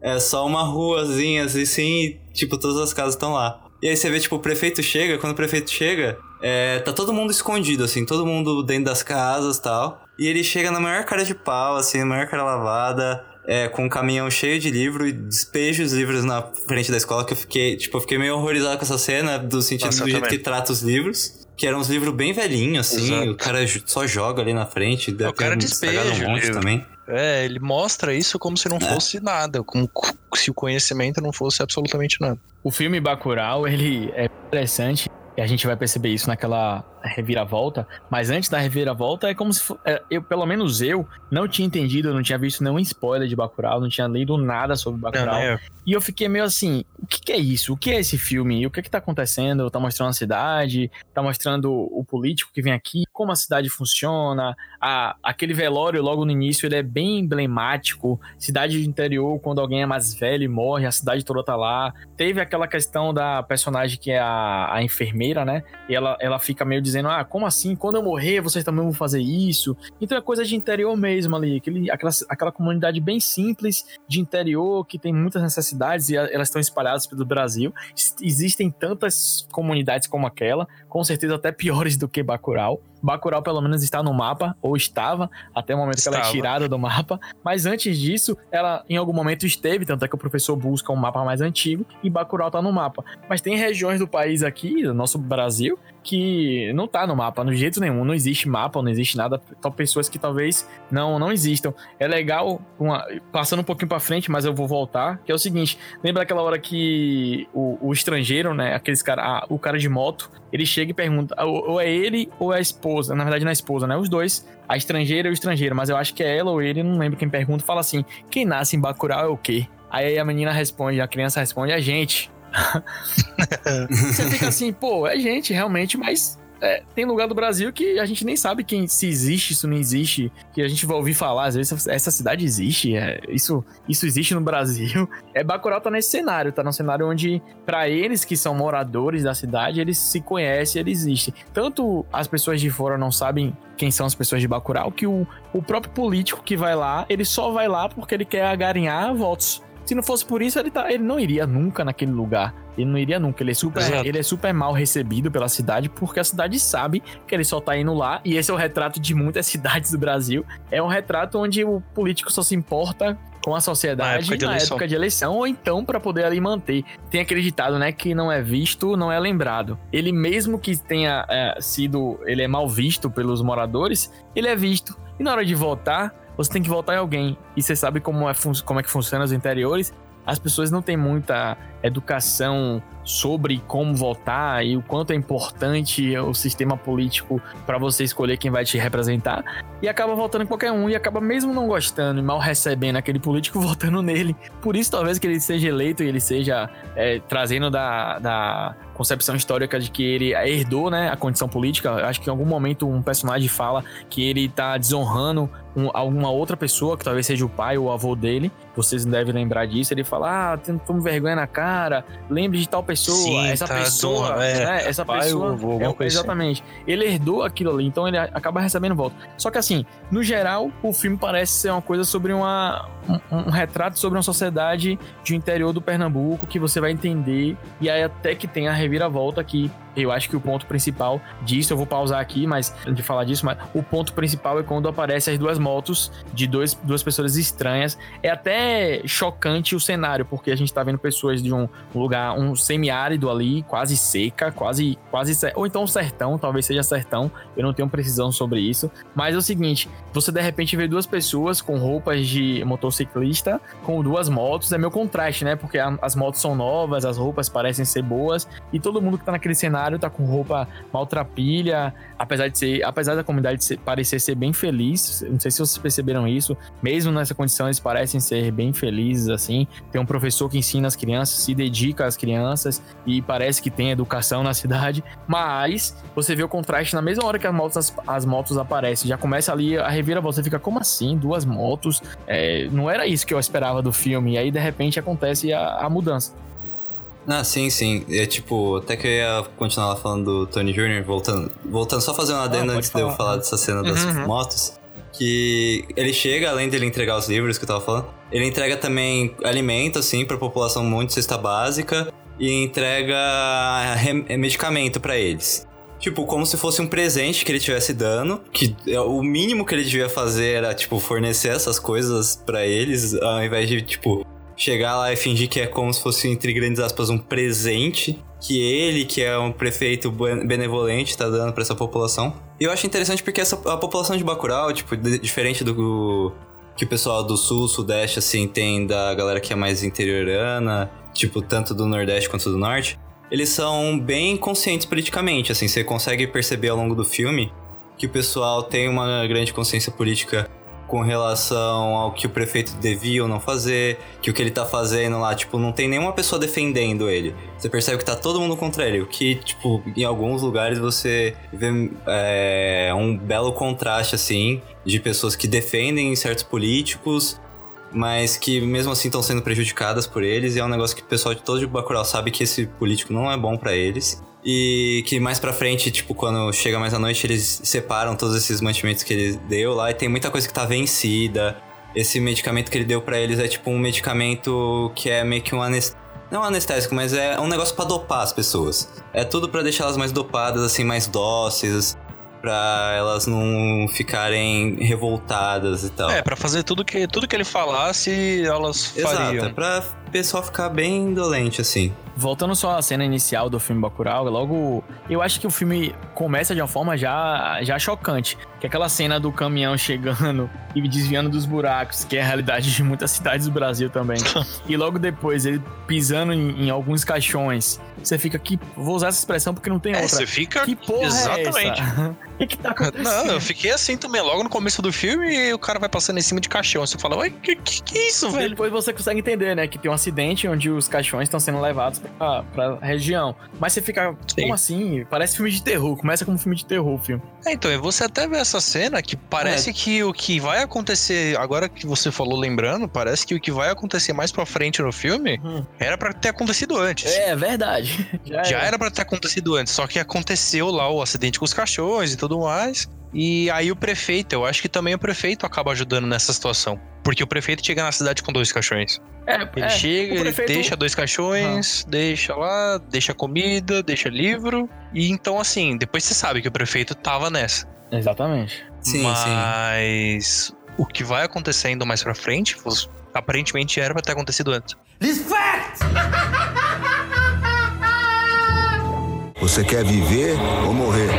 é só uma ruazinha, assim, e, tipo, todas as casas estão lá. E aí você vê, tipo, o prefeito chega, quando o prefeito chega, é, tá todo mundo escondido, assim, todo mundo dentro das casas tal. E ele chega na maior cara de pau, assim, na maior cara lavada, é, com um caminhão cheio de livro e despeja os livros na frente da escola, que eu fiquei, tipo, eu fiquei meio horrorizado com essa cena, do sentido Nossa, do jeito também. que trata os livros. Que eram uns livros bem velhinhos, assim, Exato. o cara só joga ali na frente, deve o cara despeja um monte livro. também. É, ele mostra isso como se não É. fosse nada, como se o conhecimento não fosse absolutamente nada. O filme Bacurau, ele é interessante e a gente vai perceber isso naquela reviravolta, mas antes da reviravolta é como se for, é, eu, pelo menos eu, não tinha entendido, eu não tinha visto nenhum spoiler de Bacurau, não tinha lido nada sobre Bacurau. Não, não é. E eu fiquei meio assim, o que, que, é isso? O que é esse filme? O que é que tá acontecendo? Tá mostrando a cidade? Tá mostrando o político que vem aqui? Como a cidade funciona? A, aquele velório logo no início, ele é bem emblemático. Cidade de interior, quando alguém é mais velho e morre, a cidade toda tá lá. Teve aquela questão da personagem que é a, a enfermeira, né? E ela, ela fica meio dizendo, ah, como assim? Quando eu morrer, vocês também vão fazer isso? Então é coisa de interior mesmo ali. Aquele, aquela, aquela comunidade bem simples de interior, que tem muitas necessidades e elas estão espalhadas pelo Brasil. Existem tantas comunidades como aquela, com certeza até piores do que Bacurau. Bacurau pelo menos está no mapa, ou estava, até o momento estava. que ela é tirada do mapa. Mas antes disso, ela em algum momento esteve, tanto é que o professor busca um mapa mais antigo e Bacurau está no mapa. Mas tem regiões do país aqui, do nosso Brasil, que não tá no mapa, no jeito nenhum, não existe mapa, não existe nada, só pessoas que talvez não não existam. É legal, uma, passando um pouquinho para frente, mas eu vou voltar, que é o seguinte, lembra aquela hora que o, o estrangeiro, né, aqueles cara, ah, o cara de moto, ele chega e pergunta, ou, ou, é ele ou é a esposa, na verdade não é a esposa, né, os dois, a estrangeira e o estrangeiro, mas eu acho que é ela ou ele, não lembro quem pergunta, fala assim, quem nasce em Bacurau é o quê? Aí a menina responde, a criança responde, a gente. você fica assim, pô, é gente realmente, mas é, tem lugar do Brasil que a gente nem sabe quem se existe, isso não existe, que a gente vai ouvir falar, às vezes essa cidade existe, é, isso, isso existe no Brasil. É Bacurau tá nesse cenário, tá num cenário onde para eles que são moradores da cidade, eles se conhecem, ele existe. Tanto as pessoas de fora não sabem quem são as pessoas de Bacurau, que o, o próprio político que vai lá, ele só vai lá porque ele quer agarinhar votos. Se não fosse por isso, ele, tá, ele não iria nunca naquele lugar. Ele não iria nunca. Ele é, super, ele é super mal recebido pela cidade, porque a cidade sabe que ele só tá indo lá. E esse é o retrato de muitas cidades do Brasil. É um retrato onde o político só se importa com a sociedade na época de, na época de eleição, ou então para poder ali manter. Tem acreditado, né, que não é visto, não é lembrado. Ele mesmo que tenha é, sido, ele é mal visto pelos moradores, ele é visto. E na hora de votar, você tem que voltar em alguém. E você sabe como é, como é que funciona os interiores. As pessoas não têm muita educação sobre como votar e o quanto é importante o sistema político para você escolher quem vai te representar e acaba votando em qualquer um e acaba mesmo não gostando e mal recebendo aquele político votando nele. Por isso talvez que ele seja eleito e ele seja é, trazendo da, da concepção histórica de que ele herdou né, a condição política. Acho que em algum momento um personagem fala que ele tá desonrando um, alguma outra pessoa, que talvez seja o pai ou o avô dele. Vocês devem lembrar disso. Ele fala: Ah, toma vergonha na cara, lembre de tal pessoa. Sim, essa tá pessoa, dona, é, né, essa pai, pessoa. Avô, é, exatamente. Ele herdou aquilo ali, então ele acaba recebendo volta. Só que assim, no geral, o filme parece ser uma coisa sobre uma. Um, um retrato sobre uma sociedade de interior do Pernambuco que você vai entender. E aí até que tem a reviravolta que eu acho que o ponto principal disso, eu vou pausar aqui, mas de falar disso, mas o ponto principal é quando aparecem as duas motos de dois, duas pessoas estranhas. É até chocante o cenário, porque a gente tá vendo pessoas de um lugar, um semiárido ali, quase seca, quase, quase, ou então sertão, talvez seja sertão, eu não tenho precisão sobre isso. Mas é o seguinte, você de repente vê duas pessoas com roupas de motociclista, com duas motos, é meu contraste, né? Porque as motos são novas, as roupas parecem ser boas, e todo mundo que tá naquele cenário tá com roupa maltrapilha, apesar de ser, apesar da comunidade ser, parecer ser bem feliz, não sei se vocês perceberam isso, mesmo nessa condição eles parecem ser bem felizes assim. Tem um professor que ensina as crianças, se dedica às crianças e parece que tem educação na cidade, mas você vê o contraste na mesma hora que as motos, as, as motos aparecem, já começa ali a revira, você fica como assim, duas motos? É, não era isso que eu esperava do filme, e aí de repente acontece a, a mudança. Ah, sim, sim. É tipo, até que eu ia continuar falando do Tony Jr., voltando, voltando só fazendo uma adenda ah, antes falar. de eu falar dessa cena das uhum. motos. Que ele chega, além dele entregar os livros que eu tava falando, ele entrega também alimento, assim, pra população muito cesta básica e entrega medicamento para eles. Tipo, como se fosse um presente que ele estivesse dando, que é o mínimo que ele devia fazer era, tipo, fornecer essas coisas para eles, ao invés de, tipo, chegar lá e fingir que é como se fosse, entre grandes aspas, um presente que ele, que é um prefeito benevolente, tá dando para essa população. E eu acho interessante porque essa, a população de Bacurau, tipo, diferente do que o pessoal do sul, sudeste, assim, tem da galera que é mais interiorana, tipo, tanto do nordeste quanto do norte, eles são bem conscientes politicamente, assim, você consegue perceber ao longo do filme que o pessoal tem uma grande consciência política com relação ao que o prefeito devia ou não fazer, que o que ele tá fazendo lá, tipo, não tem nenhuma pessoa defendendo ele. Você percebe que tá todo mundo contra ele, o que, tipo, em alguns lugares você vê é, um belo contraste, assim, de pessoas que defendem certos políticos, mas que mesmo assim estão sendo prejudicadas por eles, e é um negócio que o pessoal de todo de Bacurau sabe que esse político não é bom para eles. E que mais pra frente, tipo, quando chega mais à noite, eles separam todos esses mantimentos que ele deu lá e tem muita coisa que tá vencida. Esse medicamento que ele deu para eles é tipo um medicamento que é meio que um anestésico. Não anestésico, mas é um negócio para dopar as pessoas. É tudo para deixar elas mais dopadas, assim, mais dóceis, para elas não ficarem revoltadas e tal. É, para fazer tudo que tudo que ele falasse, elas Exato, fariam. é pra pessoal ficar bem indolente, assim. Voltando só à cena inicial do filme Bacurau, logo eu acho que o filme começa de uma forma já, já chocante, que é aquela cena do caminhão chegando e desviando dos buracos, que é a realidade de muitas cidades do Brasil também. e logo depois ele pisando em, em alguns caixões. Você fica aqui, vou usar essa expressão porque não tem É, outra. você fica Que porra exatamente. é essa? O que, que tá acontecendo? Não, eu fiquei assim também, logo no começo do filme, e o cara vai passando em cima de caixão. Você fala, ué, que, que, que isso, velho? Depois você consegue entender, né? Que tem um acidente onde os caixões estão sendo levados pra, pra região. Mas você fica, Sim. como assim? Parece filme de terror. Começa como filme de terror o filme. É, então, você até vê essa cena que parece É. que o que vai acontecer, agora que você falou lembrando, parece que o que vai acontecer mais pra frente no filme Hum. era pra ter acontecido antes. É, verdade. Já, Já era pra ter acontecido antes, só que aconteceu lá o acidente com os cachorros e tudo mais. E aí o prefeito, eu acho que também o prefeito acaba ajudando nessa situação. Porque o prefeito chega na cidade com dois caixões. É, Ele é, chega, ele prefeito- deixa dois caixões, deixa lá, deixa comida, deixa livro. E então, assim, depois você sabe que o prefeito tava nessa. Exatamente. Sim, sim. Mas o que vai acontecendo mais pra frente, aparentemente era pra ter acontecido antes. Você quer viver ou morrer?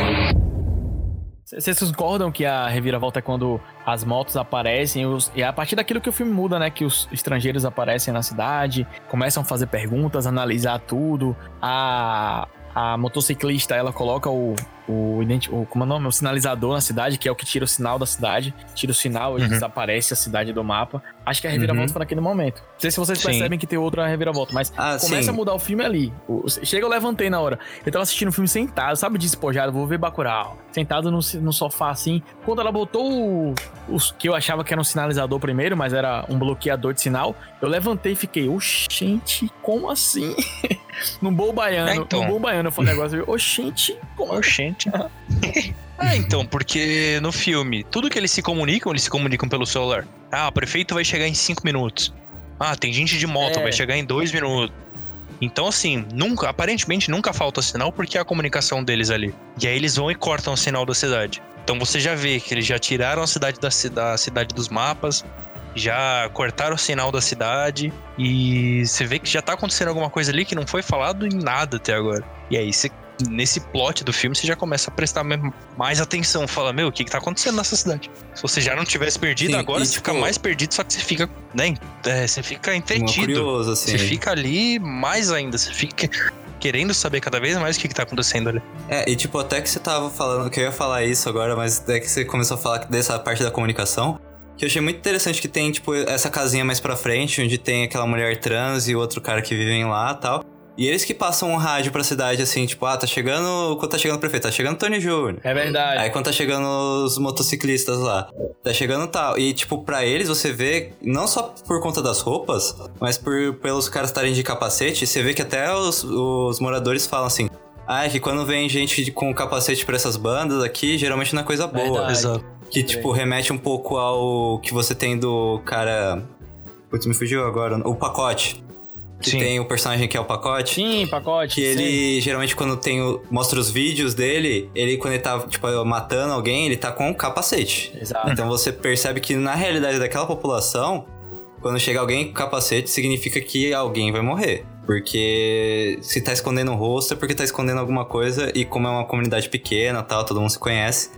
Vocês concordam que a reviravolta é quando as motos aparecem os- e é a partir daquilo que o filme muda, né? Que os estrangeiros aparecem na cidade, começam a fazer perguntas, analisar tudo. A, a motociclista, ela coloca o, o, o, como é o nome? O sinalizador na cidade, que é o que tira o sinal da cidade. Tira o sinal e Uhum. desaparece a cidade do mapa. Acho que a reviravolta Uhum. foi naquele momento. Não sei se vocês Sim. percebem que tem outra reviravolta, mas Ah, começa sim. a mudar o filme ali. O- chega, eu levantei na hora. Eu tava assistindo o filme sentado, sabe, despojado, vou ver Bacurau. Sentado no, no sofá assim. Quando ela botou o, os que eu achava que era um sinalizador primeiro, mas era um bloqueador de sinal, eu levantei e fiquei, oxente, como assim? no bom baiano, É, então. no bom baiano eu falei um negócio, oxente, como assim? Oxente. ah, então, porque no filme, tudo que eles se comunicam, eles se comunicam pelo celular. Ah, o prefeito vai chegar em cinco minutos. Ah, tem gente de moto, É. vai chegar em dois minutos. Então, assim, nunca, aparentemente nunca falta sinal porque é a comunicação deles ali. E aí eles vão e cortam o sinal da cidade. Então você já vê que eles já tiraram a cidade da, da cidade dos mapas, já cortaram o sinal da cidade e você vê que já tá acontecendo alguma coisa ali que não foi falado em nada até agora. E aí você nesse plot do filme você já começa a prestar mais atenção, fala, meu, o que que tá acontecendo nessa cidade? Se você já não tivesse perdido, Sim, agora e, você tipo, fica mais perdido, só que você fica, né, é, você fica entretido. curioso, assim. Você fica ali mais ainda, você fica querendo saber cada vez mais o que que tá acontecendo ali. É, e tipo, até que você tava falando, que eu ia falar isso agora, mas até que você começou a falar dessa parte da comunicação, que eu achei muito interessante que tem, tipo, essa casinha mais pra frente, onde tem aquela mulher trans e o outro cara que vivem lá e tal. E eles que passam um rádio pra cidade, assim, tipo, ah, tá chegando. Quando tá chegando o prefeito? Tá chegando o Tony Júnior. É verdade. Aí quando tá chegando os motociclistas lá, tá chegando tal. E tipo, pra eles você vê, não só por conta das roupas, mas por pelos caras estarem de capacete, você vê que até os, os moradores falam assim. Ah, é que quando vem gente com capacete pra essas bandas aqui, geralmente não é coisa boa. Verdade. Exato. Que, tipo, remete um pouco ao que você tem do cara. Putz, me fugiu agora. O pacote. Que Sim. tem o personagem que é o pacote. Sim, pacote. Que sim. ele, geralmente, quando tem o, mostra os vídeos dele, ele, quando ele tá, tipo, matando alguém, ele tá com um capacete. Exato. Então você percebe que, na realidade daquela população, quando chega alguém com capacete, significa que alguém vai morrer. Porque se tá escondendo o rosto é porque tá escondendo alguma coisa, e como é uma comunidade pequena tal, todo mundo se conhece.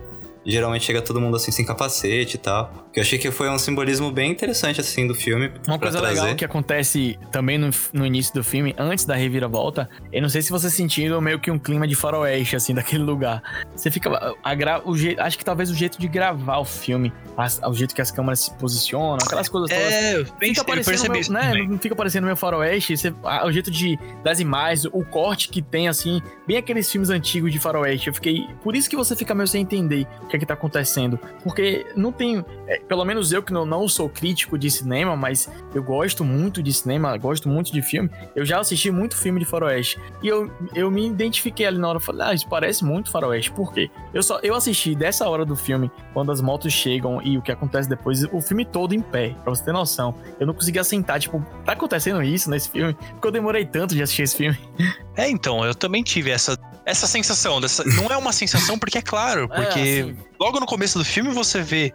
Geralmente chega todo mundo assim sem capacete e tal. Eu achei que foi um simbolismo bem interessante assim do filme. Uma coisa trazer. legal que acontece também no, no início do filme, antes da reviravolta, eu não sei se você sentiu meio que um clima de faroeste, assim, daquele lugar. Você fica. A gra, o jeito, acho que talvez o jeito de gravar o filme, as, o jeito que as câmeras se posicionam, aquelas coisas todas. É, eu, Fica parecendo meio, isso né? também. Não fica parecendo meio faroeste. Você, a- o jeito de das imagens, o corte que tem, assim, bem aqueles filmes antigos de faroeste. Eu fiquei. Por isso que você fica meio sem entender o que é que tá acontecendo. Porque não tem. é, pelo menos eu que não, não sou crítico de cinema, mas eu gosto muito de cinema, gosto muito de filme. Eu já assisti muito filme de faroeste. E eu, eu me identifiquei ali na hora. Falei, ah, isso parece muito faroeste. Por quê? Eu só eu assisti dessa hora do filme, quando as motos chegam e o que acontece depois, o filme todo em pé, pra você ter noção. Eu não conseguia sentar, tipo, tá acontecendo isso nesse filme? Porque eu demorei tanto de assistir esse filme. É, então, eu também tive essa, essa sensação. Dessa, não é uma sensação porque é claro, porque É, assim, logo no começo do filme você vê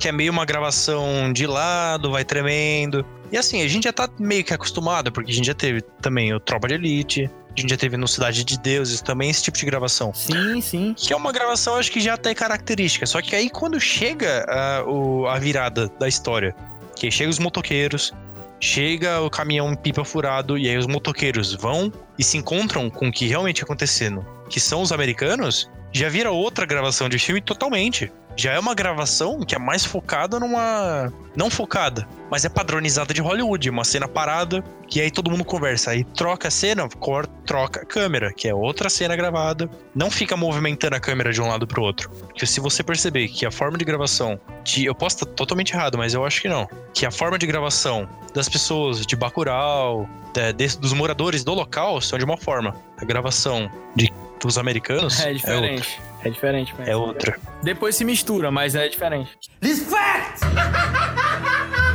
que é meio uma gravação de lado, vai tremendo. E assim, a gente já tá meio que acostumado, porque a gente já teve também o Tropa de Elite, a gente já teve no Cidade de Deuses também esse tipo de gravação. sim, sim. Que é uma gravação, acho que já tem característica. Só que aí quando chega a, o- a virada da história, que chega os motoqueiros, chega o caminhão pipa furado, e aí os motoqueiros vão e se encontram com o que realmente acontecendo, que são os americanos, já vira outra gravação de filme totalmente. Já é uma gravação que é mais focada numa. Não focada, mas é padronizada de Hollywood. Uma cena parada, que aí todo mundo conversa. Aí troca a cena, cor, troca a câmera, que é outra cena gravada. Não fica movimentando a câmera de um lado pro outro. Porque se você perceber que a forma de gravação. De, eu posso estar totalmente errado, mas eu acho que não. Que a forma de gravação das pessoas de Bacurau, da- des- dos moradores do local, são de uma forma. A gravação de, dos americanos É outra. diferente. É diferente, mesmo. É outra. Depois se mistura, mas é diferente.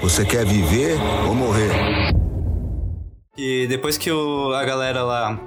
Você quer viver ou morrer? E depois que o- a galera lá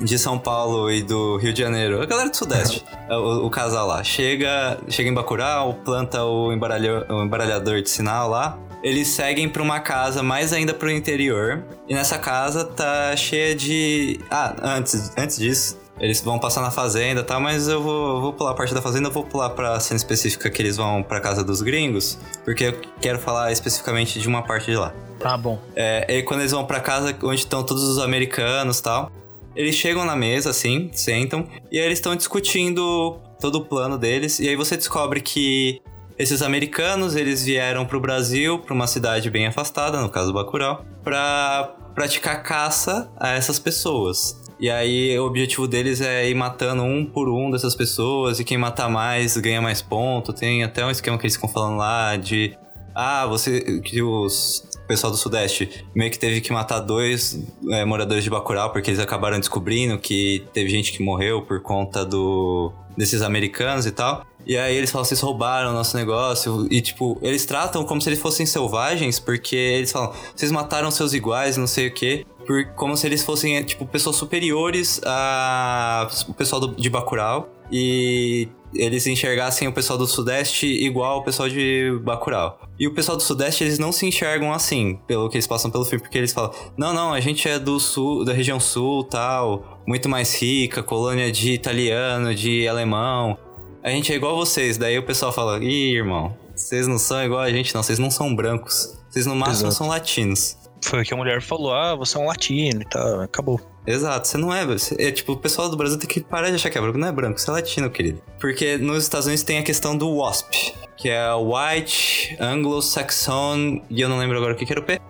de São Paulo e do Rio de Janeiro, a galera do Sudeste, o, o casal lá, chega, chega em Bacurau, planta o, embaralho- o embaralhador de sinal lá, eles seguem pra uma casa mais ainda pro interior, e nessa casa tá cheia de... Ah, antes, antes disso... Eles vão passar na fazenda e tal, mas eu vou, vou pular a parte da fazenda, eu vou pular pra cena específica que eles vão pra casa dos gringos, porque eu quero falar especificamente de uma parte de lá. Tá bom. É, e quando eles vão pra casa onde estão todos os americanos e tal, eles chegam na mesa, assim, sentam, e aí eles estão discutindo todo o plano deles, e aí você descobre que esses americanos, eles vieram pro Brasil, pra uma cidade bem afastada, no caso Bacurau, pra praticar caça a essas pessoas. E aí o objetivo deles é ir matando um por um dessas pessoas, e quem matar mais ganha mais ponto. Tem até um esquema que eles ficam falando lá de ah, você. Que os. Pessoal do Sudeste meio que teve que matar dois é, moradores de Bacurau porque eles acabaram descobrindo que teve gente que morreu por conta do. desses americanos e tal. E aí eles falam, vocês roubaram o nosso negócio. E, tipo, eles tratam como se eles fossem selvagens, porque eles falam, vocês mataram seus iguais, não sei o quê. Por, como se eles fossem, tipo, pessoas superiores a o pessoal do- de Bacurau. E eles enxergassem o pessoal do Sudeste igual ao pessoal de Bacurau. E o pessoal do Sudeste, eles não se enxergam assim, pelo que eles passam pelo filme, porque eles falam: "Não, não, a gente é do sul, da região sul, tal, muito mais rica, colônia de italiano, de alemão. A gente é igual a vocês". Daí o pessoal fala: "Ih, irmão, vocês não são igual a gente, não, vocês não são brancos. Vocês no máximo Exato. são latinos". Foi o que a mulher falou: ah, você é um latino e tal. Acabou. Exato, você não é, é. tipo, o pessoal do Brasil tem que parar de achar que é branco. Não é branco, você é latino, querido. Porque nos Estados Unidos tem a questão do WASP, que é White, Anglo-Saxon, e eu não lembro agora o que que era o P.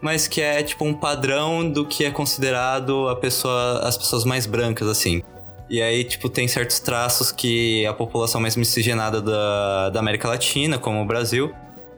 Mas que é tipo um padrão do que é considerado a pessoa, as pessoas mais brancas, assim. E aí, tipo, tem certos traços que a população mais miscigenada da, da América Latina, como o Brasil,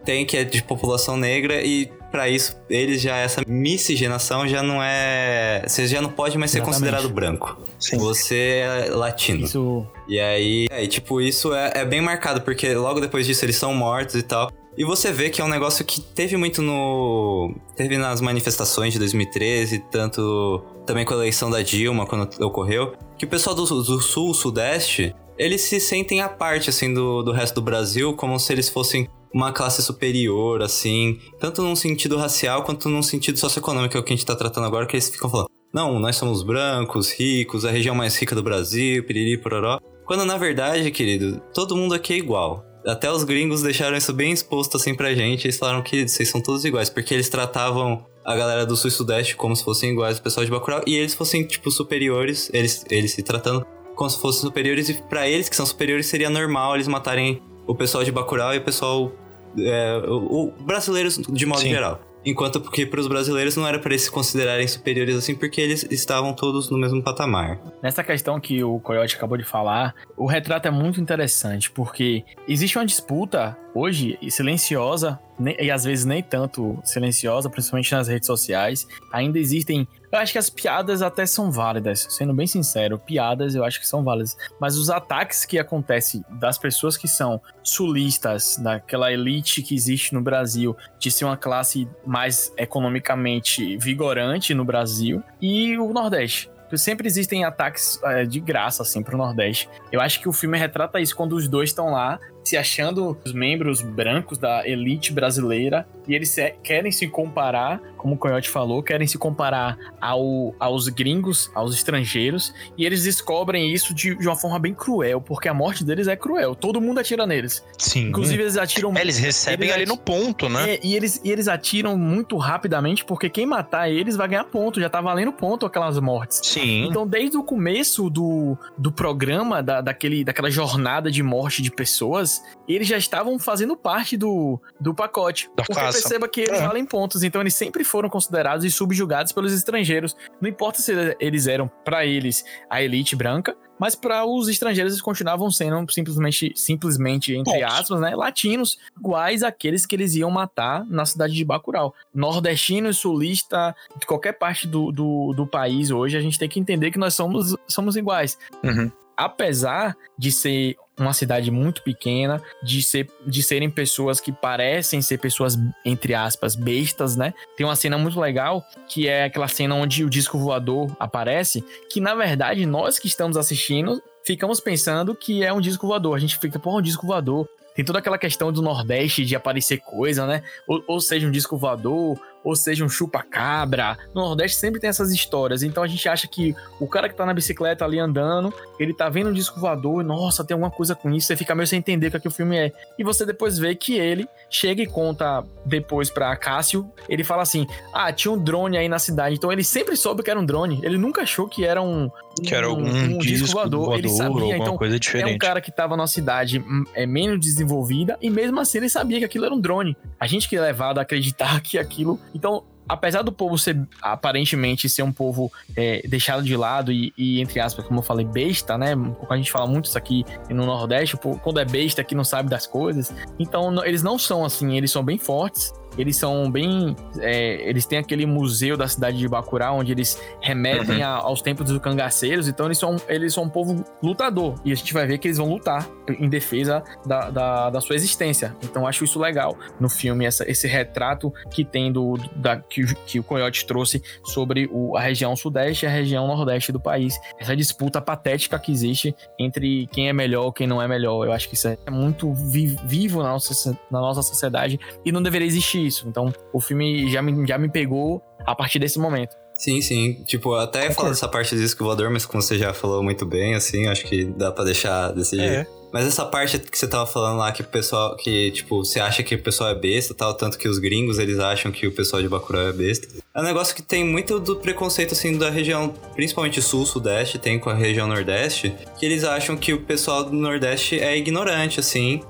tem que é de população negra e pra isso eles já essa miscigenação já não é, você já não pode mais ser Exatamente. considerado branco. Sim. Você é latino. Isso. E aí, é, tipo, isso é, é bem marcado, porque logo depois disso eles são mortos e tal. E você vê que é um negócio que teve muito no. Teve nas manifestações de 2013, tanto também com a eleição da Dilma, quando ocorreu, que o pessoal do, do sul, sudeste, eles se sentem à parte, assim, do, do resto do Brasil, como se eles fossem uma classe superior, assim, tanto num sentido racial quanto num sentido socioeconômico, que é o que a gente tá tratando agora, que eles ficam falando. Não, nós somos brancos, ricos, a região mais rica do Brasil, piriri, pororó. Quando na verdade, querido, todo mundo aqui é igual. Até os gringos deixaram isso bem exposto assim pra gente. Eles falaram que vocês são todos iguais, porque eles tratavam a galera do sul e sudeste como se fossem iguais ao pessoal de Bacurau e eles fossem, tipo, superiores, eles, eles se tratando como se fossem superiores e pra eles que são superiores seria normal eles matarem o pessoal de Bacurau e o pessoal. É, o, o brasileiros de modo Sim. geral. Enquanto que para os brasileiros não era para eles se considerarem superiores assim, porque eles estavam todos no mesmo patamar. Nessa questão que o Coyote acabou de falar, o retrato é muito interessante, porque existe uma disputa hoje silenciosa, e às vezes nem tanto silenciosa, principalmente nas redes sociais. Ainda existem. Eu acho que as piadas até são válidas, sendo bem sincero, piadas eu acho que são válidas. Mas os ataques que acontecem das pessoas que são sulistas, daquela elite que existe no Brasil, de ser uma classe mais economicamente vigorante no Brasil, e o Nordeste. Sempre existem ataques é, de graça, assim, pro Nordeste. Eu acho que o filme retrata isso quando os dois estão lá, se achando os membros brancos da elite brasileira, e eles querem se comparar, como o Coyote falou, querem se comparar ao, aos gringos, aos estrangeiros, e eles descobrem isso de, de uma forma bem cruel, porque a morte deles é cruel. Todo mundo atira neles. Sim. Inclusive, eles atiram. É, eles recebem eles ali no ponto, né? É, e, eles, e eles atiram muito rapidamente, porque quem matar eles vai ganhar ponto. Já tá valendo ponto aquelas mortes. Sim. Então, desde o começo do, do programa, da, daquele, daquela jornada de morte de pessoas, eles já estavam fazendo parte do, do pacote. Da porque caça. perceba que eles É. valem pontos. Então, eles sempre foram considerados e subjugados pelos estrangeiros. Não importa se eles eram, pra eles, a elite branca, mas para os estrangeiros eles continuavam sendo simplesmente, simplesmente entre aspas, né, latinos, iguais àqueles que eles iam matar na cidade de Bacurau. Nordestino e sulista, de qualquer parte do, do, do país hoje, a gente tem que entender que nós somos, somos iguais. Uhum. Apesar de ser uma cidade muito pequena, de, ser, de serem pessoas que parecem ser pessoas, entre aspas, bestas, né? Tem uma cena muito legal, que é aquela cena onde o disco voador aparece, que na verdade nós que estamos assistindo ficamos pensando que é um disco voador. A gente fica, pô, um disco voador. Tem toda aquela questão do Nordeste de aparecer coisa, né? Ou, ou seja, um disco voador, ou seja, um chupa-cabra. No Nordeste sempre tem essas histórias. Então a gente acha que o cara que tá na bicicleta ali andando, ele tá vendo um disco voador, nossa, tem alguma coisa com isso. Você fica meio sem entender o que, é que o filme é. E você depois vê que ele chega e conta depois pra Cássio. Ele fala assim: Ah, tinha um drone aí na cidade. Então ele sempre soube que era um drone. Ele nunca achou que era um. Que era um- algum um disco voador, Ele ou sabia. Então coisa é um diferente. cara que tava numa cidade hum, é, menos desenvolvida e mesmo assim ele sabia que aquilo era um drone. A gente que é levado a acreditar que aquilo. Então, apesar do povo ser aparentemente ser um povo é, deixado de lado e, e, entre aspas, como eu falei, besta, né? A gente fala muito isso aqui no Nordeste, quando é besta que não sabe das coisas. Então, eles não são assim, eles são bem fortes. Eles são bem. é, eles têm aquele museu da cidade de Bacurau, onde eles remetem a- aos tempos dos cangaceiros. Então, eles são, eles são um povo lutador. E a gente vai ver que eles vão lutar em defesa da, da, da sua existência. Então, acho isso legal no filme, essa, esse retrato que tem do, da, que, o- que o Coyote trouxe sobre o- a região sudeste e a região nordeste do país. Essa disputa patética que existe entre quem é melhor, quem não é melhor. Eu acho que isso é muito vi- vivo na nossa, na nossa sociedade e não deveria existir isso. Então, o filme já me, já me pegou a partir desse momento. Sim, sim. Tipo, até ia falar dessa parte do disco voador, mas como você já falou muito bem, assim, acho que dá pra deixar desse É. jeito. Mas essa parte que você tava falando lá, que o pessoal, que, tipo, você acha que o pessoal é besta e tal, tanto que os gringos, eles acham que o pessoal de Bacurau é besta. É um negócio que tem muito do preconceito, assim, da região, principalmente sul, sudeste, tem com a região nordeste, que eles acham que o pessoal do nordeste é ignorante, assim,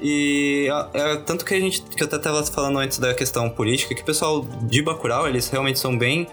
e é, é, tanto que a gente, que eu até tava falando antes da questão política, que o pessoal de Bacurau, eles realmente são bem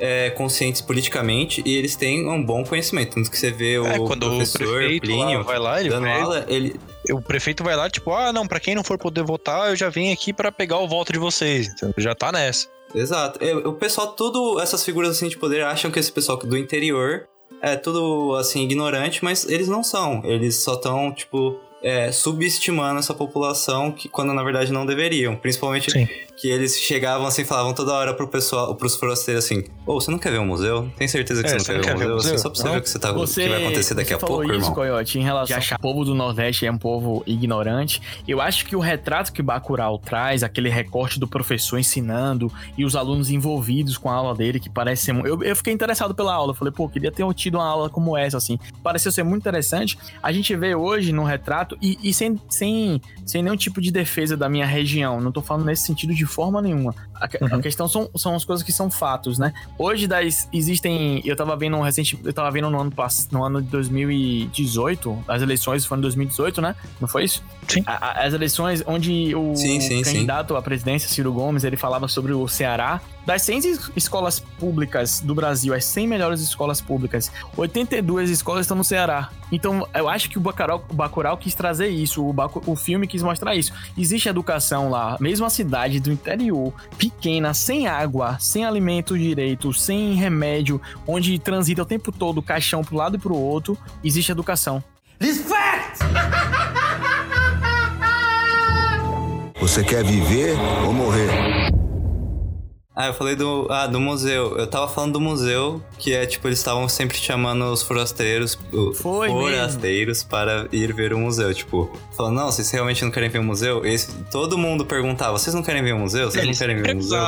é, conscientes politicamente e eles têm um bom conhecimento. Tanto que você vê o É, quando o professor prefeito lá Plínio vai lá, ele dando vai- aula, ele... O prefeito vai lá, tipo, ah, não, pra quem não for poder votar, eu já vim aqui pra pegar o voto de vocês. Então, já tá nessa. Exato. É, O pessoal, tudo, essas figuras assim de poder acham que esse pessoal do interior é tudo assim ignorante, mas eles não são. Eles só estão, tipo, é, subestimando essa população que quando na verdade não deveriam. Principalmente Sim. que eles chegavam assim, falavam toda hora pro pessoal, pros forasteiros assim: Ô, você não quer ver um museu? Tem certeza que É, você não quer ver um museu? Assim, só pra você ver o que, você tá, o que vai acontecer daqui você a pouco, isso, irmão. Coyote, em relação a achar que o povo do Nordeste é um povo ignorante. Eu acho que o retrato que Bacurau traz, aquele recorte do professor ensinando e os alunos envolvidos com a aula dele, que parece ser... Eu, eu fiquei interessado pela aula. Falei, pô, queria ter tido uma aula como essa, assim. Pareceu ser muito interessante. A gente vê hoje no retrato, e, e sem, sem, sem nenhum tipo de defesa da minha região. Não tô falando nesse sentido de forma nenhuma. A, que- a questão são, são as coisas que são fatos, né? Hoje das, existem. Eu tava vendo um recente. Eu tava vendo no ano, no ano de 2018. As eleições foram em 2018, né? Não foi isso? Sim. A- a- as eleições onde o Sim, sim, sim. candidato à presidência, Ciro Gomes, ele falava sobre o Ceará. Das 100 es- escolas públicas do Brasil, as 100 melhores escolas públicas, 82 escolas estão no Ceará. Então, eu acho que o Bacurau, o Bacurau quis trazer isso, o, Bacu- o filme quis mostrar isso. Existe educação lá, mesmo a cidade do interior, pequena, sem água, sem alimento direito, sem remédio, onde transita o tempo todo caixão pro lado e pro outro, existe educação. Você quer viver ou morrer? Ah, eu falei do, ah, do museu. Eu tava falando do museu, que é tipo, eles estavam sempre chamando os forasteiros, Foi forasteiros para ir ver o museu. Tipo, falando, não, vocês realmente não querem ver o museu? Esse, todo mundo perguntava, vocês não querem ver o museu? Vocês Eles não querem ver o museu?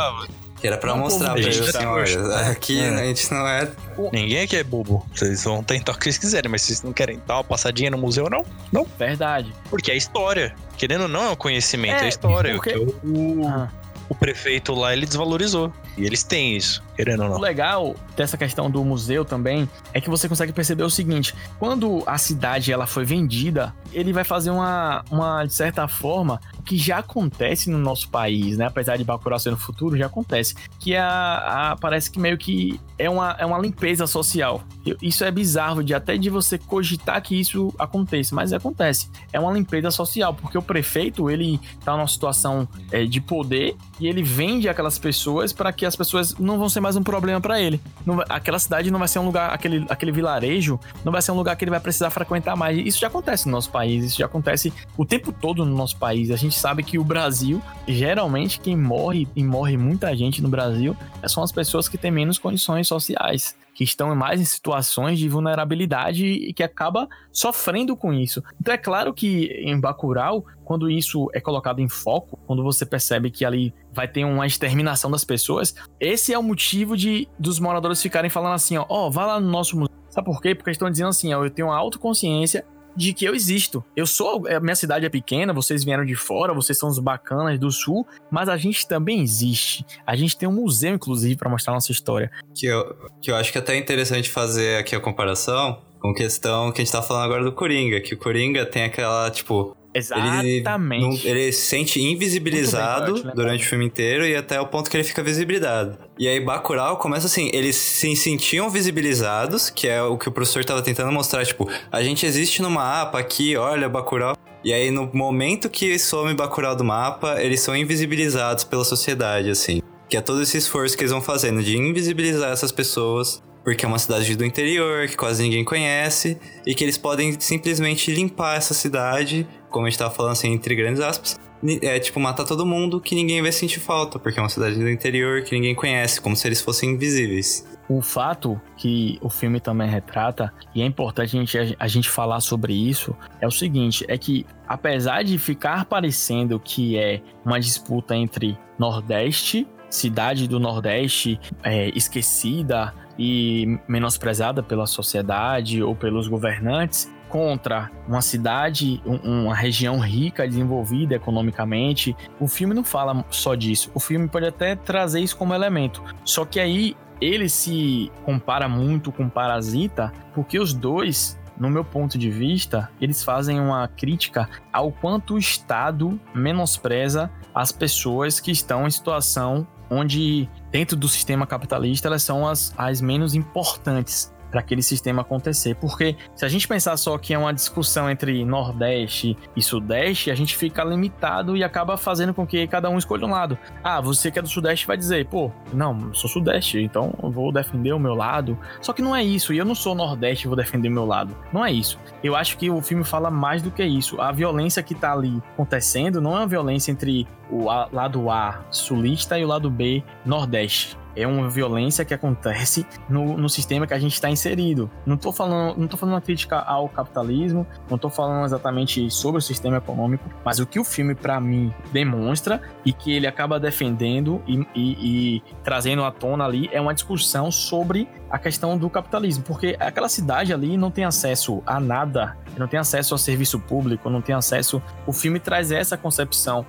Que era pra Não, mostrar pra eles assim, olha, aqui É. a gente não é... Ninguém aqui é bobo. Vocês vão tentar o que vocês quiserem, mas vocês não querem dar uma passadinha no museu, não? Não. Verdade. Porque é história. Querendo ou não, é o conhecimento, é, É, história. porque- O, o- Ah. O prefeito lá, ele desvalorizou. E eles têm isso, querendo ou O não. legal dessa questão do museu também é que você consegue perceber o seguinte: quando a cidade ela foi vendida, ele vai fazer uma, uma de certa forma, o que já acontece no nosso país, né? Apesar de Bacurau ser no futuro, já acontece. Que é a, a- parece que meio que é uma, é uma limpeza social. Isso é bizarro de até de você cogitar que isso aconteça, mas acontece. É uma limpeza social, porque o prefeito ele tá numa situação é, de poder e ele vende aquelas pessoas para que as pessoas não vão ser mais um problema para ele. Não aquela cidade não vai ser um lugar, aquele, aquele vilarejo não vai ser um lugar que ele vai precisar frequentar mais. Isso já acontece no nosso país, isso já acontece o tempo todo no nosso país. A gente sabe que o Brasil, geralmente, quem morre e morre muita gente no Brasil são as pessoas que têm menos condições sociais. Que estão mais em situações de vulnerabilidade e que acaba sofrendo com isso. Então é claro que em Bacurau, quando isso é colocado em foco, quando você percebe que ali vai ter uma exterminação das pessoas, esse é o motivo de dos moradores ficarem falando assim, ó, ó, vá lá no nosso museu. Sabe por quê? Porque estão dizendo assim, ó, eu tenho uma autoconsciência de que eu existo. Eu sou, a minha cidade é pequena, vocês vieram de fora, vocês são os bacanas do sul, mas a gente também existe. A gente tem um museu, inclusive, para mostrar nossa história. Que eu, que eu acho que é até interessante fazer aqui a comparação com questão que a gente tá falando agora do Coringa, que o Coringa tem aquela, tipo, ele, Exatamente. não- ele se sente invisibilizado bem, né? durante o filme inteiro e até o ponto que ele fica visibilizado. E aí Bacurau começa assim, eles se sentiam visibilizados, que é o que o professor tava tentando mostrar, tipo, a gente existe no mapa aqui, olha Bacurau. E aí no momento que some Bacurau do mapa, eles são invisibilizados pela sociedade, assim. Que é todo esse esforço que eles vão fazendo de invisibilizar essas pessoas, porque é uma cidade do interior, que quase ninguém conhece, e que eles podem simplesmente limpar essa cidade, como a gente tava falando assim, entre grandes aspas, é tipo matar todo mundo que ninguém vai sentir falta, porque é uma cidade do interior que ninguém conhece, como se eles fossem invisíveis. O fato que o filme também retrata, e é importante a gente, a gente falar sobre isso, é o seguinte: é que apesar de ficar parecendo que é uma disputa entre Nordeste, cidade do Nordeste é, esquecida e menosprezada pela sociedade ou pelos governantes, contra uma cidade, um- uma região rica, desenvolvida economicamente, o filme não fala só disso. O filme pode até trazer isso como elemento. Só que aí ele se compara muito com Parasita, porque os dois, no meu ponto de vista, eles fazem uma crítica ao quanto o Estado menospreza as pessoas que estão em situação onde, dentro do sistema capitalista, elas são as, as menos importantes. Para aquele sistema acontecer. Porque se a gente pensar só que é uma discussão entre Nordeste e Sudeste, a gente fica limitado e acaba fazendo com que cada um escolha um lado. Ah, você que é do Sudeste vai dizer, pô, não, sou Sudeste, então vou defender o meu lado. Só que não é isso, e eu não sou Nordeste e vou defender o meu lado. Não é isso. Eu acho que o filme fala mais do que isso. A violência que tá ali acontecendo não é uma violência entre o lado A sulista e o lado B nordeste é uma violência que acontece no, no sistema que a gente está inserido. Não estou falando, não tô falando uma crítica ao capitalismo, não estou falando exatamente sobre o sistema econômico, mas o que o filme para mim demonstra e que ele acaba defendendo e, e, e trazendo à tona ali é uma discussão sobre a questão do capitalismo, porque aquela cidade ali não tem acesso a nada, não tem acesso ao serviço público, não tem acesso. O filme traz essa concepção.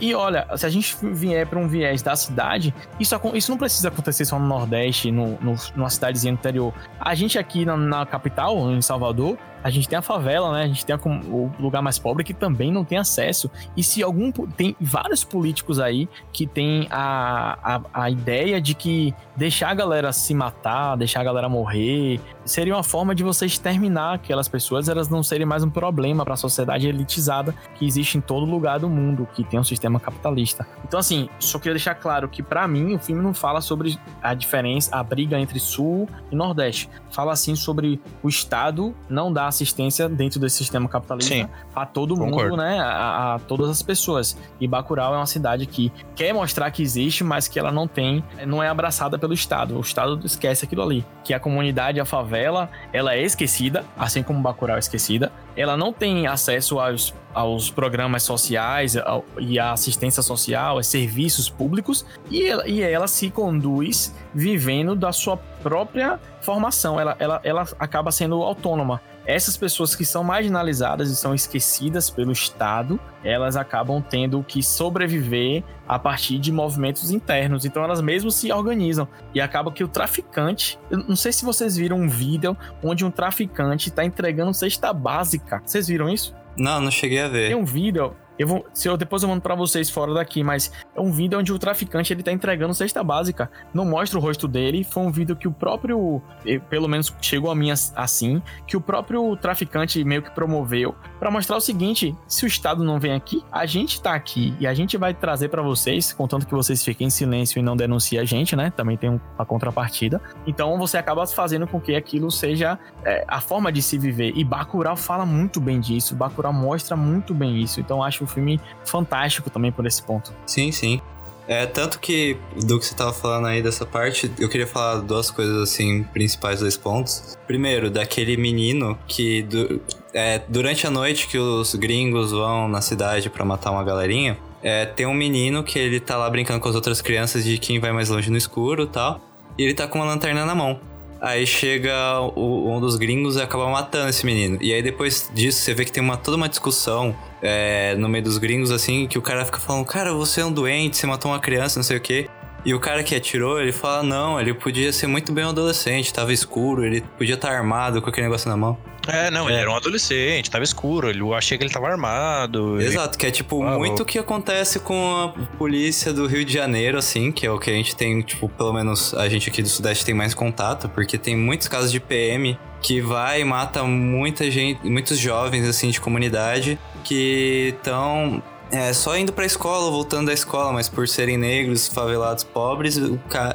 E, olha, se a gente vier para um viés da cidade, isso, isso não precisa acontecer só no Nordeste, no, no, numa cidadezinha interior. A gente aqui na, na capital, em Salvador, a gente tem a favela, né? A gente tem a, o lugar mais pobre que também não tem acesso. E se algum. Tem vários políticos aí que tem a, a, a ideia de que deixar a galera se matar, deixar a galera morrer, seria uma forma de você exterminar aquelas pessoas, elas não serem mais um problema para a sociedade elitizada que existe em todo lugar do mundo, que tem um sistema capitalista. Então, assim, só queria deixar claro que, para mim, o filme não fala sobre a diferença, a briga entre Sul e Nordeste. Fala, assim, sobre o Estado não dar assistência dentro desse sistema capitalista Sim, a todo concordo. mundo, né? A, a, todas as pessoas. E Bacurau é uma cidade que quer mostrar que existe, mas que ela não tem, não é abraçada pelo Estado. O Estado esquece aquilo ali. Que a comunidade, a favela, ela é esquecida, assim como Bacurau é esquecida. Ela não tem acesso aos aos programas sociais ao, e à assistência social, aos serviços públicos, e ela, e ela se conduz vivendo da sua própria formação, ela, ela, ela acaba sendo autônoma. Essas pessoas que são marginalizadas e são esquecidas pelo Estado, elas acabam tendo que sobreviver a partir de movimentos internos. Então elas mesmo se organizam. E acaba que o traficante. Eu não sei se vocês viram um vídeo onde um traficante está entregando cesta básica. Vocês viram isso? Não, não cheguei a ver. Tem um vídeo eu vou, se eu depois eu mando para vocês fora daqui, mas é um vídeo onde o traficante ele tá entregando cesta básica. Não mostra o rosto dele. Foi um vídeo que o próprio, pelo menos chegou a mim assim, que o próprio traficante meio que promoveu para mostrar o seguinte: se o Estado não vem aqui, a gente tá aqui e a gente vai trazer para vocês, contanto que vocês fiquem em silêncio e não denunciem a gente, né? Também tem uma contrapartida. Então você acaba fazendo com que aquilo seja é, a forma de se viver. E Bacurau fala muito bem disso. Bacurau mostra muito bem isso. Então acho um filme fantástico também por esse ponto. Sim, sim. É, tanto que do que você tava falando aí dessa parte, eu queria falar duas coisas assim, principais dois pontos. Primeiro, daquele menino que du é, durante a noite que os gringos vão na cidade para matar uma galerinha, é, tem um menino que ele tá lá brincando com as outras crianças de quem vai mais longe no escuro tal. E ele tá com uma lanterna na mão. Aí chega o, um dos gringos e acaba matando esse menino. E aí depois disso você vê que tem uma, toda uma discussão é, no meio dos gringos, assim, que o cara fica falando, cara, você é um doente, você matou uma criança, não sei o quê. E o cara que atirou, ele fala, não, ele podia ser muito bem um adolescente, tava escuro, ele podia estar tá armado com aquele negócio na mão. É, não, é. ele era um adolescente, tava escuro, eu achei que ele tava armado. Exato, que é tipo ah, muito o que acontece com a polícia do Rio de Janeiro, assim, que é o que a gente tem, tipo, pelo menos a gente aqui do Sudeste tem mais contato, porque tem muitos casos de PM que vai e mata muita gente, muitos jovens, assim, de comunidade que estão é, só indo pra escola, voltando da escola, mas por serem negros, favelados, pobres,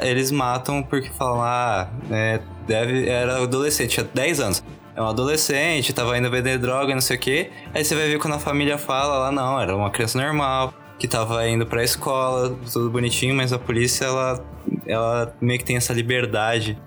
eles matam porque falam, ah, é, deve, era adolescente, tinha 10 anos é um adolescente, tava indo vender droga, não sei o quê. Aí você vai ver quando a família fala lá, não, era uma criança normal, que tava indo pra escola, tudo bonitinho, mas a polícia, ela, ela meio que tem essa liberdade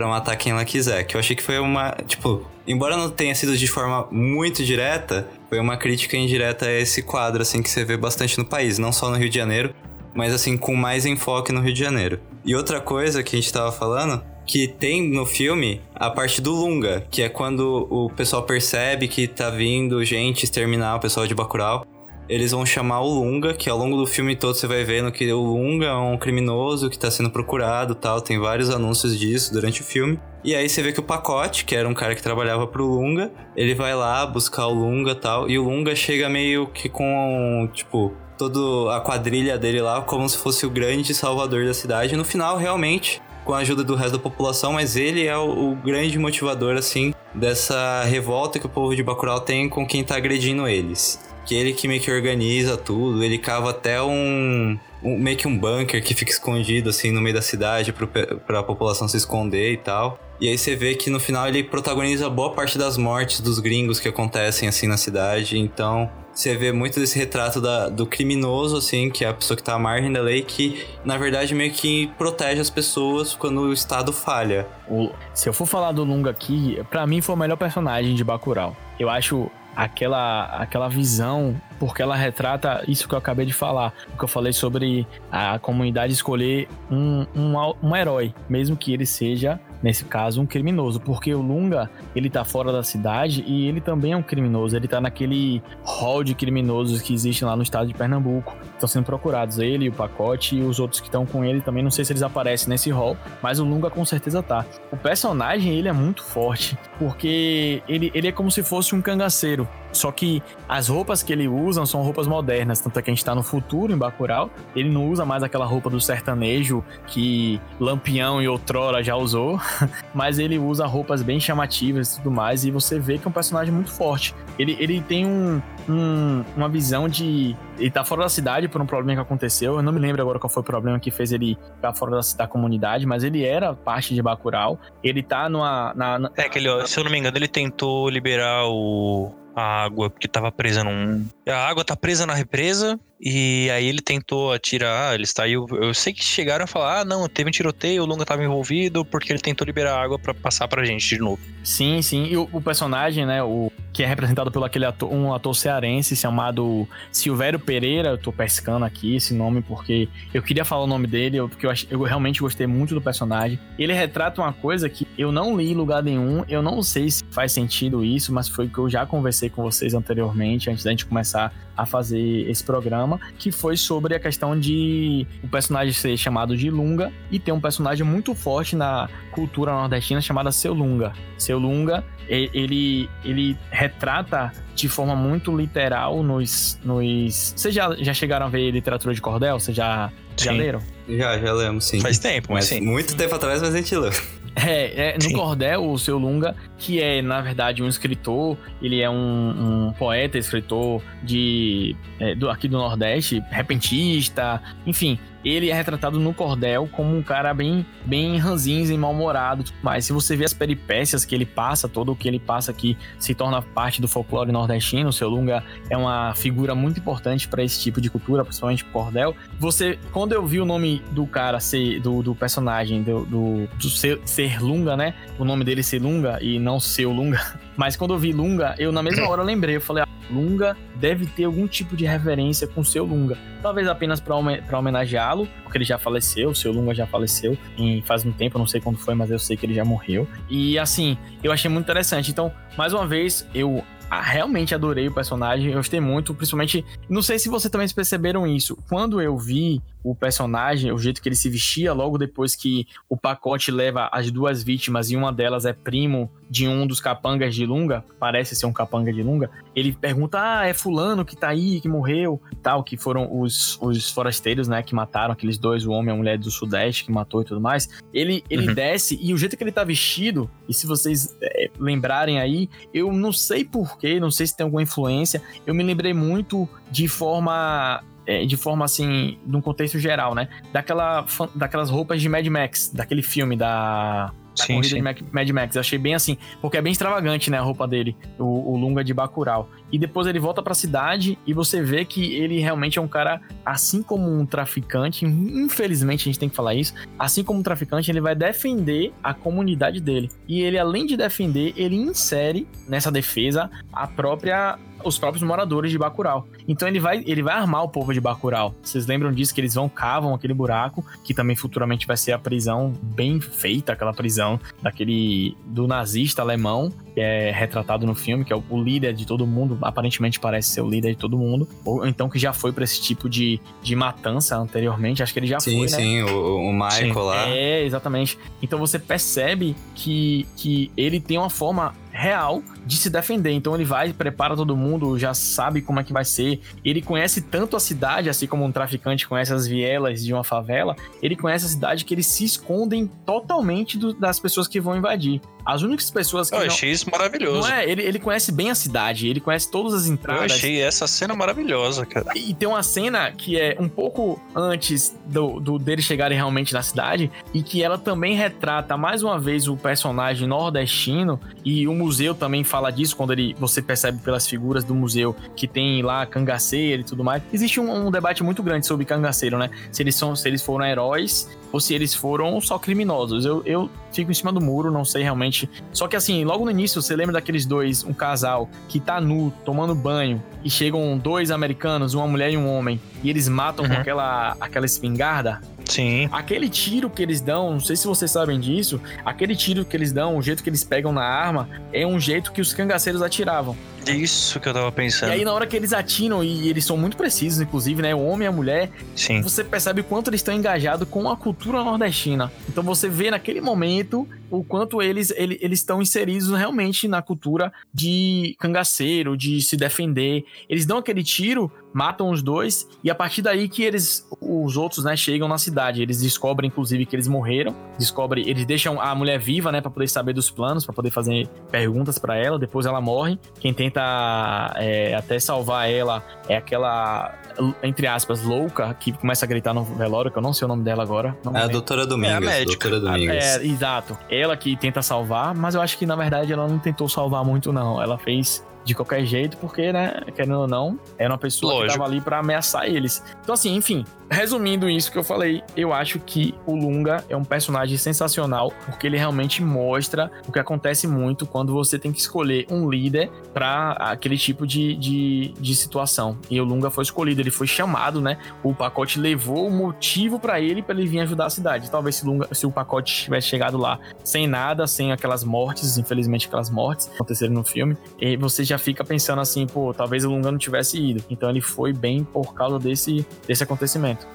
para matar quem ela quiser. Que eu achei que foi uma. Tipo, embora não tenha sido de forma muito direta, foi uma crítica indireta a esse quadro, assim, que você vê bastante no país, não só no Rio de Janeiro, mas assim, com mais enfoque no Rio de Janeiro. E outra coisa que a gente tava falando que tem no filme a parte do Lunga, que é quando o pessoal percebe que tá vindo gente exterminar o pessoal de Bacurau. Eles vão chamar o Lunga, que ao longo do filme todo você vai vendo que o Lunga é um criminoso que tá sendo procurado tal. Tem vários anúncios disso durante o filme. E aí você vê que o Pacote, que era um cara que trabalhava pro Lunga, ele vai lá buscar o Lunga tal. E o Lunga chega meio que com, tipo, toda a quadrilha dele lá como se fosse o grande salvador da cidade. E no final, realmente, com a ajuda do resto da população, mas ele é o, o grande motivador, assim, dessa revolta que o povo de Bacurau tem com quem tá agredindo eles. Que ele que meio que organiza tudo, ele cava até um, um meio que um bunker que fica escondido assim no meio da cidade pro, pra população se esconder e tal. E aí você vê que no final ele protagoniza boa parte das mortes dos gringos que acontecem assim na cidade. Então, você vê muito desse retrato da, do criminoso, assim, que é a pessoa que tá à margem da lei, que na verdade meio que protege as pessoas quando o Estado falha. O, se eu for falar do Lunga aqui, para mim foi o melhor personagem de Bacurau. Eu acho aquela, aquela visão, porque ela retrata isso que eu acabei de falar, o que eu falei sobre a comunidade escolher um, um, um herói, mesmo que ele seja nesse caso, um criminoso, porque o Lunga, ele tá fora da cidade e ele também é um criminoso, ele tá naquele hall de criminosos que existe lá no estado de Pernambuco. Estão sendo procurados ele, o pacote e os outros que estão com ele também, não sei se eles aparecem nesse hall, mas o Lunga com certeza tá. O personagem, ele é muito forte, porque ele, ele é como se fosse um cangaceiro. Só que as roupas que ele usa são roupas modernas, tanto é que a gente tá no futuro em Bacurau. Ele não usa mais aquela roupa do sertanejo que Lampião e outrora já usou, mas ele usa roupas bem chamativas e tudo mais, e você vê que é um personagem muito forte. Ele, ele tem um, um, uma visão de. Ele tá fora da cidade por um problema que aconteceu. Eu não me lembro agora qual foi o problema que fez ele ficar fora da, da comunidade, mas ele era parte de Bacurau. Ele tá numa. Na, na... É, que ele, se eu não me engano, ele tentou liberar o, a água, porque tava presa num. A água tá presa na represa, e aí ele tentou atirar, ele saiu. Eu sei que chegaram a falar: ah, não, teve um tiroteio, o Lunga tava envolvido, porque ele tentou liberar água para passar pra gente de novo. Sim, sim. E o, o, personagem, né, o que é representado pelo aquele ator, um ator cearense chamado Silvério Pereira, eu tô pescando aqui esse nome porque eu queria falar o nome dele, porque eu, eu realmente gostei muito do personagem. Ele retrata uma coisa que eu não li em lugar nenhum, eu não sei se faz sentido isso, mas foi o que eu já conversei com vocês anteriormente, antes da gente começar a fazer esse programa, que foi sobre a questão de o personagem ser chamado de Lunga e ter um personagem muito forte na cultura nordestina chamada Seu Lunga. Seu Lunga, ele, ele retrata de forma muito literal nos. nos... Vocês já, já chegaram a ver literatura de cordel? Vocês já, já leram? Já, já lemos, sim. Faz tempo, mas, sim. Muito tempo atrás, mas a gente leu. É, é no Sim. Cordel, o seu Lunga, que é, na verdade, um escritor, ele é um, um poeta, escritor de é, do, aqui do Nordeste, repentista, enfim, ele é retratado no cordel como um cara bem, bem ranzinho e mal-humorado. Mas se você vê as peripécias que ele passa, todo o que ele passa aqui se torna parte do folclore nordestino. O seu Lunga é uma figura muito importante para esse tipo de cultura, principalmente cordel. Você, quando eu vi o nome do cara ser, do, do personagem, do, do, do ser, ser, Lunga, né? O nome dele ser Lunga e não seu Lunga. Mas quando eu vi Lunga, eu na mesma hora lembrei, eu falei, ah, Lunga deve ter algum tipo de referência com o seu Lunga. Talvez apenas para homenageá-lo, porque ele já faleceu, o seu Lunga já faleceu em faz um tempo, não sei quando foi, mas eu sei que ele já morreu. E assim, eu achei muito interessante. Então, mais uma vez, eu realmente adorei o personagem, eu gostei muito, principalmente, não sei se vocês também perceberam isso. Quando eu vi o personagem, o jeito que ele se vestia, logo depois que o pacote leva as duas vítimas e uma delas é primo de um dos capangas de Lunga, parece ser um capanga de Lunga, ele pergunta: Ah, é Fulano que tá aí, que morreu tal, que foram os, os forasteiros, né, que mataram aqueles dois, o homem e a mulher do Sudeste, que matou e tudo mais. Ele, ele uhum. desce e o jeito que ele tá vestido, e se vocês é, lembrarem aí, eu não sei porquê, não sei se tem alguma influência, eu me lembrei muito de forma é, de forma assim, num contexto geral, né? Daquela, daquelas roupas de Mad Max, daquele filme da da sim, corrida sim. de Mad Max. Eu achei bem assim, porque é bem extravagante, né, a roupa dele, o, o Lunga de Bacurau. E depois ele volta para a cidade e você vê que ele realmente é um cara, assim como um traficante, infelizmente a gente tem que falar isso, assim como um traficante, ele vai defender a comunidade dele. E ele, além de defender, ele insere nessa defesa a própria os próprios moradores de Bacurau. Então ele vai, ele vai armar o povo de Bacurau. Vocês lembram disso que eles vão cavam aquele buraco, que também futuramente vai ser a prisão bem feita, aquela prisão daquele do nazista alemão, que é retratado no filme, que é o, líder de todo mundo, aparentemente parece ser o líder de todo mundo, ou então que já foi para esse tipo de, de matança anteriormente, acho que ele já sim, foi, sim, né? Sim, o, o Michael sim. lá. É, exatamente. Então você percebe que, que ele tem uma forma real de se defender. Então ele vai, prepara todo mundo, já sabe como é que vai ser. Ele conhece tanto a cidade, assim como um traficante conhece as vielas de uma favela, ele conhece a cidade que eles se escondem totalmente do, das pessoas que vão invadir. As únicas pessoas que. Eu não, achei isso maravilhoso. não é, ele, ele conhece bem a cidade, ele conhece todas as Eu entradas. achei essa cena maravilhosa, cara. E tem uma cena que é um pouco antes do, do deles chegarem realmente na cidade e que ela também retrata mais uma vez o personagem nordestino e o museu também fala disso quando ele você percebe pelas figuras do museu que tem lá cangaceiro e tudo mais. Existe um, um debate muito grande sobre cangaceiro, né? Se eles são se eles foram heróis ou se eles foram só criminosos. Eu, eu fico em cima do muro, não sei realmente. Só que assim, logo no início, você lembra daqueles dois, um casal que tá nu, tomando banho, e chegam dois americanos, uma mulher e um homem, e eles matam com Uhum. aquela, aquela espingarda? Sim. Aquele tiro que eles dão, não sei se vocês sabem disso, aquele tiro que eles dão, o jeito que eles pegam na arma, é um jeito que os cangaceiros atiravam. Isso que eu tava E pensando. aí, na hora que eles atiram, e eles são muito precisos, inclusive, né? O homem e a mulher, Sim. você percebe o quanto eles estão engajados com a cultura nordestina. Então você vê naquele momento o quanto eles ele- eles estão inseridos realmente na cultura de cangaceiro, de se defender. Eles dão aquele tiro, matam os dois e a partir daí que eles os outros, né, chegam na cidade. Eles descobrem inclusive que eles morreram, descobrem, eles deixam a mulher viva, né, para poder saber dos planos, para poder fazer perguntas para ela. Depois ela morre. Quem tenta é, até salvar ela é aquela entre aspas, louca, que começa a gritar no velório, que eu não sei o nome dela agora. Não É a lembro. doutora Domingues. médica. doutora Domingues. É, exato. Ela que tenta salvar, mas eu acho que na verdade ela não tentou salvar muito, não. Ela fez de qualquer jeito, porque, né, querendo ou não, era uma pessoa que Lógico. tava ali pra ameaçar eles. Então, assim, enfim, resumindo isso que eu falei, eu acho que o Lunga é um personagem sensacional, porque ele realmente mostra o que acontece muito quando você tem que escolher um líder pra aquele tipo de, de, de situação. E o Lunga foi escolhido, ele foi chamado, né? O pacote levou o motivo pra ele, pra ele vir ajudar a cidade. Talvez se, o Lunga, se o pacote tivesse chegado lá sem nada, sem aquelas mortes, infelizmente aquelas mortes que aconteceram no filme, e você já fica pensando assim, pô, talvez o Lunga não tivesse ido. Então ele foi bem por causa desse, desse acontecimento.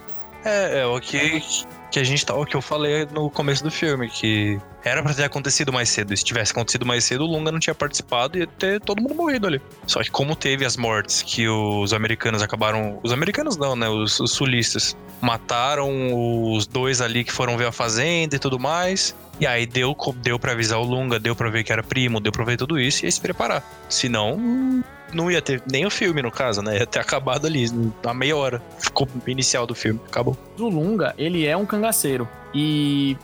É, é o que, que a gente tá, o que eu falei no começo do filme, que era pra ter acontecido mais cedo. E se tivesse acontecido mais cedo, o Lunga não tinha participado e ia ter todo mundo morrido ali. Só que como teve as mortes que os americanos acabaram. Os americanos não, né? Os, os sulistas mataram os dois ali que foram ver a fazenda e tudo mais. E aí deu, deu pra avisar o Lunga, deu pra ver que era primo, deu pra ver tudo isso e ia se preparar. Senão, não ia ter nem o filme, no caso, né? Ia ter acabado ali, na meia hora. Ficou inicial do filme. Acabou. O Lunga, ele é um cangaceiro. E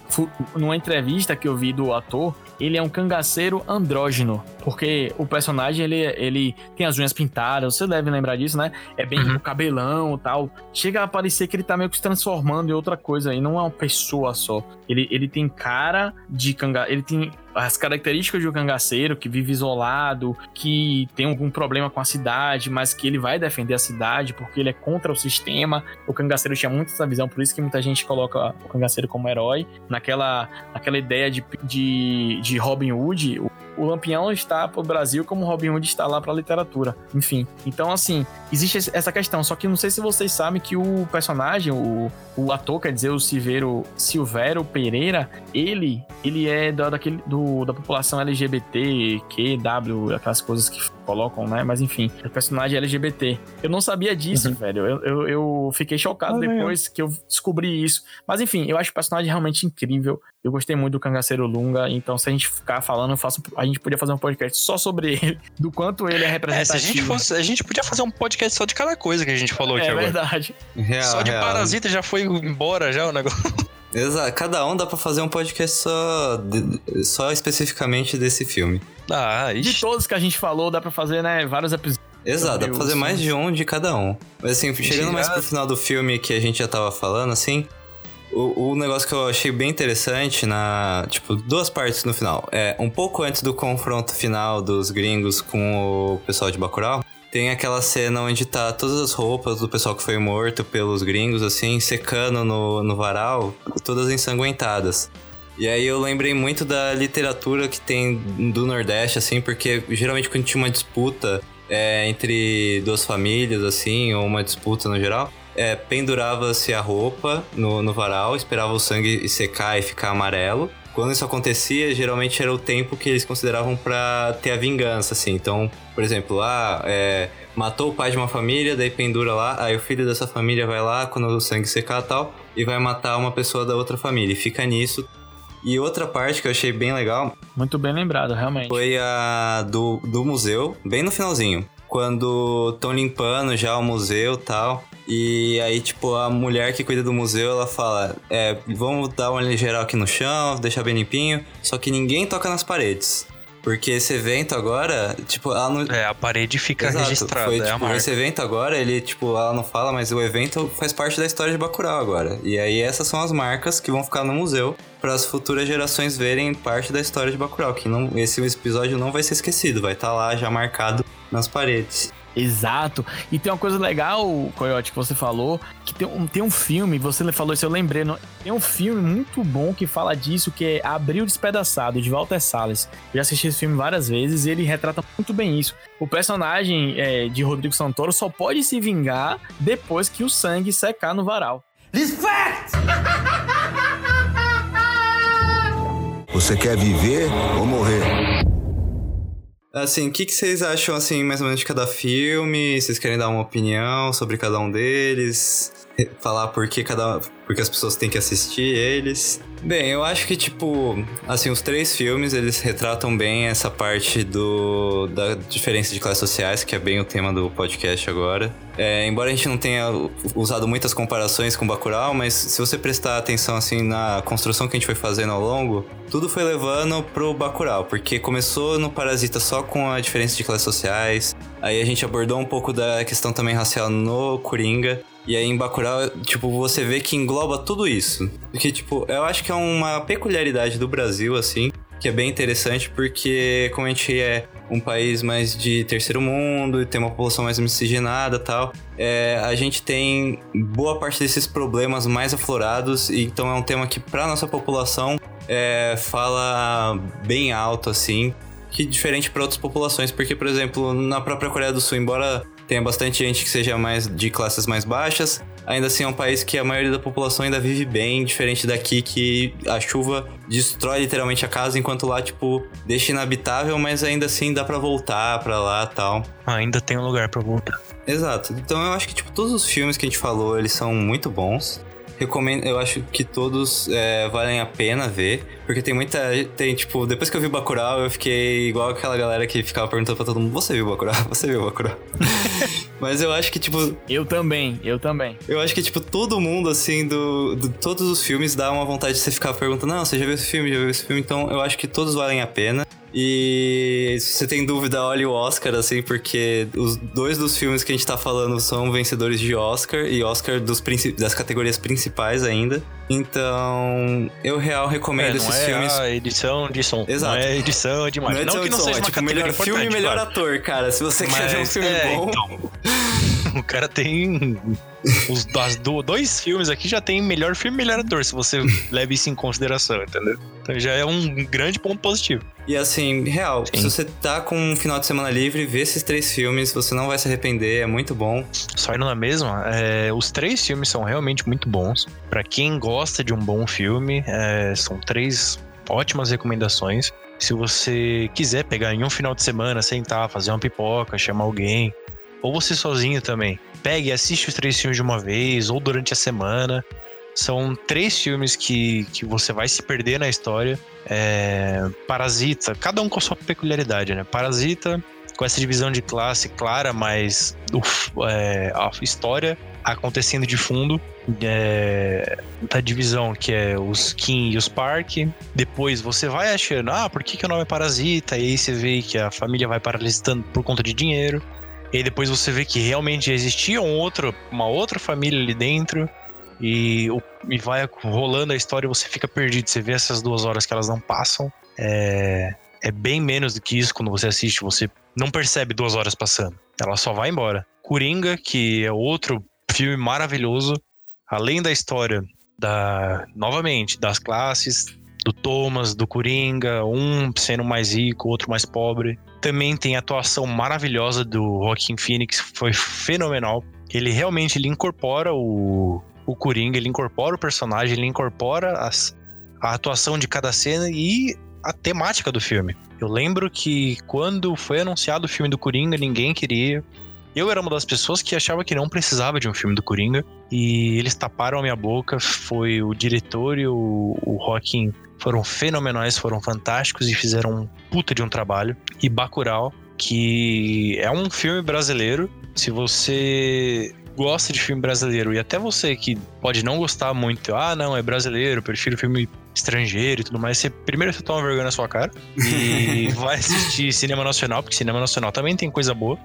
numa entrevista que eu vi do ator, ele é um cangaceiro andrógeno. Porque o personagem, ele, ele tem as unhas pintadas, você deve lembrar disso, né? É bem Uhum. o cabelão e tal. Chega a parecer que ele tá meio que se transformando em outra coisa, e não é uma pessoa só. Ele, ele tem cara de cangaceiro, ele tem as características de um cangaceiro que vive isolado, que tem algum problema com a cidade, mas que ele vai defender a cidade porque ele é contra o sistema. O cangaceiro tinha muito essa visão, por isso que muita gente coloca o cangaceiro como herói. Naquela, naquela ideia de, de, de Robin Hood, o Lampião está pro Brasil como Robin Hood está lá pra literatura. Enfim. Então, assim, existe essa questão. Só que não sei se vocês sabem que o personagem, o, o ator, quer dizer, o Silveiro, Silvério Pereira, ele, ele é da, daquele, do, da população LGBT, QW, aquelas coisas que colocam, né? Mas enfim, o personagem é LGBT. Eu não sabia disso, velho. Eu, eu, eu fiquei chocado Ah, depois que eu descobri isso. Mas enfim, eu acho o personagem realmente incrível. Eu gostei muito do Cangaceiro Lunga, então se a gente ficar falando, eu faço, a gente podia fazer um podcast só sobre ele, do quanto ele é É, se representativo. a gente fosse, a gente podia fazer um podcast só de cada coisa que a gente falou aqui é agora. verdade. Real, Só de real. Parasita já foi embora já o negócio. Exato. Cada um dá pra fazer um podcast só, de- só especificamente desse filme. Ah, De ixi. todos que a gente falou, dá pra fazer, né, vários episódios. Exato, dá pra fazer mais de um de cada um. Mas assim, chegando mais pro final do filme que a gente já tava falando, assim, o, o negócio que eu achei bem interessante na. Tipo, duas partes no final. É, um pouco antes do confronto final dos gringos com o pessoal de Bacurau. Tem aquela cena onde tá todas as roupas do pessoal que foi morto pelos gringos, assim, secando no, no varal, todas ensanguentadas. E aí eu lembrei muito da literatura que tem do Nordeste, assim, porque geralmente quando tinha uma disputa é, entre duas famílias, assim, ou uma disputa no geral, é, pendurava-se a roupa no, no varal, esperava o sangue secar e ficar amarelo. Quando isso acontecia, geralmente era o tempo que eles consideravam pra ter a vingança, assim. Então, por exemplo, ah, é, matou o pai de uma família, daí pendura lá, aí o filho dessa família vai lá, quando o sangue secar e tal, e vai matar uma pessoa da outra família. E fica nisso. E outra parte que eu achei bem legal Muito bem lembrado, realmente. foi a do, do museu, bem no finalzinho. Quando estão limpando já o museu tal. E aí, tipo, a mulher que cuida do museu, ela fala: É, vamos dar uma geral aqui no chão, deixar bem limpinho. Só que ninguém toca nas paredes. Porque esse evento agora, tipo, ela não. É, a parede fica Exato, registrada, foi, é tipo, marca. esse evento agora, ele, tipo, ela não fala, mas o evento faz parte da história de Bacurau agora. E aí essas são as marcas que vão ficar no museu para as futuras gerações verem parte da história de Bacurau, que não, esse episódio não vai ser esquecido, vai estar lá já marcado nas paredes. Exato. E tem uma coisa legal, Coyote, que você falou, que tem um, tem um filme, você falou isso, eu lembrei, não- tem um filme muito bom que fala disso, que é Abril Despedaçado, de Walter Salles. Eu já assisti esse filme várias vezes e ele retrata muito bem isso. O personagem é, de Rodrigo Santoro só pode se vingar depois que o sangue secar no varal. Você quer viver ou morrer? Assim, o que, que vocês acham, assim, mais ou menos de cada filme? Vocês querem dar uma opinião sobre cada um deles? Falar por que cada... Porque as pessoas têm que assistir eles? Bem, eu acho que, tipo... Assim, os três filmes, eles retratam bem essa parte do... Da diferença de classes sociais, que é bem o tema do podcast agora. É, embora a gente não tenha usado muitas comparações com Bacurau, mas se você prestar atenção, assim, na construção que a gente foi fazendo ao longo, tudo foi levando pro Bacurau, porque começou no Parasita só com a diferença de classes sociais, aí a gente abordou um pouco da questão também racial no Coringa, e aí em Bacurau, tipo, você vê que engloba tudo isso. Porque, tipo, eu acho que é uma peculiaridade do Brasil, assim, que é bem interessante, porque como a gente é um país mais de terceiro mundo e tem uma população mais miscigenada tal, é, a gente tem boa parte desses problemas mais aflorados, então é um tema que pra nossa população é, fala bem alto, assim, que diferente para outras populações, porque, por exemplo, na própria Coreia do Sul, embora tenha bastante gente que seja mais de classes mais baixas, ainda assim é um país que a maioria da população ainda vive bem, diferente daqui que a chuva destrói literalmente a casa, enquanto lá, tipo, deixa inabitável, mas ainda assim dá pra voltar pra lá tal. Ainda tem um lugar pra voltar. Exato. Então eu acho que, tipo, todos os filmes que a gente falou, eles são muito bons. Recomendo, eu acho que todos é, valem a pena ver, porque tem muita, tem tipo, depois que eu vi Bacurau, eu fiquei igual aquela galera que ficava perguntando pra todo mundo, você viu Bacurau? Você viu Bacurau? Mas eu acho que, tipo, Eu também, eu também. eu acho que, tipo, todo mundo, assim, do, do- todos os filmes dá uma vontade de você ficar perguntando, não, você já viu esse filme, já viu esse filme? Então, eu acho que todos valem a pena. E se você tem dúvida, olhe o Oscar, assim, porque os dois dos filmes que a gente tá falando são vencedores de Oscar, e Oscar dos das categorias principais ainda. Então, eu real recomendo É, não esses é filmes. a edição de som. Exato. Não é edição de Não imagem. é Não, edição que de não som, seja é uma tipo categoria melhor filme e melhor claro. ator, cara. Se você quer ver um Mas, filme é, bom. então, o cara tem. Os as do- dois filmes aqui já tem melhor filme e melhor ator, se você leva isso em consideração, entendeu? Então já é um grande ponto positivo. E assim, real, Sim. se você tá com um final de semana livre, vê esses três filmes, você não vai se arrepender, é muito bom. Só indo na mesma, é, os três filmes são realmente muito bons. Pra quem gosta de um bom filme, é, são três ótimas recomendações. Se você quiser pegar em um final de semana, sentar, fazer uma pipoca, chamar alguém, ou você sozinho também, pegue e assiste os três filmes de uma vez, ou durante a semana. São três filmes que, que você vai se perder na história. É, Parasita, cada um com a sua peculiaridade, né? Parasita, com essa divisão de classe clara, mas o- é, a história acontecendo de fundo. É, da divisão que é os Kim e os Park. Depois você vai achando, ah, por que, que o nome é Parasita? E aí você vê que a família vai paralisando por conta de dinheiro. E aí depois você vê que realmente existia um outro, uma outra família ali dentro. E, e vai rolando a história e você fica perdido. Você vê essas duas horas que elas não passam. É, é bem menos do que isso quando você assiste. Você não percebe duas horas passando. Ela só vai embora. Coringa, que é outro filme maravilhoso. Além da história da novamente das classes do Thomas, do Coringa, um sendo mais rico, outro mais pobre. Também tem a atuação maravilhosa do Joaquin Phoenix, foi fenomenal. Ele realmente ele incorpora o, o Coringa, ele incorpora o personagem, ele incorpora as, a atuação de cada cena e a temática do filme. Eu lembro que quando foi anunciado o filme do Coringa, ninguém queria. Eu era uma das pessoas que achava que não precisava de um filme do Coringa e eles taparam a minha boca. Foi o diretor e o, o Joaquim foram fenomenais, foram fantásticos e fizeram um puta de um trabalho. E Bacurau, que é um filme brasileiro. Se você gosta de filme brasileiro e até você que pode não gostar muito, ah, não, é brasileiro, prefiro filme estrangeiro e tudo mais, você primeiro você toma vergonha na sua cara e vai assistir cinema nacional, porque cinema nacional também tem coisa boa.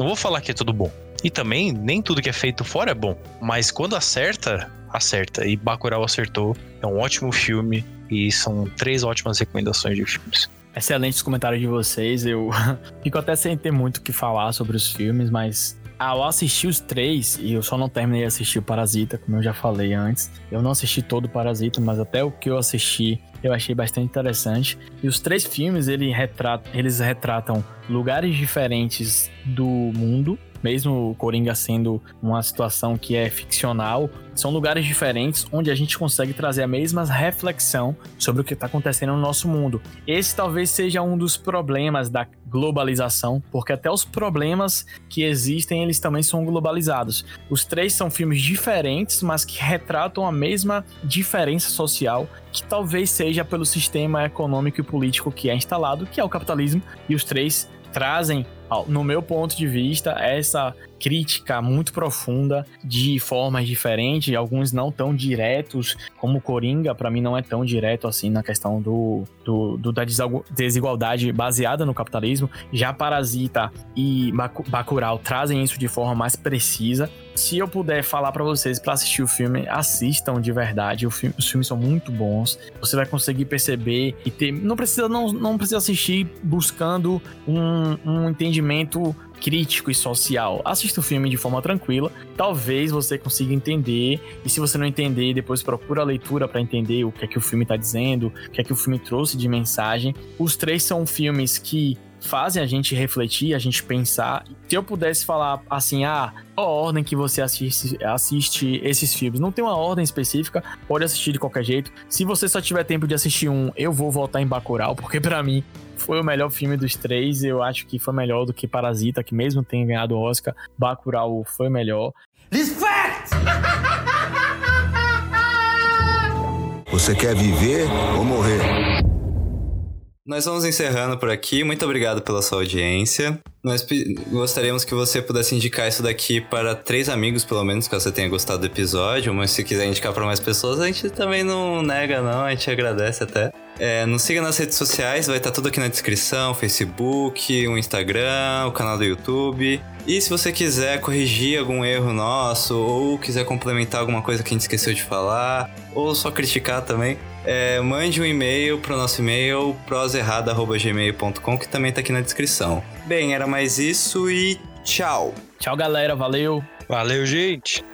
Não vou falar que é tudo bom. E também, nem tudo que é feito fora é bom. Mas quando acerta, acerta. E Bacurau acertou. É um ótimo filme. E são três ótimas recomendações de filmes. Excelentes comentários de vocês. Eu fico até sem ter muito o que falar sobre os filmes, mas ao assistir os três, e eu só não terminei de assistir o Parasita, como eu já falei antes. Eu não assisti todo o Parasita, mas até o que eu assisti eu achei bastante interessante. E os três filmes ele retrata, eles retratam lugares diferentes do mundo mesmo o Coringa sendo uma situação que é ficcional, são lugares diferentes onde a gente consegue trazer a mesma reflexão sobre o que está acontecendo no nosso mundo. Esse talvez seja um dos problemas da globalização, porque até os problemas que existem, eles também são globalizados. Os três são filmes diferentes, mas que retratam a mesma diferença social, que talvez seja pelo sistema econômico e político que é instalado, que é o capitalismo, e os três trazem no meu ponto de vista, essa crítica muito profunda de formas diferentes, alguns não tão diretos, como Coringa, para mim não é tão direto assim na questão do, do, do, da desigualdade baseada no capitalismo. Já Parasita e Bacurau trazem isso de forma mais precisa. Se eu puder falar para vocês para assistir o filme, assistam de verdade. Filme, os filmes são muito bons. Você vai conseguir perceber e ter. Não precisa, não, não precisa assistir buscando um, um entendimento crítico e social. Assista o filme de forma tranquila, talvez você consiga entender, e se você não entender, depois procura a leitura para entender o que é que o filme está dizendo, o que é que o filme trouxe de mensagem. Os três são filmes que fazem a gente refletir, a gente pensar. Se eu pudesse falar assim, ah, a ordem que você assiste, assiste esses filmes, não tem uma ordem específica, pode assistir de qualquer jeito. Se você só tiver tempo de assistir um, eu vou voltar em Bacurau, porque para mim foi o melhor filme dos três. Eu acho que foi melhor do que Parasita, que mesmo tenha ganhado o Oscar, Bacurau foi melhor. Respect! Você quer viver ou morrer? Nós vamos encerrando por aqui. Muito obrigado pela sua audiência. Nós gostaríamos que você pudesse indicar isso daqui para três amigos, pelo menos, que você tenha gostado do episódio. Mas se quiser indicar para mais pessoas, a gente também não nega, não. A gente agradece até. É, nos siga nas redes sociais, vai estar tudo aqui na descrição: Facebook, o Instagram, o canal do YouTube. E se você quiser corrigir algum erro nosso, ou quiser complementar alguma coisa que a gente esqueceu de falar, ou só criticar também, é, mande um e-mail para o nosso e-mail proserrada.gmail.com que também está aqui na descrição. Bem, era mais isso e tchau. Tchau, galera. Valeu. Valeu, gente.